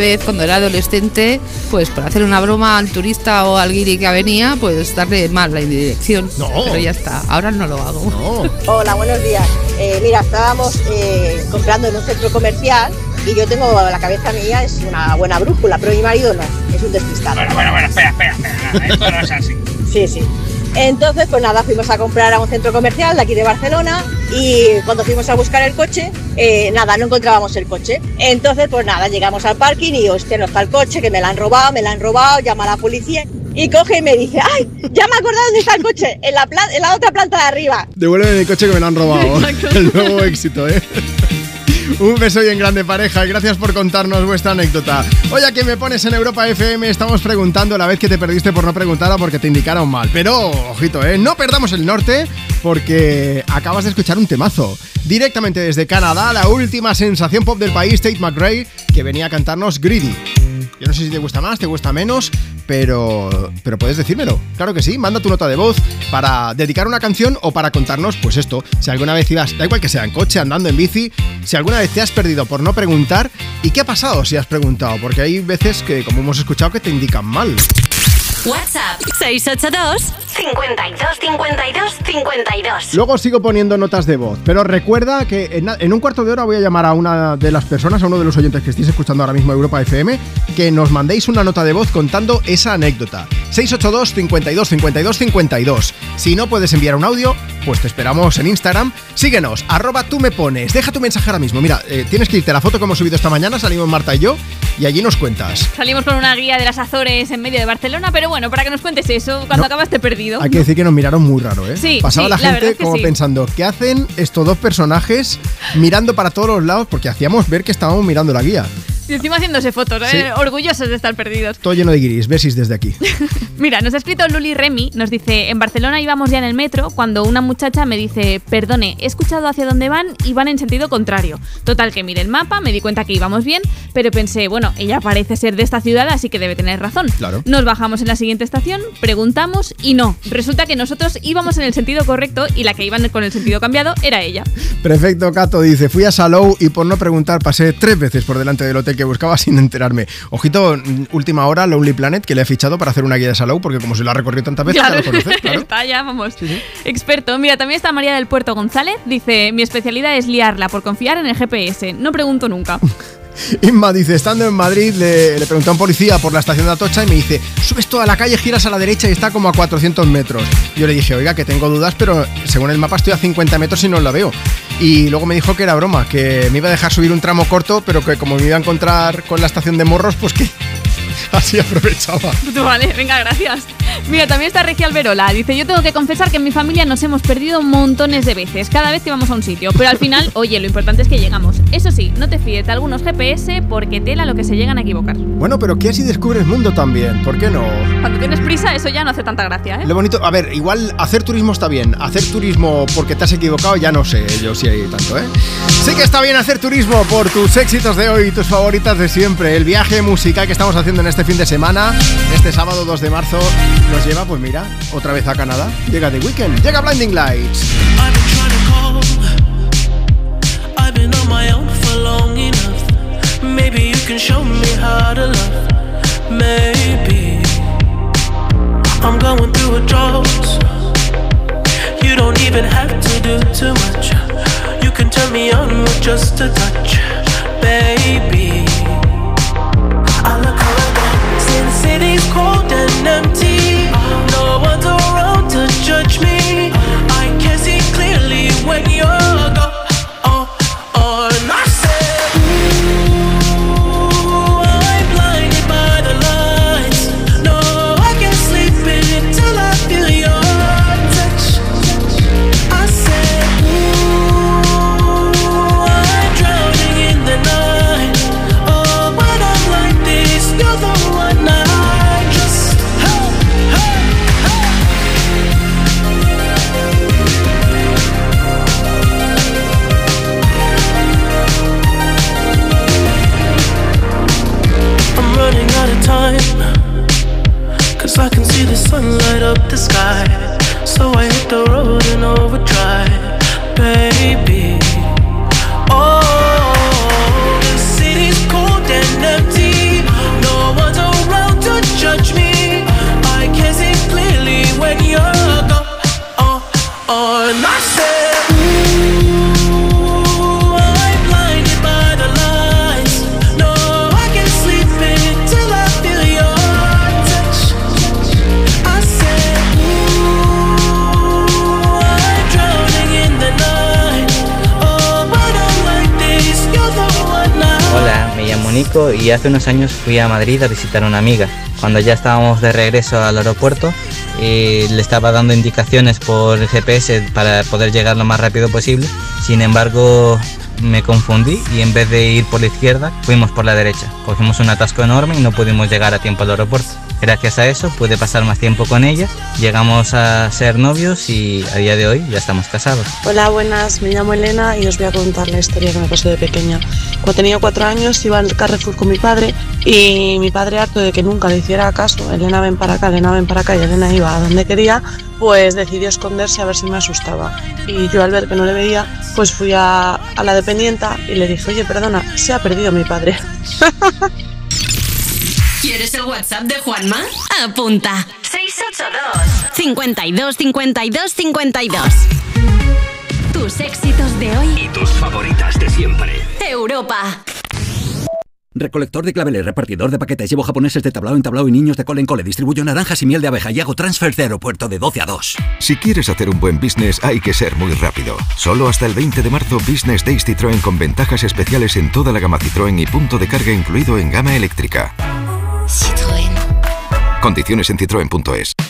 Vez cuando era adolescente, pues por hacer una broma al turista o al guiri que venía, pues darle mal la dirección. No. Pero ya está, ahora no lo hago. Hola, buenos días. Eh, mira, estábamos eh, comprando en un centro comercial y yo tengo la cabeza mía es una buena brújula, pero mi marido no, es un despistado. Bueno, bueno, bueno, espera, espera, espera. Esto no es así. Sí, sí. Entonces, pues nada, fuimos a comprar a un centro comercial de aquí de Barcelona y cuando fuimos a buscar el coche, eh, nada, no encontrábamos el coche. Entonces, pues nada, llegamos al parking y, hostia, no está el coche, que me lo han robado, me lo han robado, llama a la policía y coge y me dice, ¡ay! Ya me he acordado dónde está el coche, en la, en la otra planta de arriba. Devuelve mi coche que me lo han robado. El nuevo éxito, ¿eh? Un beso y en grande pareja y gracias por contarnos vuestra anécdota. Hoy a quien me pones en Europa FM estamos preguntando la vez que te perdiste por no preguntar o porque te indicaron mal. Pero, ojito, ¿eh? No perdamos el norte porque acabas de escuchar un temazo. Directamente desde Canadá, la última sensación pop del país, Tate McRae, que venía a cantarnos Greedy. Yo no sé si te gusta más, te gusta menos, pero, pero puedes decírmelo. Claro que sí, manda tu nota de voz para dedicar una canción o para contarnos, pues esto, si alguna vez ibas, da igual que sea en coche, andando en bici, si alguna vez te has perdido por no preguntar, ¿y qué ha pasado si has preguntado? Porque hay veces que, como hemos escuchado, que te indican mal. WhatsApp 682 52 52 52. Luego sigo poniendo notas de voz, pero recuerda que en, un cuarto de hora voy a llamar a una de las personas, a uno de los oyentes que estéis escuchando ahora mismo Europa FM, que nos mandéis una nota de voz contando esa anécdota. 682 52 52 52. Si no puedes enviar un audio, pues te esperamos en Instagram. Síguenos, arroba tú me pones. Deja tu mensaje ahora mismo. Mira, eh, tienes que irte a la foto que hemos subido esta mañana, salimos Marta y yo, y allí nos cuentas. Salimos con una guía de las Azores en medio de Barcelona, pero bueno, para que nos cuentes eso, cuando No. acabaste perdido. Hay que decir que nos miraron muy raro, ¿eh? Sí, Pasaba sí, la gente es que como sí. pensando, ¿qué hacen estos dos personajes mirando para todos los lados? Porque hacíamos ver que estábamos mirando la guía. Y encima haciéndose fotos, ¿eh? Sí. orgullosos de estar perdidos. Todo lleno de guiris, besis desde aquí. Mira, nos ha escrito Luli Remy, nos dice, en Barcelona íbamos ya en el metro cuando una muchacha me dice, perdone, he escuchado hacia dónde van y van en sentido contrario. Total que mire el mapa, me di cuenta que íbamos bien, pero pensé, bueno, ella parece ser de esta ciudad, así que debe tener razón. Claro. Nos bajamos en la siguiente estación, preguntamos y no. Resulta que nosotros íbamos en el sentido correcto y la que iba con el sentido cambiado era ella. Perfecto, Cato dice, fui a Salou y por no preguntar pasé tres veces por delante del hotel que buscaba sin enterarme. Ojito, última hora, Lonely Planet, que le he fichado para hacer una guía de Salou, porque como se lo ha recorrido tantas veces, ya lo conoce, claro. está ya, vamos. Experto. Mira, también está María del Puerto González. Dice, mi especialidad es liarla por confiar en el GPS. No pregunto nunca. Inma dice, estando en Madrid, le, le pregunté a un policía por la estación de Atocha y me dice, subes toda la calle, giras a la derecha y está como a 400 metros. Yo le dije, oiga, que tengo dudas, pero según el mapa estoy a 50 metros y no la veo. Y luego me dijo que era broma, que me iba a dejar subir un tramo corto, pero que como me iba a encontrar con la estación de Morros, pues que así aprovechaba. Vale, venga, gracias. Mira, también está Regia Alberola. Dice, yo tengo que confesar que en mi familia nos hemos perdido montones de veces, cada vez que vamos a un sitio. Pero al final, oye, lo importante es que llegamos. Eso sí, no te fíes de algunos GPS porque tela lo que se llegan a equivocar. Bueno, pero ¿qué si descubres mundo también? ¿Por qué no? Cuando tienes prisa, eso ya no hace tanta gracia, ¿eh? Lo bonito, a ver, igual hacer turismo está bien, hacer turismo porque te has equivocado ya no sé, yo sí hay tanto, ¿eh? Sí que está bien hacer turismo por tus éxitos de hoy y tus favoritas de siempre. El viaje musical que estamos haciendo en este fin de semana, este sábado 2 de marzo, nos lleva, pues mira, otra vez a Canadá. Llega The Weekend, llega Blinding Lights. Maybe you can show me how to love. Maybe I'm going through a drought. You don't even have to do too much. You can turn me on with just a touch, baby. And empty. No one's around to judge me. Y hace unos años fui a Madrid a visitar a una amiga. Cuando ya estábamos de regreso al aeropuerto, eh, le estaba dando indicaciones por GPS para poder llegar lo más rápido posible. Sin embargo, me confundí y en vez de ir por la izquierda, fuimos por la derecha. Cogimos un atasco enorme y no pudimos llegar a tiempo al aeropuerto. Gracias a eso pude pasar más tiempo con ella, llegamos a ser novios y a día de hoy ya estamos casados. Hola, buenas, me llamo Elena y os voy a contar la historia que me pasó de pequeña. Cuando tenía cuatro años iba al Carrefour con mi padre y mi padre harto de que nunca le hiciera caso, Elena ven para acá, Elena ven para acá y Elena iba a donde quería, pues decidió esconderse a ver si me asustaba. Y yo al ver que no le veía, pues fui a, a la dependienta y le dije, oye, perdona, se ha perdido mi padre. ¿Quieres el WhatsApp de Juanma? Apunta. 682 52 52 52. Tus éxitos de hoy. Y tus favoritas de siempre. Europa. Recolector de claveles, repartidor de paquetes, llevo japoneses de tablao en tablao y niños de cole en cole, distribuyo naranjas y miel de abeja y hago transfer de aeropuerto de 12 a 2. Si quieres hacer un buen business hay que ser muy rápido. Solo hasta el 20 de marzo Business Days Citroën con ventajas especiales en toda la gama Citroën y punto de carga incluido en gama eléctrica. Citroën. Condiciones en citroen.es.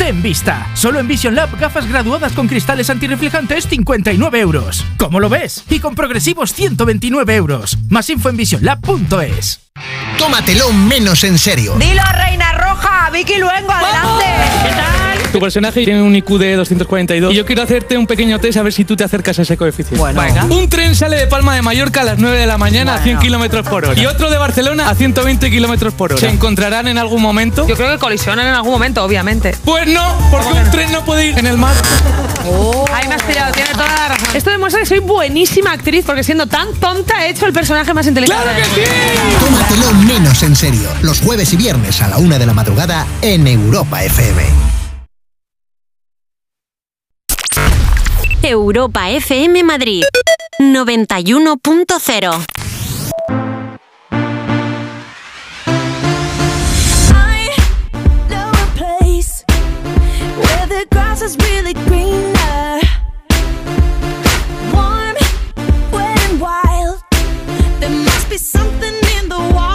Ten vista. Solo en Vision Lab gafas graduadas con cristales antirreflejantes 59 euros. ¿Cómo lo ves? Y con progresivos 129 euros. Más info en visionlab.es. Tómatelo menos en serio. Dilo, Reina Roja, Vicky Luengo, adelante. ¿Qué tal? Tu personaje tiene un IQ de 242 y yo quiero hacerte un pequeño test a ver si tú te acercas a ese coeficiente. Bueno. Venga. Un tren sale de Palma de Mallorca a las 9 de la mañana a 100 kilómetros por hora y otro de Barcelona a 120 kilómetros por hora. ¿Se encontrarán en algún momento? Yo creo que colisionan en algún momento, obviamente. Pues no, porque un tren no puede ir en el mar. Ahí me has pillado, tiene toda la razón. Esto demuestra que soy buenísima actriz porque siendo tan tonta he hecho el personaje más inteligente. ¡Claro que sí! Tómatelo menos en serio. Los jueves y viernes a la una de la madrugada en Europa FM. Europa FM Madrid 91.0 is really greener. Warm, wet, and wild. There must be something in the water.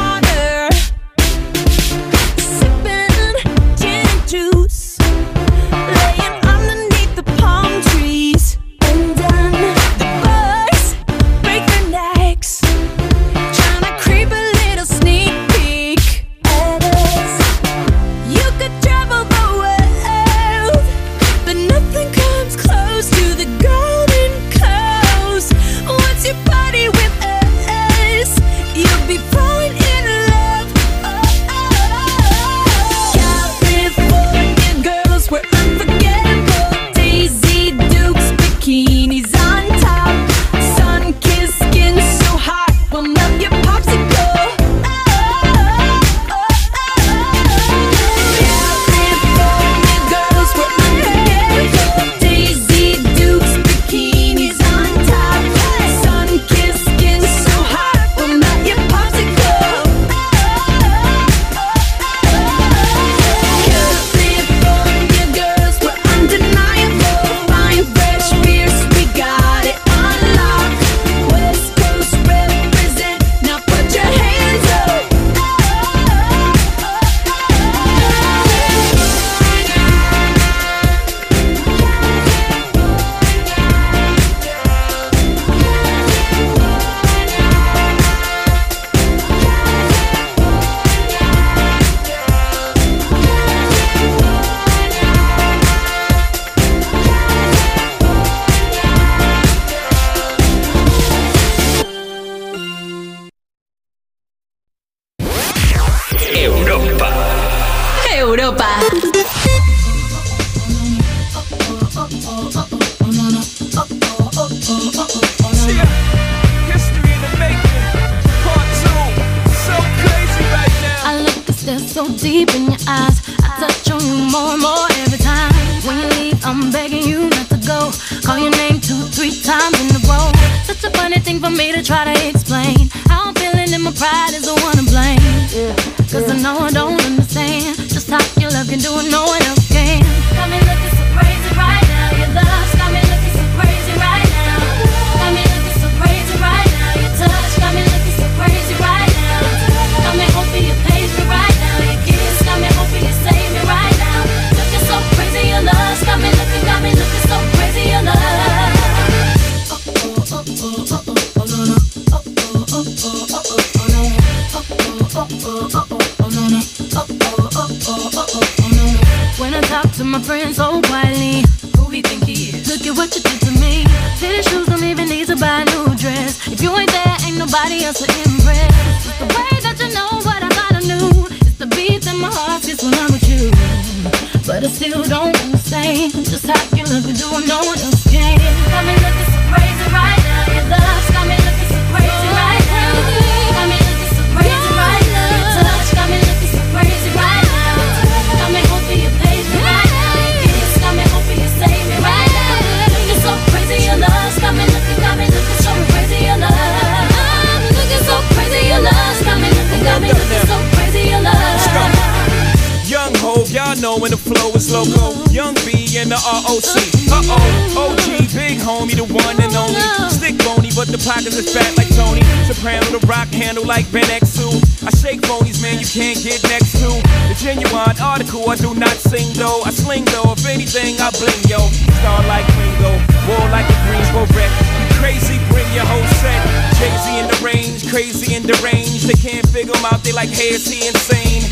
The loco. Young B and the ROC. Uh oh, OG, big homie, the one and only. Stick bony, but the pockets is fat like Tony. Soprano, the rock handle like Ben X2. I shake phonies, man, you can't get next to. The genuine article, I do not sing though. I sling though, if anything, I bling yo. Star like Ringo, war like a Greensboro wreck. Crazy, bring your whole set. Z in the range, crazy in the range. They can't figure him out, they like, hey, is he insane?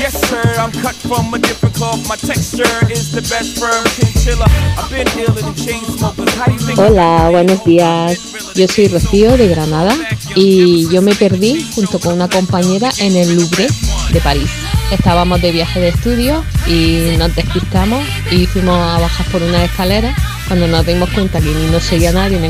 Yes, sir, I'm cut from a different cloth. My texture is the best firm chinchilla. I've been dealing in chain smokers. How do you think? Hola, buenos días. Yo soy Rocío de Granada y yo me perdí junto con una compañera en el Louvre de París. Estábamos de viaje de estudio y nos despistamos y fuimos a bajar por una escalera cuando nos dimos cuenta que ni nos seguía nadie ni,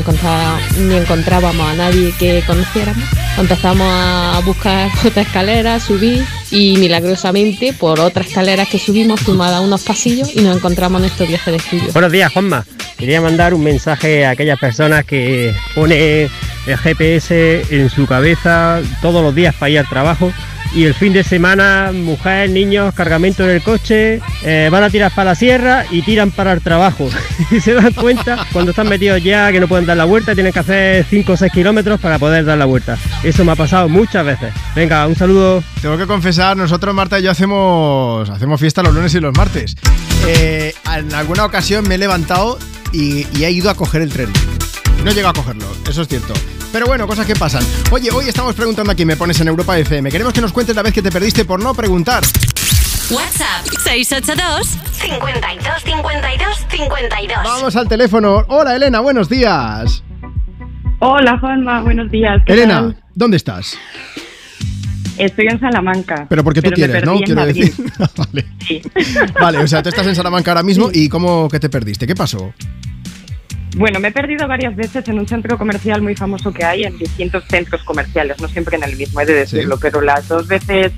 encontrábamos a nadie que conociéramos. Empezamos a buscar otra escalera, subir y milagrosamente por otra escalera que subimos fuimos a dar unos pasillos y nos encontramos en nuestro viaje de estudio. Buenos días, Juanma. Quería mandar un mensaje a aquellas personas que pone el GPS en su cabeza todos los días para ir al trabajo y el fin de semana, mujer, niños, cargamento en el coche, eh, van a tirar para la sierra y tiran para el trabajo. y se dan cuenta cuando están metidos ya que no pueden dar la vuelta, tienen que hacer 5 o 6 kilómetros para poder dar la vuelta. Eso me ha pasado muchas veces. Venga, un saludo. Tengo que confesar, nosotros Marta y yo hacemos, hacemos fiesta los lunes y los martes. Eh, en alguna ocasión me he levantado y, y he ido a coger el tren. No he llegado a cogerlo, eso es cierto. Pero bueno, cosas que pasan. Oye, hoy estamos preguntando aquí, me pones en Europa FM. Queremos que nos cuentes la vez que te perdiste por no preguntar. WhatsApp 682 52 52 52. Vamos al teléfono. Hola Elena, buenos días. Hola Juanma, buenos días. ¿qué Elena, tal? ¿dónde estás? Estoy en Salamanca. Pero porque tú me quieres, ¿no? Quiero Madrid. decir. vale. Vale, o sea, tú estás en Salamanca ahora mismo y ¿cómo que te perdiste? ¿Qué pasó? Bueno, me he perdido varias veces en un centro comercial muy famoso que hay en distintos centros comerciales, no siempre en el mismo, he de decirlo, pero las dos veces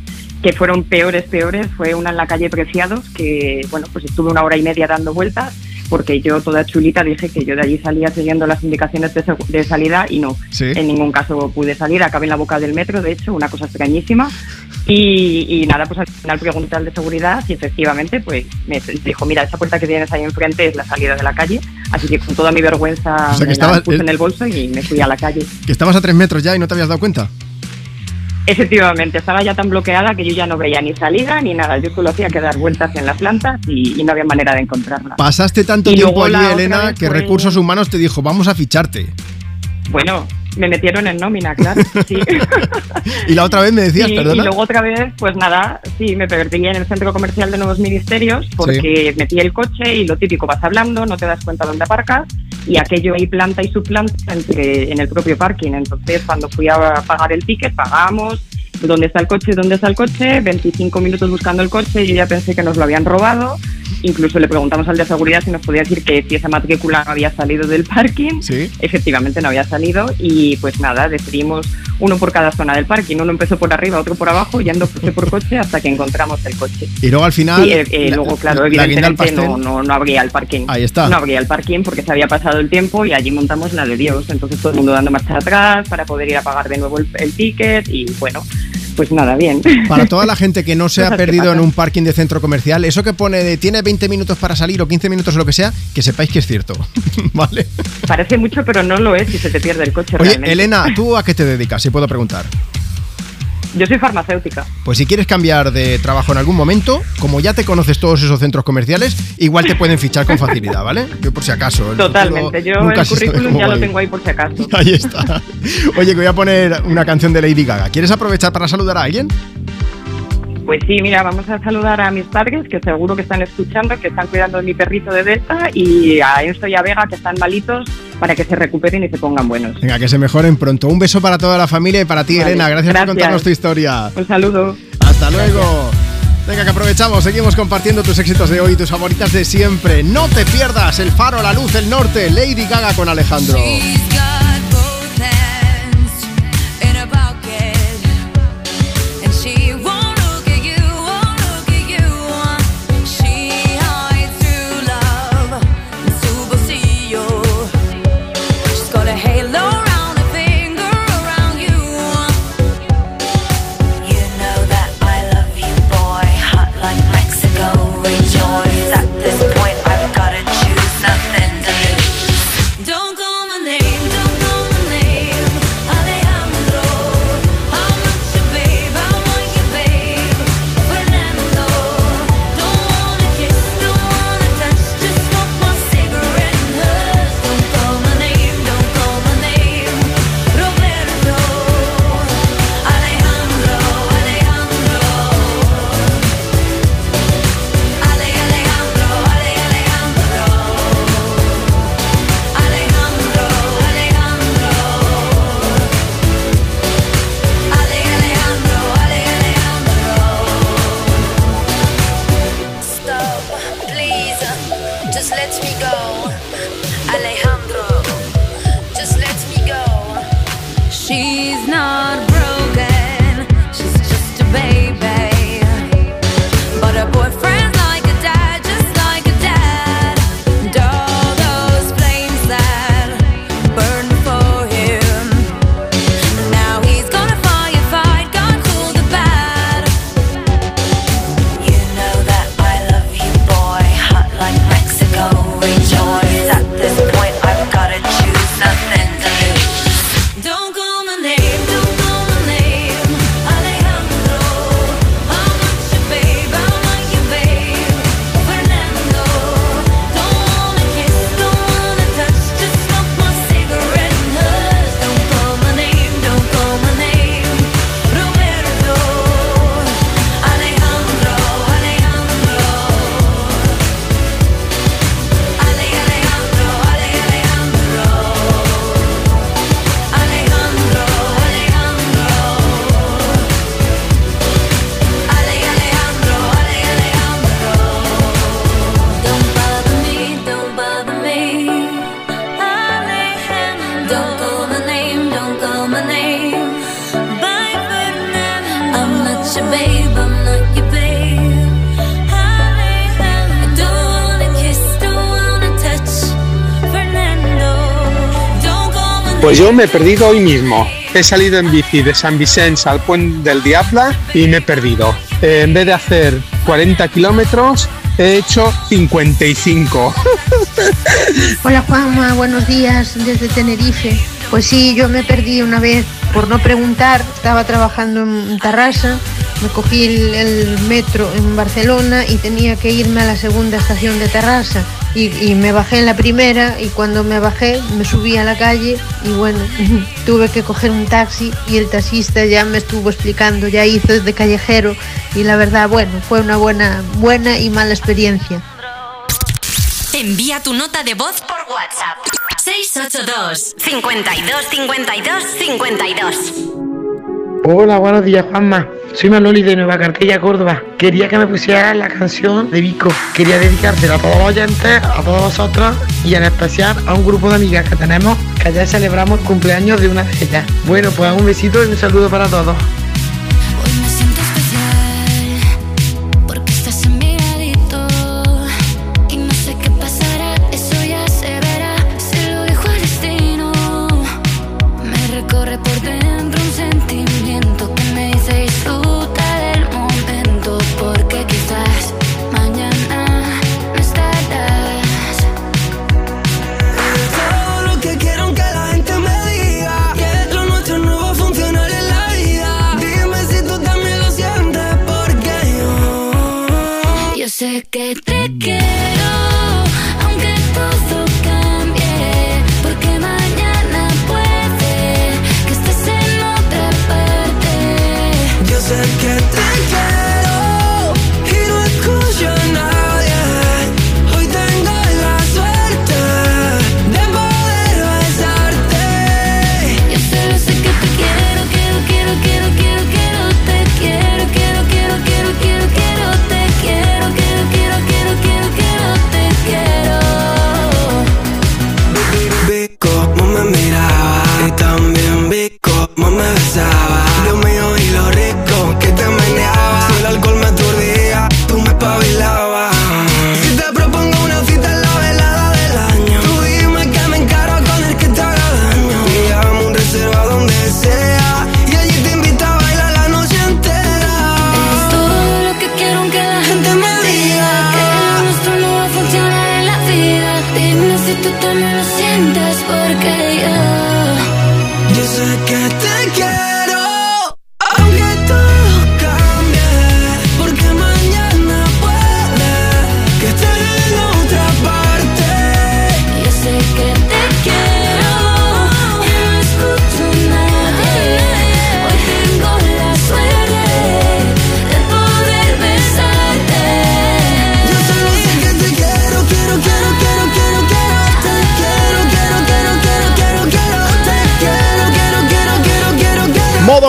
que fueron peores, peores, fue una en la calle Preciados, que bueno, pues estuve una hora y media dando vueltas, porque yo toda chulita dije que yo de allí salía siguiendo las indicaciones de, de salida y no, Sí. en ningún caso pude salir, acabé en la boca del metro, de hecho, una cosa extrañísima. Y, y nada, pues al final pregunté al de seguridad y efectivamente pues me dijo, mira, esa puerta que tienes ahí enfrente es la salida de la calle. Así que con toda mi vergüenza O sea, que me estabas- la puse eh, en el bolso y me fui a la calle. Que estabas a tres metros ya y no te habías dado cuenta. Efectivamente, estaba ya tan bloqueada que yo ya no veía ni salida ni nada. Yo solo hacía que dar vueltas en las plantas y, y no había manera de encontrarla. Pasaste tanto Y tiempo allí, Elena, que fue- Recursos Humanos te dijo, vamos a ficharte. Bueno, me metieron en nómina, claro. Sí. Y la otra vez me decías, Sí, perdona. Y luego otra vez, pues nada, sí, me perdí en el centro comercial de Nuevos Ministerios porque metí el coche y lo típico, vas hablando, no te das cuenta dónde aparcas y aquello hay planta y subplanta entre, en el propio parking. Entonces, cuando fui a pagar el ticket, pagamos, ¿dónde está el coche? ¿Dónde está el coche? 25 minutos buscando el coche y yo ya pensé que nos lo habían robado. Incluso le preguntamos al de seguridad si nos podía decir que si esa matrícula no había salido del parking. Sí. Efectivamente no había salido y pues nada, decidimos uno por cada zona del parking. Uno empezó por arriba, otro por abajo, yendo coche por coche hasta que encontramos el coche. Y luego al final. Sí, eh, eh, la- luego, claro, evidentemente no, no, no abría el parking. Ahí está. No abría el parking porque se había pasado el tiempo y allí montamos la de Dios. Entonces todo el mundo dando marcha atrás para poder ir a pagar de nuevo el, el ticket y bueno, pues nada, bien. Para toda la gente que no se ha perdido en un parking de centro comercial, eso que pone de tiene 20 minutos para salir o 15 minutos o lo que sea, que sepáis que es cierto. ¿Vale? Parece mucho, pero no lo es si se te pierde el coche Oye, realmente. Elena, ¿tú a qué te dedicas? Si puedo preguntar. Yo soy farmacéutica. Pues si quieres cambiar de trabajo en algún momento, como ya te conoces todos esos centros comerciales, igual te pueden fichar con facilidad, ¿vale? Yo por si acaso. Totalmente. Yo el currículum ya lo tengo ahí por si acaso. Ahí está. Oye, que voy a poner una canción de Lady Gaga. ¿Quieres aprovechar para saludar a alguien? Pues sí, mira, vamos a saludar a mis padres, que seguro que están escuchando, que están cuidando de mi perrito de Delta, y a Enzo y a Vega, que están malitos para que se recuperen y se pongan buenos. Venga, que se mejoren pronto. Un beso para toda la familia y para ti, Vale, Elena. Gracias, gracias. por contarnos tu historia. Un saludo. Hasta luego. Venga, que aprovechamos, seguimos compartiendo tus éxitos de hoy y tus favoritas de siempre. No te pierdas El Faro, La Luz, El Norte, Lady Gaga con Alejandro. Pues yo me he perdido hoy mismo. He salido en bici de San Vicente al Puente del Diabla y me he perdido. En vez de hacer 40 kilómetros, he hecho 55. Hola Juanma, buenos días desde Tenerife. Pues sí, yo me perdí una vez por no preguntar. Estaba trabajando en Tarrasa, me cogí el, el metro en Barcelona y tenía que irme a la segunda estación de Tarrasa. Y, me bajé en la primera y cuando me bajé me subí a la calle y bueno, tuve que coger un taxi y el taxista ya me estuvo explicando, ya hizo de callejero y la verdad, bueno, fue una buena, buena y mala experiencia. Envía tu nota de voz por WhatsApp. 682 52 52 52 Hola, buenos días, Juanma. Soy Manoli de Nueva Cartella, Córdoba. Quería que me pusieras la canción de Vico. Quería dedicársela a todos los oyentes, a todos vosotros y en especial a un grupo de amigas que tenemos que ayer celebramos el cumpleaños de una de ellas. Bueno, pues un besito y un saludo para todos. Que te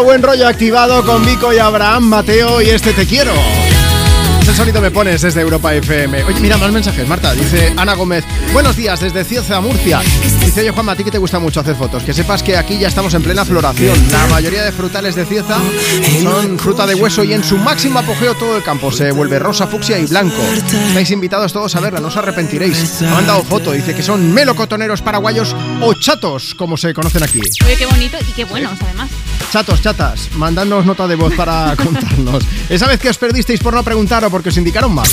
buen rollo activado con Vico y Abraham Mateo y este te quiero. Ese sonido me pones desde Europa FM. Oye, mira, más mensajes, Marta. Dice Ana Gómez. Buenos días desde Cieza, Murcia. Dice, oye, Juanma, a ti que te gusta mucho hacer fotos. Que sepas que aquí ya estamos en plena floración. La mayoría de frutales de Cieza son fruta de hueso y en su máximo apogeo todo el campo se vuelve rosa, fucsia y blanco. Estáis invitados todos a verla, no os arrepentiréis. Me ha mandado foto. Dice que son melocotoneros paraguayos o chatos, como se conocen aquí. Oye, qué bonito y qué buenos, además. Chatos, chatas, mandadnos nota de voz para contarnos. Esa vez que os perdisteis por no preguntar o porque os indicaron mal.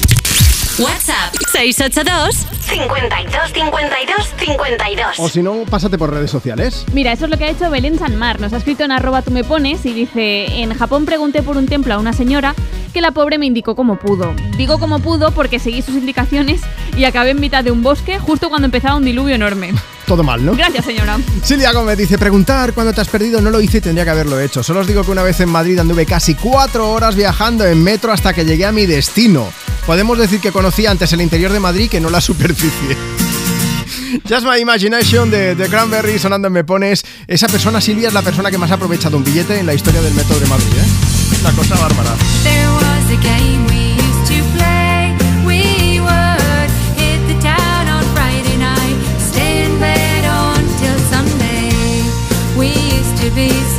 WhatsApp 682 52 52 52. O si no, pásate por redes sociales. Mira, eso es lo que ha hecho Belén Sanmar. Nos ha escrito en arroba tú me pones y dice, en Japón pregunté por un templo a una señora que la pobre me indicó cómo pudo. Digo cómo pudo porque seguí sus indicaciones y acabé en mitad de un bosque justo cuando empezaba un diluvio enorme. Todo mal, ¿no? Gracias, señora. Silvia Gómez dice, preguntar cuándo te has perdido no lo hice y tendría que haberlo hecho. Solo os digo que una vez en Madrid anduve casi cuatro horas viajando en metro hasta que llegué a mi destino. Podemos decir que conocí antes el interior de Madrid que no la superficie. Just My Imagination de The Cranberry sonando en Me Pones. Esa persona, Silvia, es la persona que más ha aprovechado un billete en la historia del metro de Madrid, ¿eh? Una cosa bárbara. babies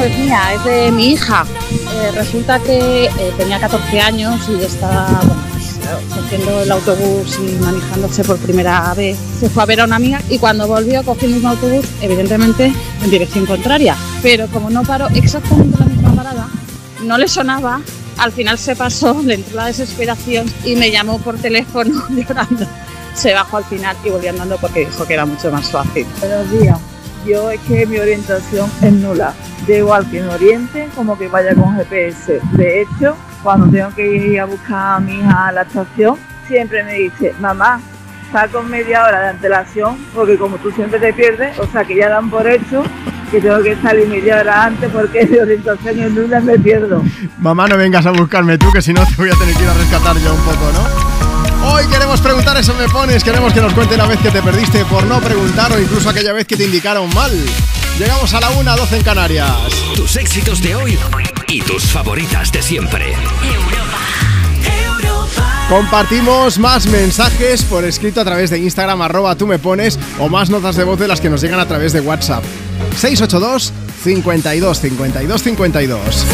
que voy a contar no es de mi hija. Eh, resulta que eh, tenía 14 años y estaba pues, cogiendo el autobús y manejándose por primera vez. Se fue a ver a una amiga y cuando volvió cogió el mismo autobús, evidentemente en dirección contraria. Pero como no paró exactamente en la misma parada, no le sonaba, al final se pasó, le entró la desesperación y me llamó por teléfono llorando. Se bajó al final y volvió andando porque dijo que era mucho más fácil. Buenos días. Yo es que mi orientación es nula. Da igual que me oriente como que vaya con GPS. De hecho, cuando tengo que ir a buscar a mi hija a la estación, siempre me dice, mamá, con media hora de antelación, porque como tú siempre te pierdes, o sea que ya dan por hecho que tengo que salir media hora antes porque de orientación en nula me pierdo. Mamá, no vengas a buscarme tú, que si no te voy a tener que ir a rescatar yo un poco, ¿no? Hoy queremos preguntar eso me pones, queremos que nos cuente la vez que te perdiste por no preguntar o incluso aquella vez que te indicaron mal. Llegamos a la 1, 12 en Canarias. Tus éxitos de hoy y tus favoritas de siempre. Compartimos más mensajes por escrito a través de Instagram, arroba tú me pones, o más notas de voz de las que nos llegan a través de WhatsApp. 682 52 52 52.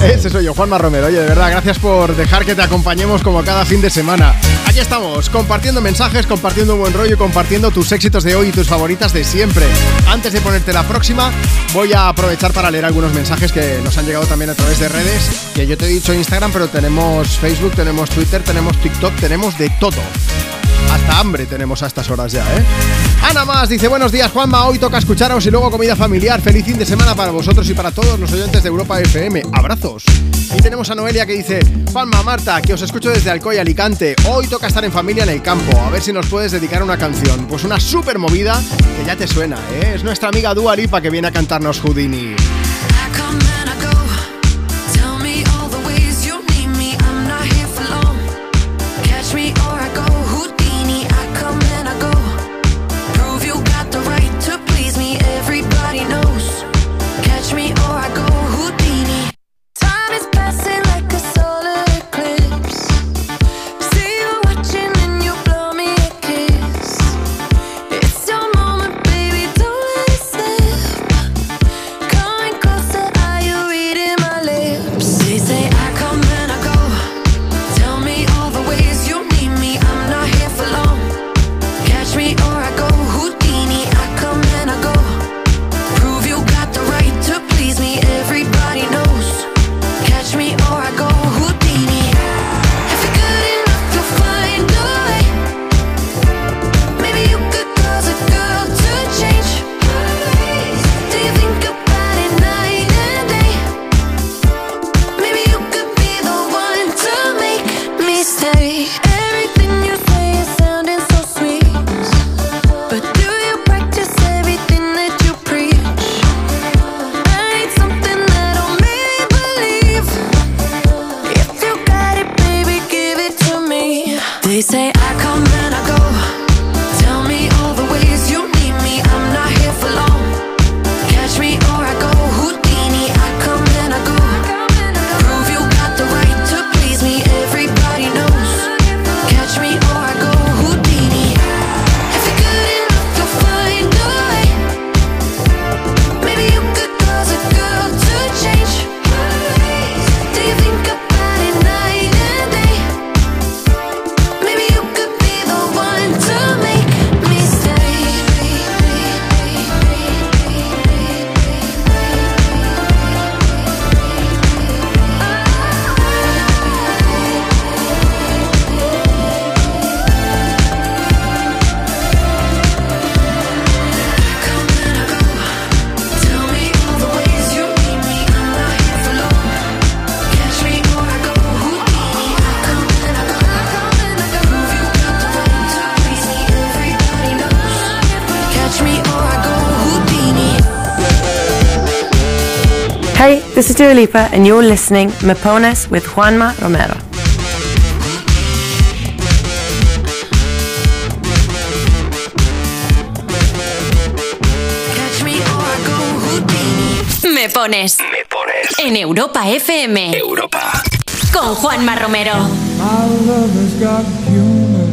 Ese soy yo, Juanma Romero. Oye, de verdad, gracias por dejar que te acompañemos como cada fin de semana. Aquí estamos, compartiendo mensajes, compartiendo un buen rollo compartiendo tus éxitos de hoy y tus favoritas de siempre. Antes de ponerte la próxima, voy a aprovechar para leer algunos mensajes que nos han llegado también a través de redes. Que yo te he dicho Instagram, pero tenemos Facebook, tenemos Twitter, tenemos TikTok, tenemos de todo. Hasta hambre tenemos a estas horas ya, ¿eh? Ana Más dice, buenos días Juanma, hoy toca escucharos y luego comida familiar. Feliz fin de semana para vosotros y para todos los oyentes de Europa FM. Abrazos. Y tenemos a Noelia que dice, Juanma, Marta, que os escucho desde Alcoy, Alicante. Hoy toca estar en familia en el campo. A ver si nos puedes dedicar una canción. Pues una super movida que ya te suena, ¿eh? Es nuestra amiga Dua Lipa que viene a cantarnos Houdini. This is Dua Lipa, and you're listening Me Pones with Juanma Romero. Catch me pones. Me pones. En Europa FM. Europa. Con Juanma Romero. My lover's got humor.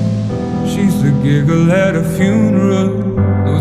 She's the giggle at a funeral.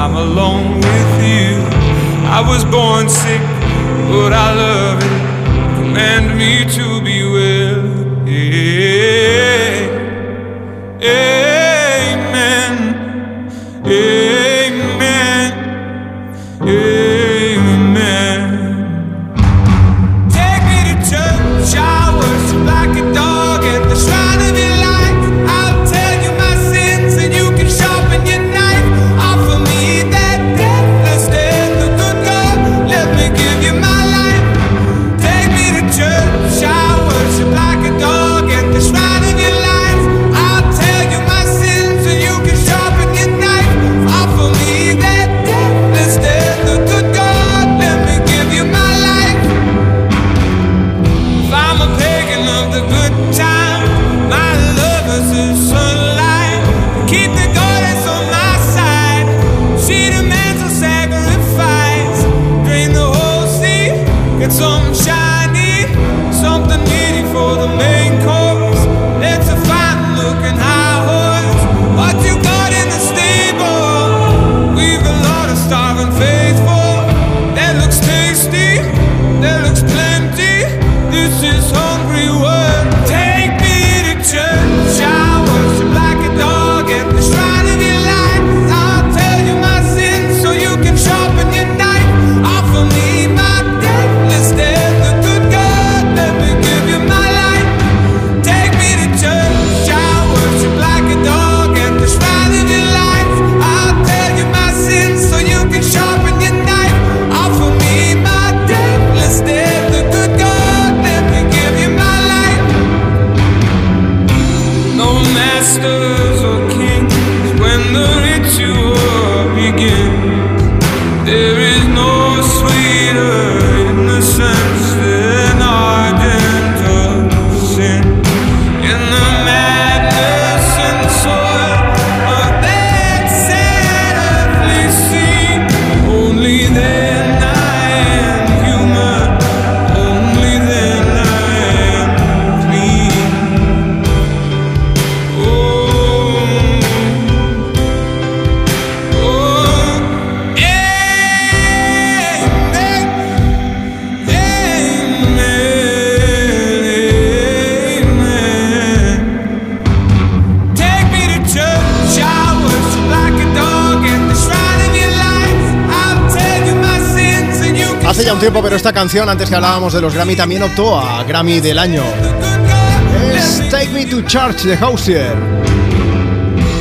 I'm alone with you. I was born sick, but I love it. Command me to esta canción, antes que hablábamos de los Grammy, también optó a Grammy del año. Es Take Me to Church de Hausier.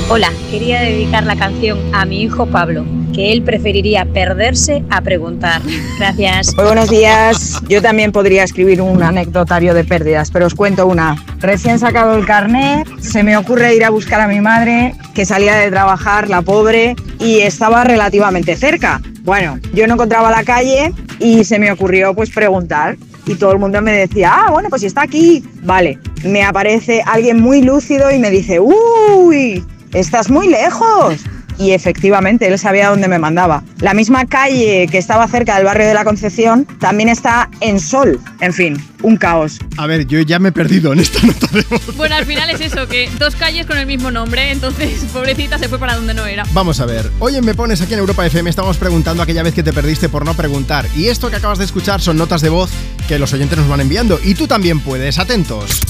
Hola, quería dedicar la canción a mi hijo Pablo, que él preferiría perderse a preguntar. Gracias. Muy buenos días. Yo también podría escribir un anecdotario de pérdidas, pero os cuento una. Recién sacado el carnet, se me ocurre ir a buscar a mi madre, que salía de trabajar, la pobre, y estaba relativamente cerca. Bueno, yo no encontraba la calle y se me ocurrió pues preguntar. Y todo el mundo me decía, ah, bueno, pues si está aquí. Vale, me aparece alguien muy lúcido y me dice, uy, estás muy lejos. Y efectivamente, él sabía dónde me mandaba. La misma calle que estaba cerca del barrio de la Concepción también está en Sol. En fin, un caos. A ver, yo ya me he perdido en esta nota de voz. Bueno, al final es eso, que dos calles con el mismo nombre, entonces pobrecita se fue para donde no era. Vamos a ver, hoy en Me Pones aquí en Europa FM estamos preguntando aquella vez que te perdiste por no preguntar. Y esto que acabas de escuchar son notas de voz que los oyentes nos van enviando. Y tú también puedes, atentos.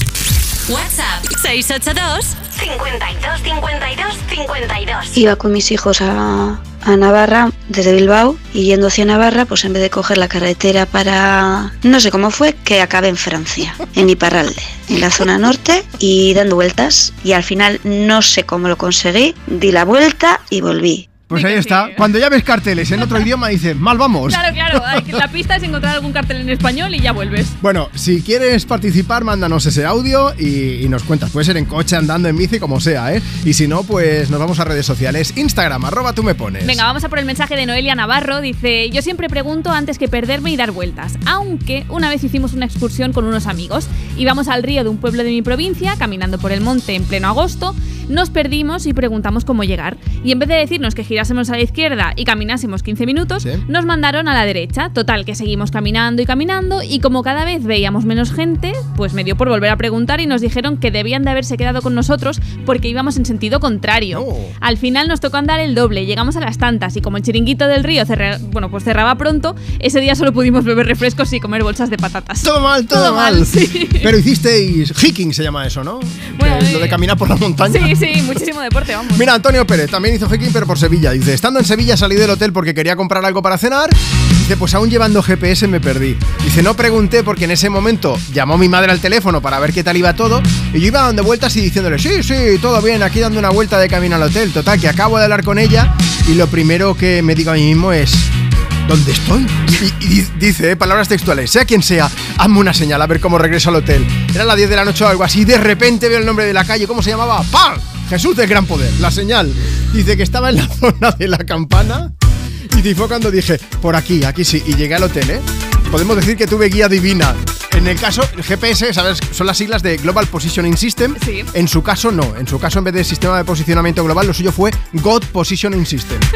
WhatsApp 682 52 52 52. Iba con mis hijos a, a Navarra desde Bilbao y yendo hacia Navarra, pues en vez de coger la carretera para... No sé cómo fue, que acabé en Francia, en Iparralde, en la zona norte y dando vueltas y al final no sé cómo lo conseguí, di la vuelta y volví. Pues ahí está. Cuando ya ves carteles en otro idioma dices, mal vamos. Claro, claro, la pista es encontrar algún cartel en español y ya vuelves. Bueno, si quieres participar, mándanos ese audio y, y nos cuentas. Puede ser en coche, andando en bici, como sea, ¿eh? Y si no, pues nos vamos a redes sociales. Instagram, arroba tú me pones. Venga, vamos a por el mensaje de Noelia Navarro. Dice, yo siempre pregunto antes que perderme y dar vueltas. Aunque una vez hicimos una excursión con unos amigos. Íbamos al río de un pueblo de mi provincia, caminando por el monte en pleno agosto. Nos perdimos y preguntamos cómo llegar. Y en vez de decirnos que girásemos a la izquierda y caminásemos 15 minutos, nos mandaron a la derecha. Total, que seguimos caminando y caminando y como cada vez veíamos menos gente, pues me dio por volver a preguntar y nos dijeron que debían de haberse quedado con nosotros porque íbamos en sentido contrario. Al final nos tocó andar el doble, llegamos a las tantas y como el chiringuito del río cerra- bueno, pues cerraba pronto, ese día solo pudimos beber refrescos y comer bolsas de patatas. Todo mal, todo, mal. Pero hicisteis hiking, se llama eso, ¿no? Es lo de caminar por la montaña. Sí, sí, muchísimo deporte, vamos. Mira, Antonio Pérez también hizo hiking, pero por Sevilla. Dice, estando en Sevilla salí del hotel porque quería comprar algo para cenar. Dice, pues aún llevando GPS me perdí. Dice, no pregunté porque en ese momento llamó mi madre al teléfono para ver qué tal iba todo. Y yo iba dando vueltas y diciéndole, sí, sí, todo bien, aquí dando una vuelta de camino al hotel. Total, que acabo de hablar con ella y lo primero que me digo a mí mismo es, ¿dónde estoy? Y, y di- dice, eh, palabras textuales, sea quien sea, hazme una señal a ver cómo regreso al hotel. Era las 10 de la noche o algo así, y de repente veo el nombre de la calle, ¿cómo se llamaba? ¡Pam! Jesús del Gran Poder, la señal. Dice que estaba en la zona de la campana y fue cuando dije, por aquí, aquí sí, y llegué al hotel, ¿eh? Podemos decir que tuve guía divina. En el caso, el GPS, ¿sabes? Son las siglas de Global Positioning System. Sí. En su caso, no. En su caso, en vez de sistema de posicionamiento global, lo suyo fue God Positioning System.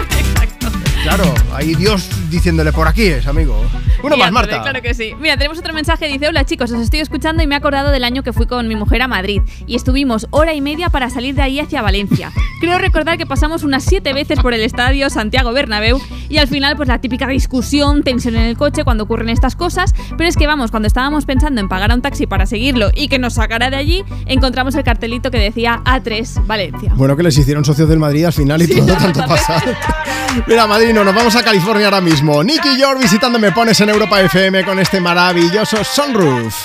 Claro, ahí Dios diciéndole por aquí es, amigo. Uno más, Marta. Claro que sí. Mira, tenemos otro mensaje. Dice: Hola chicos, os estoy escuchando y me he acordado del año que fui con mi mujer a Madrid. Y estuvimos hora y media para salir de ahí hacia Valencia. Creo recordar que pasamos unas siete veces por el estadio Santiago Bernabéu. Y al final, pues la típica discusión, tensión en el coche cuando ocurren estas cosas. Pero es que vamos, cuando estábamos pensando en pagar a un taxi para seguirlo y que nos sacara de allí, encontramos el cartelito que decía A3 Valencia. Bueno, que les hicieron socios del Madrid al final y Sí, todo no, tanto pasado. Mira, Madrino, nos vamos a California ahora mismo. Nicky York visitando Me Pones en Europa FM con este maravilloso Sunroof.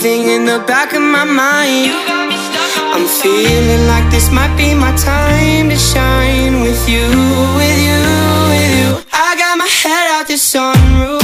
thing in the back of my mind. I'm feeling like this might be my time to shine with you, with you, with you. I got my head out the sunroof.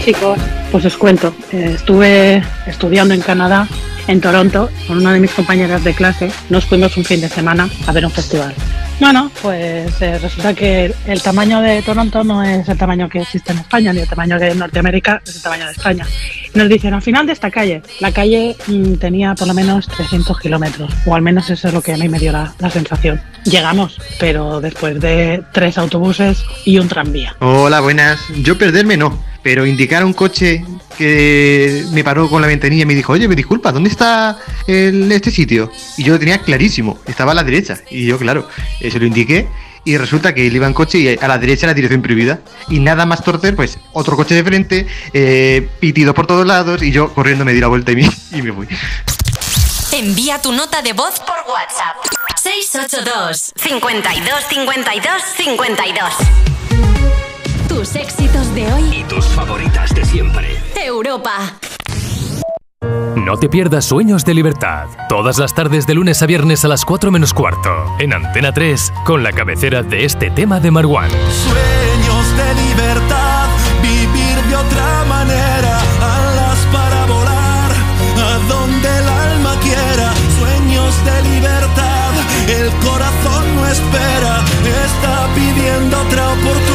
Chicos, pues os cuento. Eh, estuve estudiando en Canadá, en Toronto, con una de mis compañeras de clase. Nos fuimos un fin de semana a ver un festival. Bueno, pues eh, resulta que el tamaño de Toronto no es el tamaño que existe en España, ni el tamaño de Norteamérica es el tamaño de España. Nos dicen, al final de esta calle, la calle mm, tenía por lo menos 300 kilómetros, o al menos eso es lo que a mí me dio la, la sensación. Llegamos, pero después de tres autobuses y un tranvía. Hola, buenas. Yo perderme no, pero indicar un coche que me paró con la ventanilla y me dijo, oye, me disculpa, ¿dónde está el- este sitio? Y yo lo tenía clarísimo, estaba a la derecha. Y yo, claro, eh, se lo indiqué y resulta que él iba en coche y a la derecha la dirección prohibida. Y nada más torcer, pues otro coche de frente, eh, pitido por todos lados y yo corriendo me di la vuelta y me, y me fui. Envía tu nota de voz por WhatsApp. 682 52 52 52 Tus éxitos de hoy. Y tus favoritas de siempre. Europa. No te pierdas Sueños de Libertad. Todas las tardes de lunes a viernes a las 4 menos cuarto. En Antena 3, con la cabecera de este tema de Marwan. Sueños de libertad, vivir de otra manera, alas para volar, a donde el alma quiera. Sueños de libertad, el corazón no espera, está pidiendo otra oportunidad.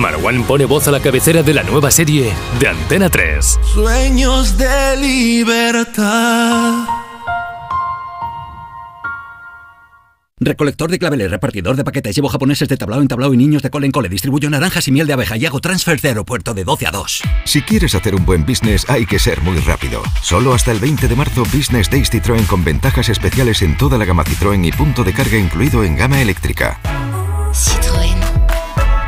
Marwan pone voz a la cabecera de la nueva serie de Antena 3. Sueños de libertad. Recolector de claveles, repartidor de paquetes, llevo japoneses de tablao en tablao y niños de cole en cole, distribuyo naranjas y miel de abeja y hago transfer de aeropuerto de 12 a 2. Si quieres hacer un buen business hay que ser muy rápido. Solo hasta el 20 de marzo Business Days Citroën con ventajas especiales en toda la gama Citroën y punto de carga incluido en gama eléctrica. Citroën.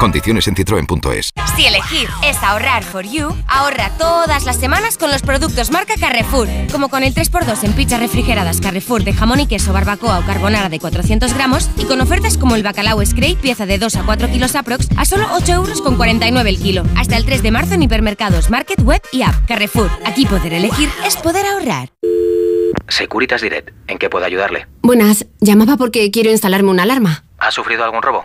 Condiciones en citroen.es. Si elegir es ahorrar for you, ahorra todas las semanas con los productos marca Carrefour, como con el 3x2 en pizzas refrigeradas Carrefour de jamón y queso, barbacoa o carbonara de 400 gramos y con ofertas como el bacalao Scrape, pieza de 2 a 4 kilos aprox, a solo 8 euros con 49 el kilo. Hasta el 3 de marzo en hipermercados, market, web y app. Carrefour, aquí poder elegir es poder ahorrar. Securitas Direct, ¿en qué puedo ayudarle? Buenas, llamaba porque quiero instalarme una alarma. ¿Ha sufrido algún robo?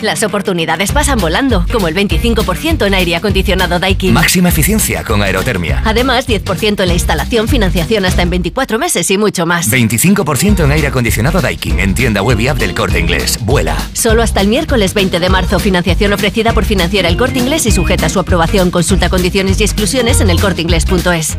Las oportunidades pasan volando, como el 25% en aire acondicionado Daikin. Máxima eficiencia con aerotermia. Además, 10% en la instalación, financiación hasta en 24 meses y mucho más. 25% en aire acondicionado Daikin en tienda web y app del corte inglés. Vuela. Solo hasta el miércoles 20 de marzo. Financiación ofrecida por Financiera El Corte Inglés y sujeta a su aprobación. Consulta condiciones y exclusiones en elcorteinglés.es.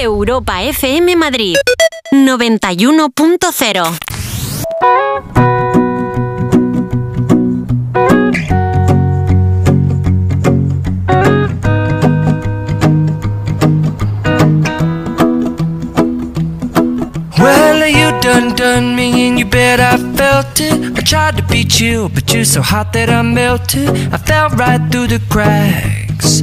Europa FM Madrid 91.0 Well, you done done me and you bet I felt it. I tried to beat you, but you're so hot that I melted. I fell right through the cracks.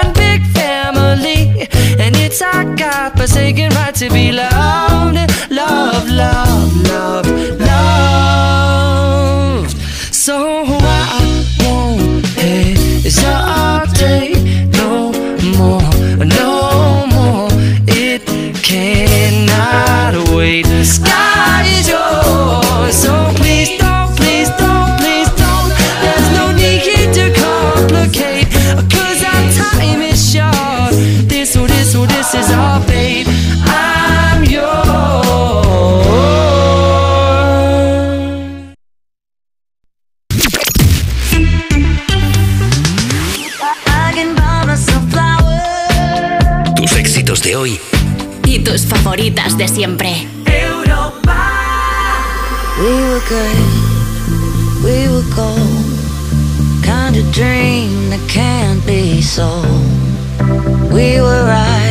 and it's our God-forsaken right to be loved, love, love, love, loved. So I won't hesitate no more, no more. It cannot wait. Is our fate. I'm yours. I can buy myself flowers. Tus éxitos de hoy Y tus favoritas de siempre. We were good, we were gold. Kind of dream that can't be sold. We were right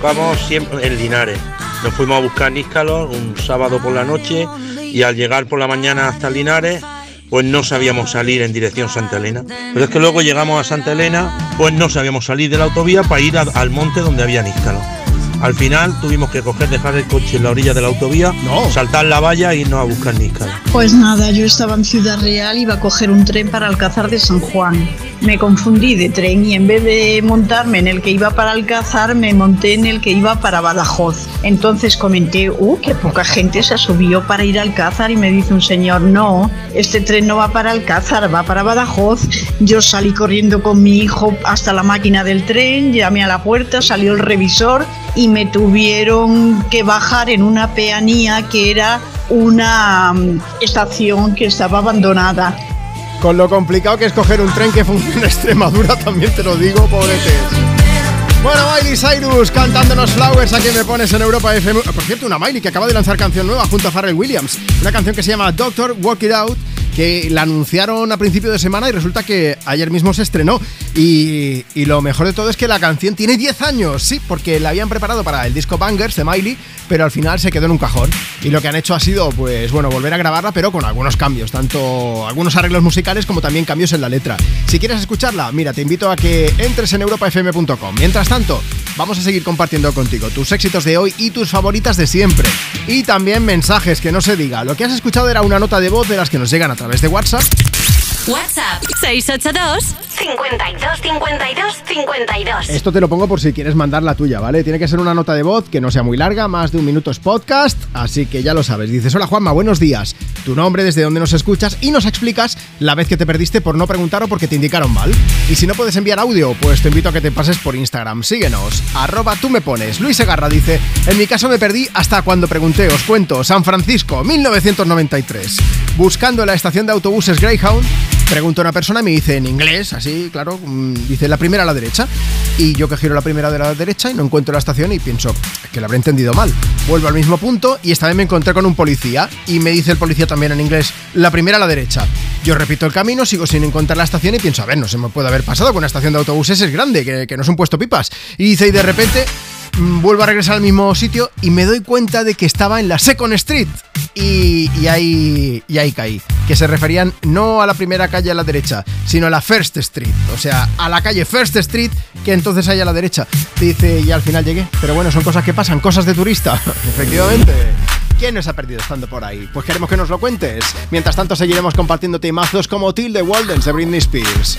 Equivocamos siempre en Linares. Nos fuimos a buscar níscalos un sábado por la noche y al llegar por la mañana hasta Linares, pues no sabíamos salir en dirección Santa Elena. Pero es que luego llegamos a Santa Elena, pues no sabíamos salir de la autovía para ir a- al monte donde había níscalos. Al final tuvimos que coger, dejar el coche en la orilla de la autovía, saltar la valla e irnos a buscar níscalos. Pues nada, yo estaba en Ciudad Real, iba a coger un tren para Alcázar de San Juan. Me confundí de tren y en vez de montarme en el que iba para Alcázar, me monté en el que iba para Badajoz. Entonces comenté, uh, que poca gente se subió para ir a Alcázar y me dice un señor, no, este tren no va para Alcázar, va para Badajoz. Yo salí corriendo con mi hijo hasta la máquina del tren, llamé a la puerta, salió el revisor y me tuvieron que bajar en una peanía que era una mm, estación que estaba abandonada. Con lo complicado que es coger un tren que funciona en Extremadura, también te lo digo, pobretes. Bueno, Miley Cyrus cantándonos Flowers, aquí me pones en Europa FM. Por cierto, una Miley que acaba de lanzar canción nueva junto a Pharrell Williams. Una canción que se llama Doctor Walk It Out, que la anunciaron a principio de semana y resulta que ayer mismo se estrenó. Y, lo mejor de todo es que la canción tiene 10 años, sí, porque la habían preparado para el disco Bangers de Miley, pero al final se quedó en un cajón. Y lo que han hecho ha sido, pues bueno, volver a grabarla, pero con algunos cambios, tanto algunos arreglos musicales como también cambios en la letra. Si quieres escucharla, mira, te invito a que entres en europafm.com. Mientras tanto, vamos a seguir compartiendo contigo tus éxitos de hoy y tus favoritas de siempre. Y también mensajes que no se diga. Lo que has escuchado era una nota de voz de las que nos llegan a través de WhatsApp. WhatsApp 682 52 52 52. Esto te lo pongo por si quieres mandar la tuya, ¿vale? Tiene que ser una nota de voz que no sea muy larga, más de un minuto es podcast, así que ya lo sabes. Dices, hola Juanma, buenos días. Tu nombre, desde donde nos escuchas y nos explicas la vez que te perdiste por no preguntar o porque te indicaron mal. Y si no puedes enviar audio, pues te invito a que te pases por Instagram. Síguenos, arroba tú me pones. Luis Segarra dice, en mi caso me perdí hasta cuando pregunté, os cuento, San Francisco, 1993. Buscando la estación de autobuses Greyhound, pregunto a una persona y me dice en inglés, así, claro, mm, dice la primera a la derecha. Y yo que giro la primera de la derecha y no encuentro la estación y pienso que la habré entendido mal. Vuelvo al mismo punto y esta vez me encontré con un policía y me dice el policía también en inglés, la primera a la derecha. Yo repito el camino, sigo sin encontrar la estación y pienso, a ver, no se me puede haber pasado, con una estación de autobuses es grande, que, que no es un puesto pipas. Y dice, y de repente vuelvo a regresar al mismo sitio y me doy cuenta de que estaba en la Second Street. Y, y ahí, y ahí caí. Que se referían no a la primera calle a la derecha, sino a la First Street. O sea, a la calle First Street, que entonces hay a la derecha. Dice, y al final llegué. Pero bueno, son cosas que pasan, cosas de turista. Efectivamente. ¿Quién nos ha perdido estando por ahí? Pues queremos que nos lo cuentes. Mientras tanto, seguiremos compartiendo temazos como Till the Waldens de Britney Spears.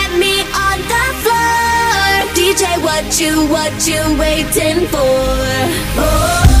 what you, what you waiting for? Oh.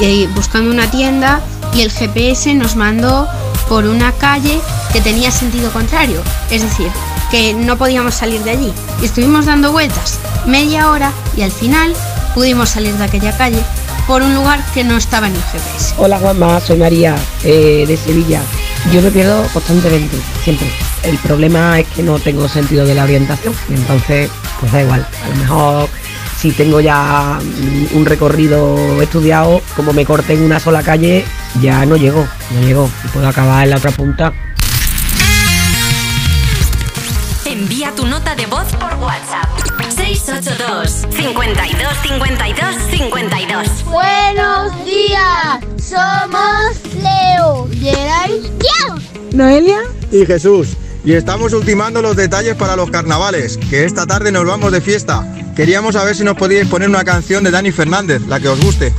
eh, buscando una tienda y el GPS nos mandó por una calle que tenía sentido contrario, es decir, que no podíamos salir de allí. Y estuvimos dando vueltas media hora y al final pudimos salir de aquella calle por un lugar que no estaba en el GPS. Hola Juanma, soy María eh, de Sevilla. Yo me pierdo constantemente, siempre. El problema es que no tengo sentido de la orientación, entonces pues da igual. A lo mejor si tengo ya mm, un recorrido estudiado, como me corte en una sola calle, ya no llego, no llego y puedo acabar en la otra punta. Envía tu nota de voz por WhatsApp. 682 52 52 52. Buenos días, somos Leo, Geray, Diego. Noelia y Jesús. Y estamos ultimando los detalles para los carnavales, que esta tarde nos vamos de fiesta. Queríamos saber si nos podíais poner una canción de Dani Fernández, la que os guste.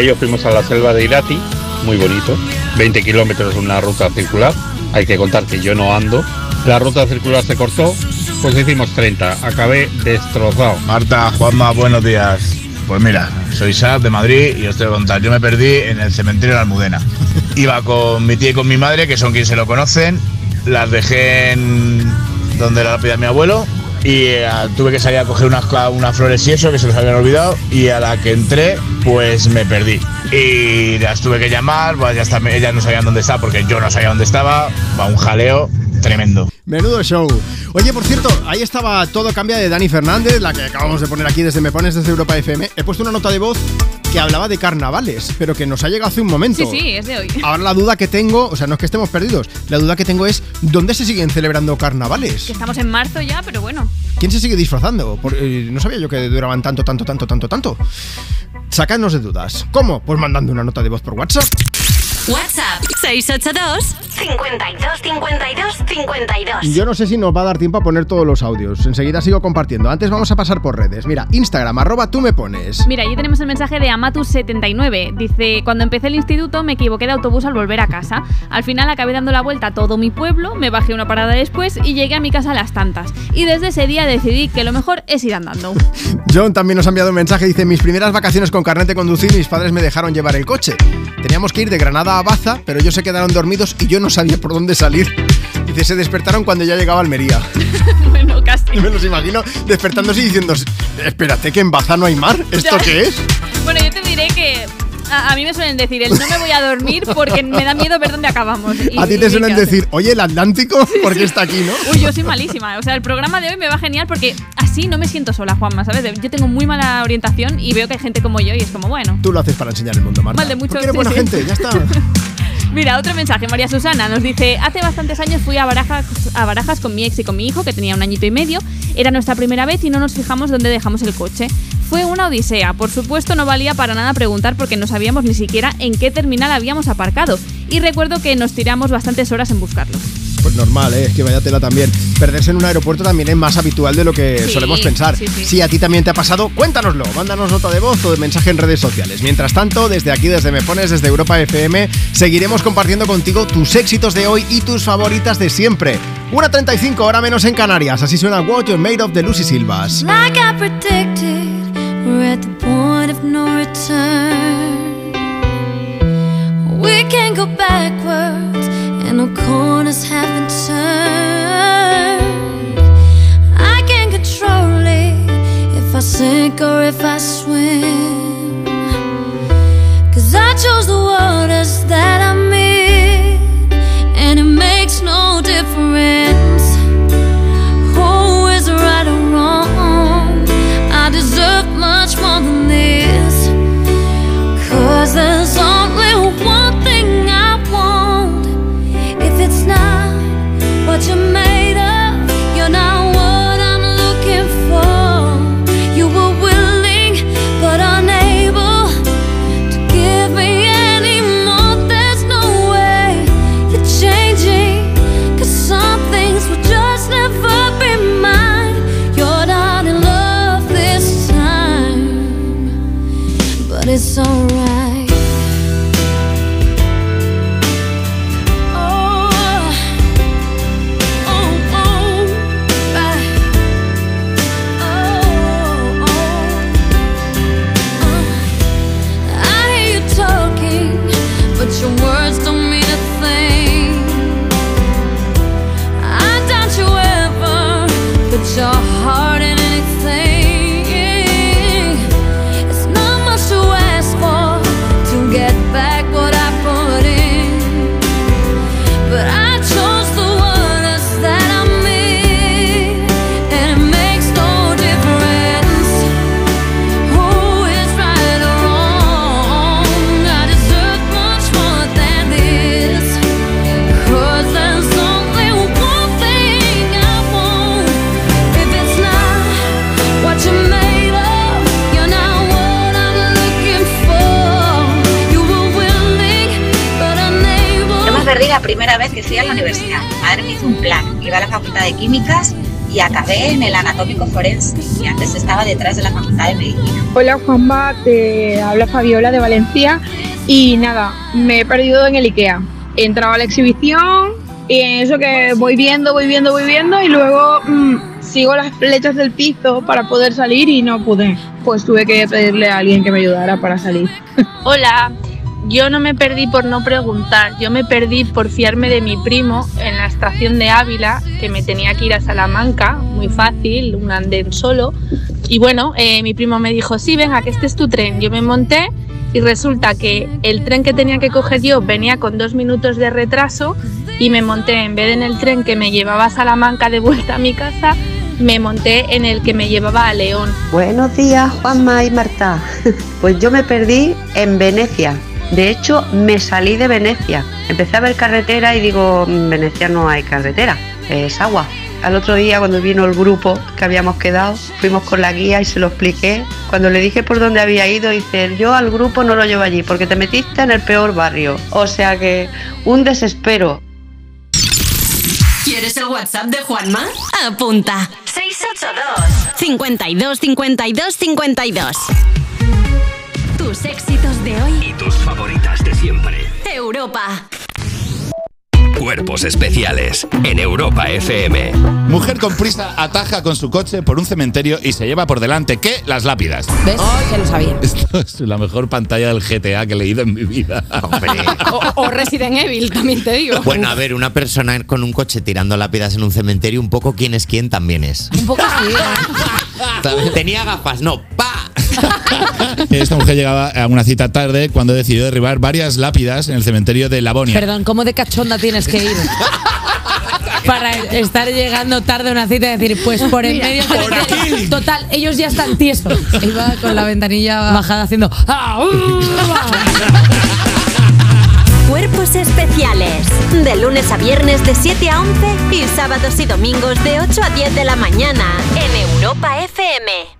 Y yo fuimos a la selva de Irati, muy bonito, 20 kilómetros una ruta circular, hay que contar que yo no ando, la ruta circular se cortó, pues hicimos 30, acabé destrozado. Marta, Juanma, buenos días. Pues mira, soy Sab de Madrid y os tengo que contar, yo me perdí en el cementerio de la Almudena. Iba con mi tía y con mi madre, que son quienes se lo conocen, las dejé en donde la lápida de mi abuelo y eh, tuve que salir a coger unas, unas flores y eso que se los habían olvidado y a la que entré pues me perdí y las tuve que llamar, pues ya está, ellas no sabían dónde estaba porque yo no sabía dónde estaba, va un jaleo tremendo. Menudo show. Oye, por cierto, ahí estaba Todo Cambia de Dani Fernández, la que acabamos de poner aquí desde Me Pones desde Europa FM. He puesto una nota de voz que hablaba de carnavales, pero que nos ha llegado hace un momento. Sí, sí, es de hoy. Ahora la duda que tengo, o sea, no es que estemos perdidos, la duda que tengo es ¿dónde se siguen celebrando carnavales? Que estamos en marzo ya, pero bueno. ¿Quién se sigue disfrazando? Por- eh, no sabía yo que duraban tanto, tanto, tanto, tanto, tanto. Sácanos de dudas. ¿Cómo? Pues mandando una nota de voz por WhatsApp. WhatsApp 682 52 52 52. Yo no sé si nos va a dar tiempo a poner todos los audios. Enseguida sigo compartiendo. Antes vamos a pasar por redes. Mira, Instagram, arroba tú me pones. Mira, ahí tenemos el mensaje de Amatus79. Dice, cuando empecé el instituto me equivoqué de autobús al volver a casa. Al final acabé dando la vuelta a todo mi pueblo, me bajé una parada después y llegué a mi casa a las tantas. Y desde ese día decidí que lo mejor es ir andando. John también nos ha enviado un mensaje. Dice: Mis primeras vacaciones con carnet de conducir, mis padres me dejaron llevar el coche. Teníamos que ir de Granada a Baza, pero ellos se quedaron dormidos y yo no sabía por dónde salir. Dice: Se despertaron cuando ya llegaba a Almería. bueno, casi. Me los imagino despertándose y diciendo: Espérate, que en Baza no hay mar. ¿Esto qué es? Bueno, yo te diré que a, a mí me suelen decir, el no me voy a dormir porque me da miedo ver dónde acabamos. Y- A ti te suelen decir: Oye, el Atlántico, ¿por qué está aquí, no? Uy, yo soy malísima. O sea, el programa de hoy me va genial porque así no me siento sola, Juanma, ¿sabes? Yo tengo muy mala orientación y veo que hay gente como yo y es como, bueno. Tú lo haces para enseñar el mundo, Marta. Mal de muchos, Porque eres sí, buena sí. gente, ya está. Mira, otro mensaje. María Susana nos dice: Hace bastantes años fui a Barajas, a Barajas con mi ex y con mi hijo, que tenía un añito y medio. Era nuestra primera vez y no nos fijamos dónde dejamos el coche. Fue una odisea. Por supuesto, no valía para nada preguntar porque no sabíamos ni siquiera en qué terminal habíamos aparcado. Y recuerdo que nos tiramos bastantes horas en buscarlo. Pues normal, ¿eh? es que vaya tela también. Perderse en un aeropuerto también es más habitual de lo que Sí, solemos pensar. sí, sí. Si a ti también te ha pasado, cuéntanoslo. Mándanos nota de voz o de mensaje en redes sociales. Mientras tanto, desde aquí, desde Me Pones, desde Europa FM, seguiremos compartiendo contigo tus éxitos de hoy y tus favoritas de siempre. 1.35, hora menos en Canarias. Así suena What You're Made of de Lucy Silvas. Like I predicted, we're at the point of no return. We can't go backwards, and no corners have been turned. I can't control it if I sink or if I swim. Cause I chose the waters that I'm Químicas y acabé en el anatómico forense. Y antes estaba detrás de la Facultad de Medicina. Hola Juanma, te habla Fabiola de Valencia y nada, me he perdido en el IKEA. He entrado a la exhibición y en eso que voy viendo, voy viendo, voy viendo y luego mm, sigo las flechas del piso para poder salir y no pude. Pues tuve que pedirle a alguien que me ayudara para salir. Hola, yo no me perdí por no preguntar, yo me perdí por fiarme de mi primo en la estación de Ávila, que me tenía que ir a Salamanca, muy fácil, un andén solo. Y bueno, eh, mi primo me dijo, sí, venga, que este es tu tren. Yo me monté y resulta que el tren que tenía que coger yo venía con dos minutos de retraso y me monté, en vez de en el tren que me llevaba a Salamanca de vuelta a mi casa, me monté en el que me llevaba a León. Buenos días, Juanma y Marta. Pues yo me perdí en Venecia. De hecho, me salí de Venecia. Empecé a ver carretera y digo, en Venecia no hay carretera, es agua. Al otro día, cuando vino el grupo que habíamos quedado, fuimos con la guía y se lo expliqué. Cuando le dije por dónde había ido, dice, yo al grupo no lo llevo allí porque te metiste en el peor barrio. O sea que un desespero. ¿Quieres el WhatsApp de Juanma? Apunta. 682 52 52 52. Tus éxitos de hoy. Y tus favoritas de siempre. Europa. Cuerpos especiales en Europa FM. Mujer con prisa ataja con su coche por un cementerio y se lleva por delante que las lápidas. ¿Ves? ya lo sabía. Esto es la mejor pantalla del GTA que he leído en mi vida. O, o Resident Evil, también te digo. Bueno, a ver, una persona con un coche tirando lápidas en un cementerio, un poco quién es quién también es. Un poco así. Tenía gafas, no, pa. Esta mujer llegaba a una cita tarde cuando decidió derribar varias lápidas en el cementerio de Lavonia. Perdón, ¿cómo de cachonda tienes que ir? Para estar llegando tarde a una cita y decir, pues por en medio del cementerio. Total, ellos ya están tiesos. Iba con la ventanilla bajada haciendo. "Ah, uh". Cuerpos especiales. De lunes a viernes de 7 a 11 y sábados y domingos de 8 a 10 de la mañana en Europa FM.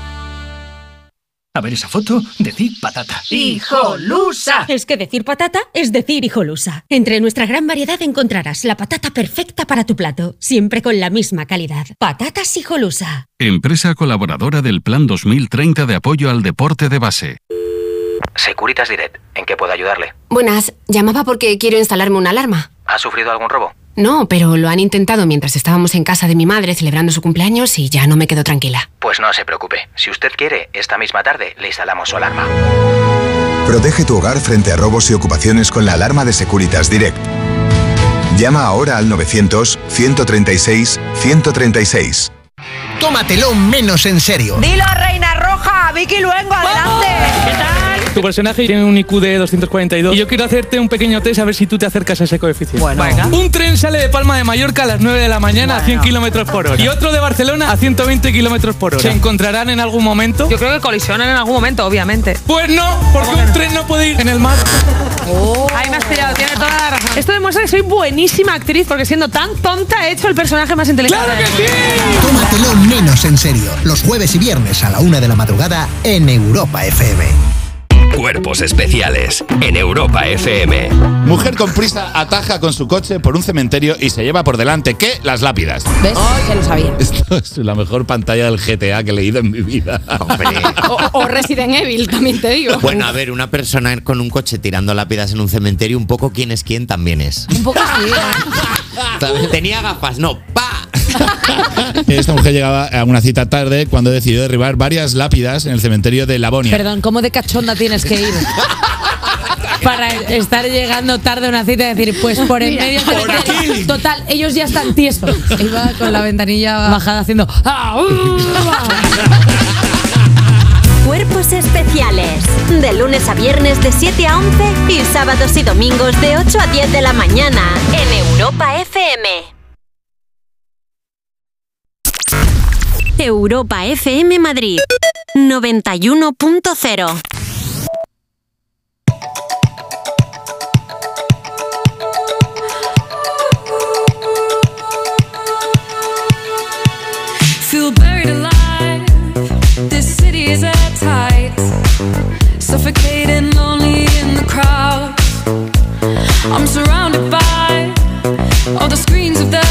A ver esa foto, decid patata. ¡Hijolusa! Es que decir patata es decir hijolusa. Entre nuestra gran variedad encontrarás la patata perfecta para tu plato, siempre con la misma calidad. Patatas hijolusa. Empresa colaboradora del Plan 2030 de apoyo al deporte de base. Securitas Direct, ¿en qué puedo ayudarle? Buenas, llamaba porque quiero instalarme una alarma. ¿Ha sufrido algún robo? No, pero lo han intentado mientras estábamos en casa de mi madre celebrando su cumpleaños y ya no me quedo tranquila. Pues no se preocupe. Si usted quiere, esta misma tarde le instalamos su alarma. Protege tu hogar frente a robos y ocupaciones con la alarma de Securitas Direct. Llama ahora al 900-136-136. Tómatelo menos en serio. Dilo, Reina Roja, Vicky Luengo, adelante. Tu personaje tiene un IQ de 242 y yo quiero hacerte un pequeño test a ver si tú te acercas a ese coeficiente. Bueno. Venga. Un tren sale de Palma de Mallorca a las 9 de la mañana a 100 kilómetros por hora y otro de Barcelona a 120 kilómetros por hora. ¿Se encontrarán en algún momento? Yo creo que colisionan en algún momento, obviamente. Pues no, porque un tren no puede ir en el mar. Ahí me has pillado, tiene toda la razón. Esto demuestra que soy buenísima actriz porque siendo tan tonta he hecho el personaje más inteligente. ¡Claro que sí! Tómatelo menos en serio. Los jueves y viernes a la una de la madrugada en Europa FM. Cuerpos especiales en Europa FM. Mujer con prisa ataja con su coche por un cementerio y se lleva por delante que las lápidas. ¿Ves? Ya lo sabía. Esto es la mejor pantalla del GTA que he leído en mi vida. O, o Resident Evil, también te digo. Bueno, a ver, una persona con un coche tirando lápidas en un cementerio, un poco quién es quién también es. Un poco así. Tenía gafas, no, pa. Esta mujer llegaba a una cita tarde cuando decidió derribar varias lápidas en el cementerio de Lavonia. Perdón, ¿cómo de cachonda tienes que ir? Para estar llegando tarde a una cita y decir, pues por en medio. Total, ellos ya están tiesos. Iba con la ventanilla bajada haciendo. "Ah, uh". Cuerpos especiales. De lunes a viernes de 7 a 11 y sábados y domingos de 8 a 10 de la mañana en Europa FM. Europa FM Madrid 91.0 Feel buried alive. This city is tight. Suffocating, lonely in the crowd. I'm surrounded by all the screens of their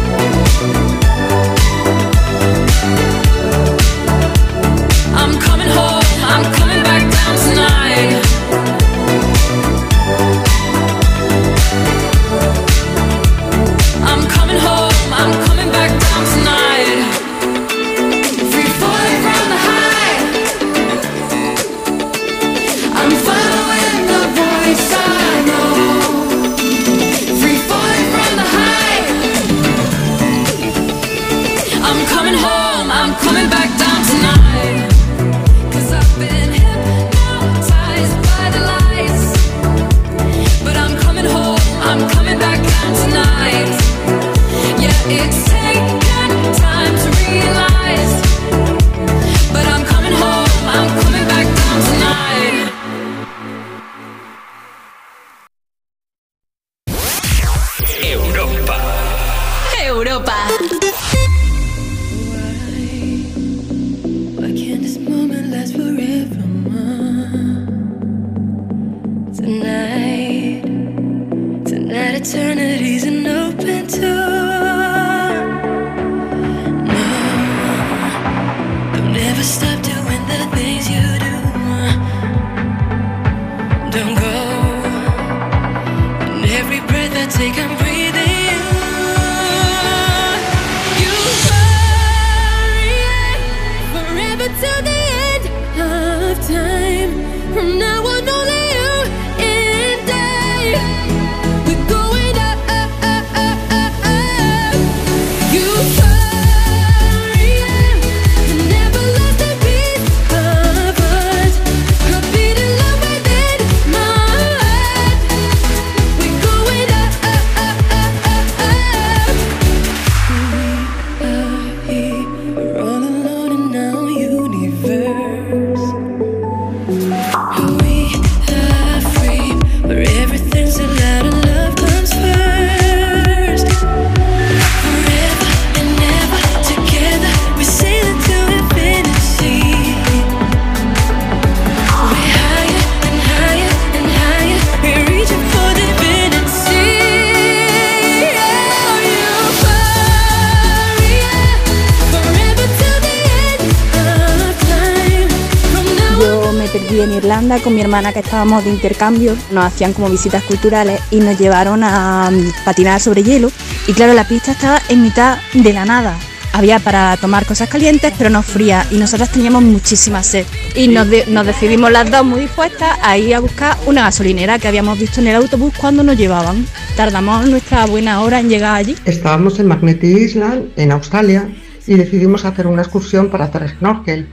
Que estábamos de intercambio. Nos hacían como visitas culturales y nos llevaron a mm, patinar sobre hielo. Y claro, la pista estaba en mitad de la nada. Había para tomar cosas calientes, pero no frías. Y nosotras teníamos muchísima sed. Y nos, nos decidimos las dos muy dispuestas a ir a buscar una gasolinera que habíamos visto en el autobús cuando nos llevaban. Tardamos nuestra buena hora en llegar allí. Estábamos en Magnetic Island, en Australia, y decidimos hacer una excursión para hacer snorkel.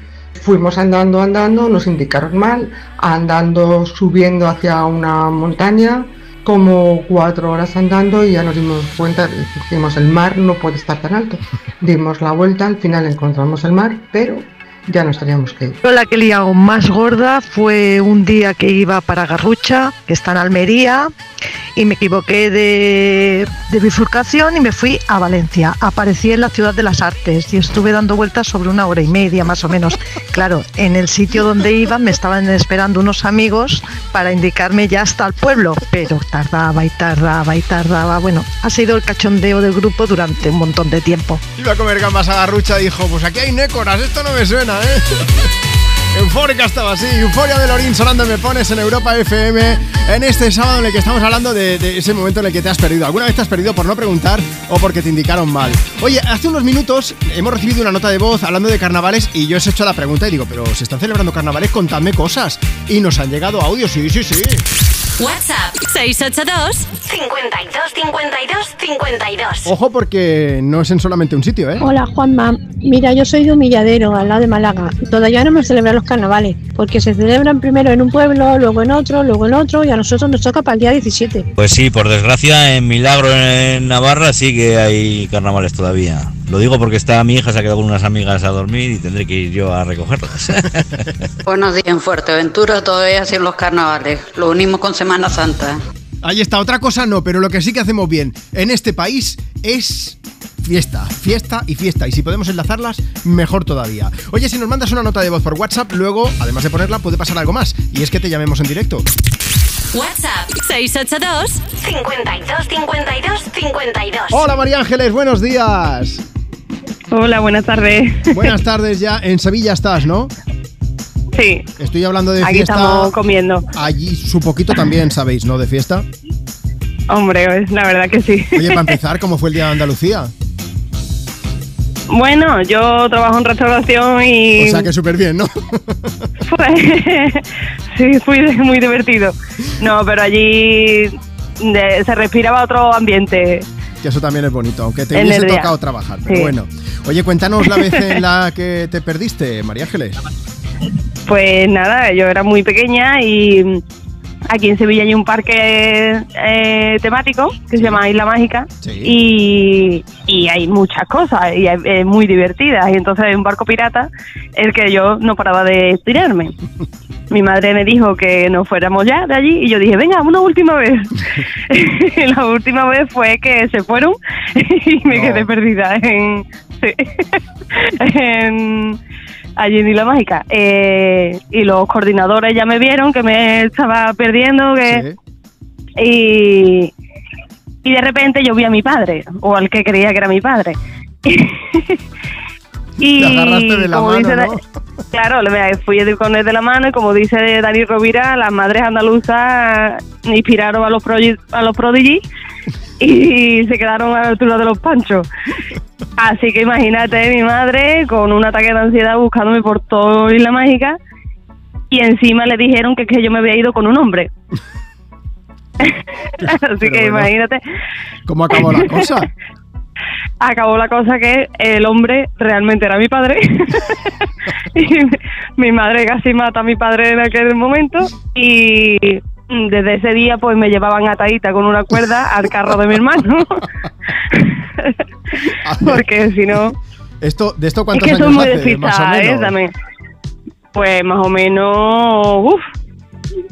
Fuimos andando, andando, nos indicaron mal, andando, subiendo hacia una montaña, como cuatro horas andando y ya nos dimos cuenta, dijimos, el mar no puede estar tan alto. Dimos la vuelta, al final encontramos el mar, pero ya nos teníamos que ir. La que he liado más gorda fue un día que iba para Garrucha, que está en Almería, y me equivoqué de, bifurcación y me fui a Valencia. Aparecí en la ciudad de las artes y estuve dando vueltas sobre una hora y media más o menos. Claro, en el sitio donde iba me estaban esperando unos amigos para indicarme ya hasta el pueblo, pero tardaba y tardaba y tardaba. Bueno, ha sido el cachondeo del grupo durante un montón de tiempo. Iba a comer gambas a garrucha y dijo, pues aquí hay nécoras, esto no me suena, ¿eh? Eufórica estaba así, Euforia de Lorín sonando Me Pones en Europa FM en este sábado en el que estamos hablando de, ese momento en el que te has perdido. ¿Alguna vez te has perdido por no preguntar o porque te indicaron mal? Oye, hace unos minutos hemos recibido una nota de voz hablando de carnavales y yo os he hecho la pregunta y digo, pero ¿se están celebrando carnavales? Contadme cosas. Y nos han llegado audios, sí, sí, sí. WhatsApp 682 52 52 52. Ojo porque no es en solamente un sitio, ¿eh? Hola Juanma, mira yo soy de Humilladero, al lado de Málaga. Todavía no hemos celebrado los carnavales, porque se celebran primero en un pueblo, luego en otro, luego en otro y a nosotros nos toca para el día 17. Pues sí, por desgracia en Milagro en Navarra sí que hay carnavales todavía. Lo digo porque está mi hija, se ha quedado con unas amigas a dormir y tendré que ir yo a recogerlas. Buenos días en Fuerteventura, todavía sin los carnavales. Lo unimos con Semana Santa. Ahí está, otra cosa no, pero lo que sí que hacemos bien en este país es fiesta, fiesta y fiesta. Y si podemos enlazarlas, mejor todavía. Oye, si nos mandas una nota de voz por WhatsApp, luego, además de ponerla, puede pasar algo más. Y es que te llamemos en directo. WhatsApp 682 52 52 52. Hola María Ángeles, buenos días. Hola, buenas tardes. Buenas tardes ya. En Sevilla estás, ¿no? Sí. Estoy hablando de Aquí fiesta. estamos comiendo. Allí su poquito también sabéis, ¿no? De fiesta. Hombre, pues, la verdad que sí. Oye, para empezar, ¿cómo fue el día de Andalucía? Bueno, yo trabajo en restauración y O sea que súper bien, ¿no? fue, sí, fue muy divertido. No, pero allí de- se respiraba otro ambiente. Que eso también es bonito, aunque te En hubiese tocado trabajar. Pero Sí. bueno. Oye, cuéntanos la vez en la que te perdiste, María Ángeles. Pues nada, yo era muy pequeña y aquí en Sevilla hay un parque eh, temático que se llama Isla Mágica y, y hay muchas cosas y es es muy divertidas y entonces hay un barco pirata el que yo no paraba de tirarme. Mi madre me dijo que nos fuéramos ya de allí y yo dije, venga, una última vez. la última vez fue que se fueron y me quedé perdida en, sí, en- allí en Isla Mágica. Eh, y los coordinadores ya me vieron que me estaba perdiendo que y, y de repente yo vi a mi padre, o al que creía que era mi padre. y Te agarraste de la mano, dice ¿no? Claro, fui con él de la mano y como dice Dani Rovira, las madres andaluzas inspiraron a los, a los prodigy y se quedaron a la altura de los panchos. Así que imagínate mi madre con un ataque de ansiedad buscándome por toda Isla Mágica y encima le dijeron que, que yo me había ido con un hombre. Así que bueno. imagínate. ¿Cómo acabó la cosa? Acabó la cosa que el hombre realmente era mi padre. y mi madre casi mata a mi padre en aquel momento. Y desde ese día pues me llevaban atadita con una cuerda al carro de mi hermano. Porque si no... Esto, ¿De esto Es que soy años muy hace? Más o despistada, ¿eh? También. Pues más o menos... Uf,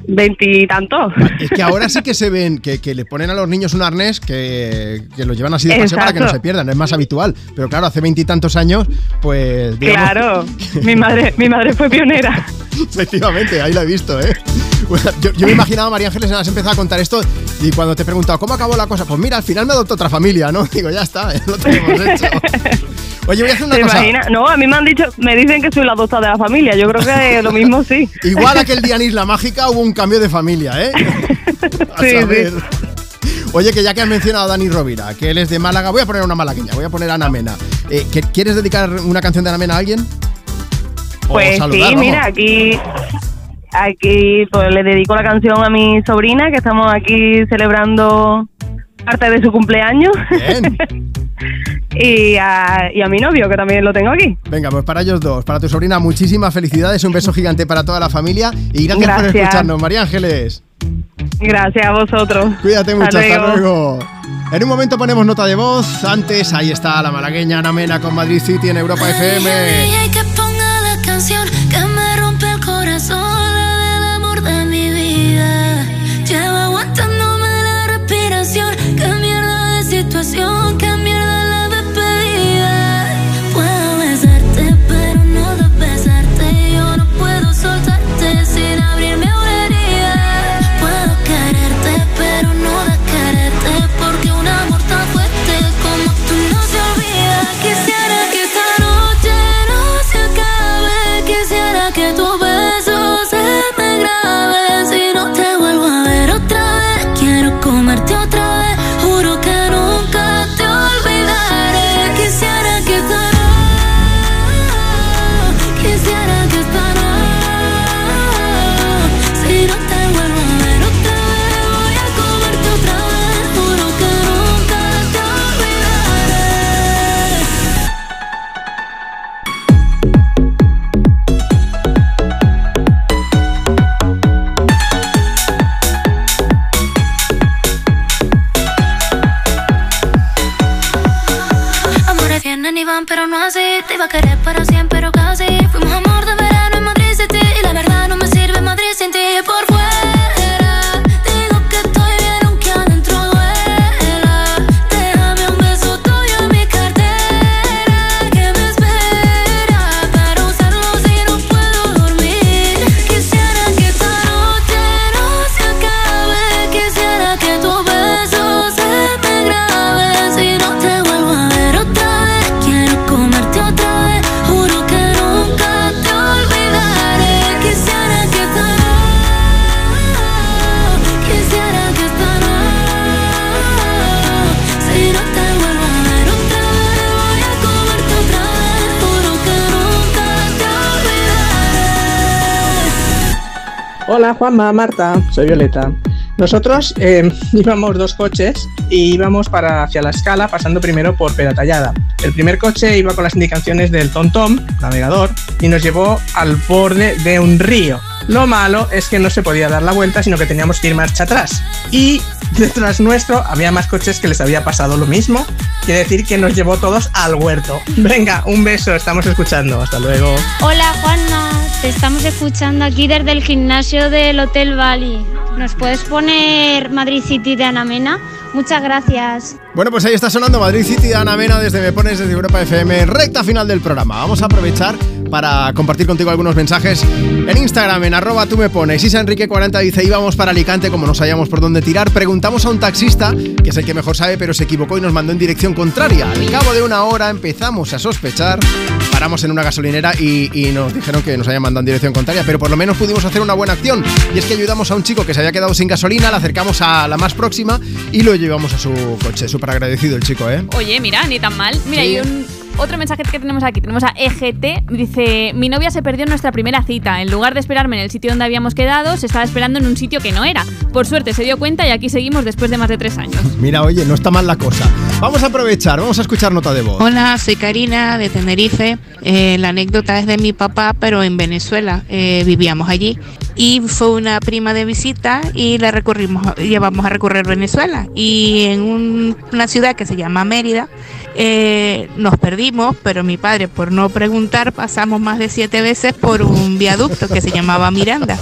veintitantos. Es que ahora sí que se ven que, que le ponen a los niños un arnés que, que lo llevan así de paseo para que no se pierdan, es más habitual. Pero claro, hace veintitantos años, pues. digamos- Claro, mi madre, mi madre fue pionera. Efectivamente, ahí lo he visto, ¿eh? Bueno, yo, yo me imaginaba, María Ángeles, has empezado a contar esto y cuando te he preguntado cómo acabó la cosa, pues mira, al final me adoptó otra familia, ¿no? Digo, ya está, lo tenemos hecho. Oye, voy a hacer una ¿Te cosa. imaginas? No, a mí me han dicho, me dicen que soy la adoptada de la familia. Yo creo que lo mismo sí. Igual aquel día en Isla Mágica hubo un cambio de familia, ¿eh? A Sí, saber. Oye, que ya que has mencionado a Dani Rovira, que él es de Málaga, voy a poner una malagueña, voy a poner a Ana Mena. Eh, ¿que- ¿Quieres dedicar una canción de Ana Mena a alguien? O Pues saludar, sí, vamos. mira, aquí, aquí pues le dedico la canción a mi sobrina, que estamos aquí celebrando parte de su cumpleaños. y, a, y a mi novio, que también lo tengo aquí. Venga, pues para ellos dos, para tu sobrina, muchísimas felicidades, un beso gigante para toda la familia y gracias, por escucharnos, María Ángeles. Gracias a vosotros. Cuídate mucho, hasta luego. En un momento ponemos nota de voz. Antes, ahí está la malagueña Ana Mena con Madrid City en Europa FM. Así. Te iba a querer para siempre, pero casi. Hola Juanma, Marta, soy Violeta. Nosotros eh, íbamos dos coches y íbamos para hacia la escala pasando primero por Peratallada. El primer coche iba con las indicaciones del TomTom, navegador, y nos llevó al borde de un río. Lo malo es que no se podía dar la vuelta, sino que teníamos que ir marcha atrás. Y detrás nuestro había más coches que les había pasado lo mismo. Quiere decir que nos llevó todos al huerto. Venga, un beso, estamos escuchando. Hasta luego. Hola Juanma, estamos escuchando aquí desde el gimnasio del Hotel Bali. ¿Nos puedes poner Madrid City de Ana Mena? Muchas gracias. Bueno, pues ahí está sonando Madrid City Ana Mena desde Me Pones desde Europa FM, recta final del programa. Vamos a aprovechar para compartir contigo algunos mensajes en Instagram, en arroba tú me pones. Isa Enrique40 dice, íbamos para Alicante como no sabíamos por dónde tirar. Preguntamos a un taxista, que es el que mejor sabe, pero se equivocó y nos mandó en dirección contraria. Al cabo de una hora empezamos a sospechar, paramos en una gasolinera y, y nos dijeron que nos habían mandado en dirección contraria, pero por lo menos pudimos hacer una buena acción. Y es que ayudamos a un chico que se había quedado sin gasolina, le acercamos a la más próxima y lo llevamos a su coche. Súper agradecido el chico, ¿eh? Oye, mira, ni tan mal. Mira, Sí. hay un otro mensaje que tenemos aquí. Tenemos a EGT. Dice: Mi novia se perdió en nuestra primera cita. En lugar de esperarme en el sitio donde habíamos quedado, se estaba esperando en un sitio que no era. Por suerte se dio cuenta y aquí seguimos después de más de tres años. Mira, oye, no está mal la cosa. Vamos a aprovechar, vamos a escuchar nota de voz. Hola, soy Karina de Tenerife. Eh, la anécdota es de mi papá, pero en Venezuela. Eh, vivíamos allí. Y fue una prima de visita y la recorrimos, llevamos a recorrer Venezuela. Y en un- una ciudad que se llama Mérida, eh, nos perdimos, pero mi padre, por no preguntar, pasamos más de siete veces por un viaducto que se llamaba Miranda.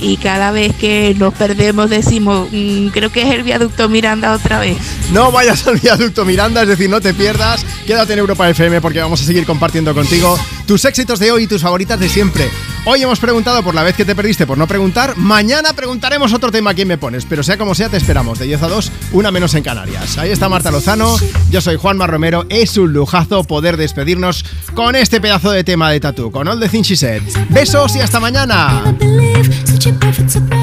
Y cada vez que nos perdemos decimos, "Mm, creo que es el viaducto Miranda otra vez. No vayas al viaducto Miranda, es decir, no te pierdas. Quédate en Europa FM porque vamos a seguir compartiendo contigo tus éxitos de hoy y tus favoritas de siempre. Hoy hemos preguntado por la vez que te perdiste por no preguntar. Mañana preguntaremos otro tema quién me pones. Pero sea como sea, te esperamos de 10 a 2, una menos en Canarias. Ahí está Marta Lozano. Yo soy Juanma Romero. Es un lujazo poder despedirnos con este pedazo de tema de Tatu, con All the Things She Said. Besos y hasta mañana. Perfect surprise.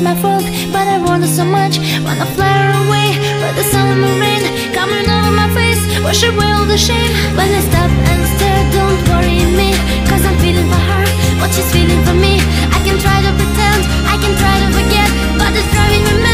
It's my fault, but I want it so much. Wanna fly away, but the sun and the rain coming over my face. Wash away all the shame. When I stop and stare, don't worry me, cause I'm feeling for her, what she's feeling for me. I can try to pretend, I can try to forget, but it's driving me mad,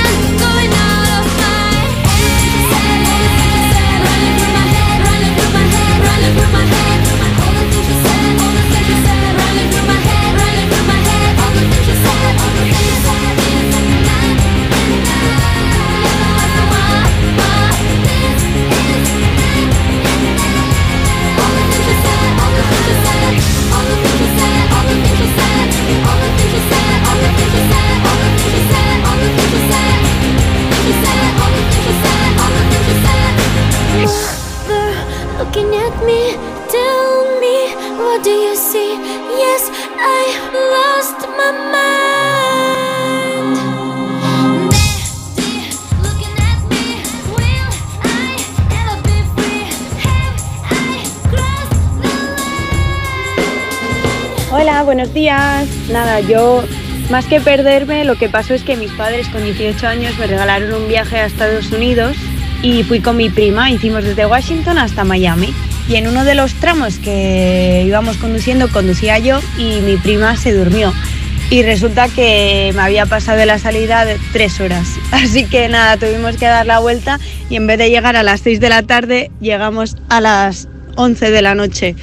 Looking at me, tell me, what do you see? Yes, I lost my mind. Hola, buenos días. Nada, yo más que perderme, lo que pasó es que mis padres con 18 años me regalaron un viaje a Estados Unidos y fui con mi prima, hicimos desde Washington hasta Miami. Y en uno de los tramos que íbamos conduciendo, conducía yo y mi prima se durmió. Y resulta que me había pasado la salida de tres horas. Así que nada, tuvimos que dar la vuelta y en vez de llegar a las 6 de la tarde, llegamos a las 11 de la noche.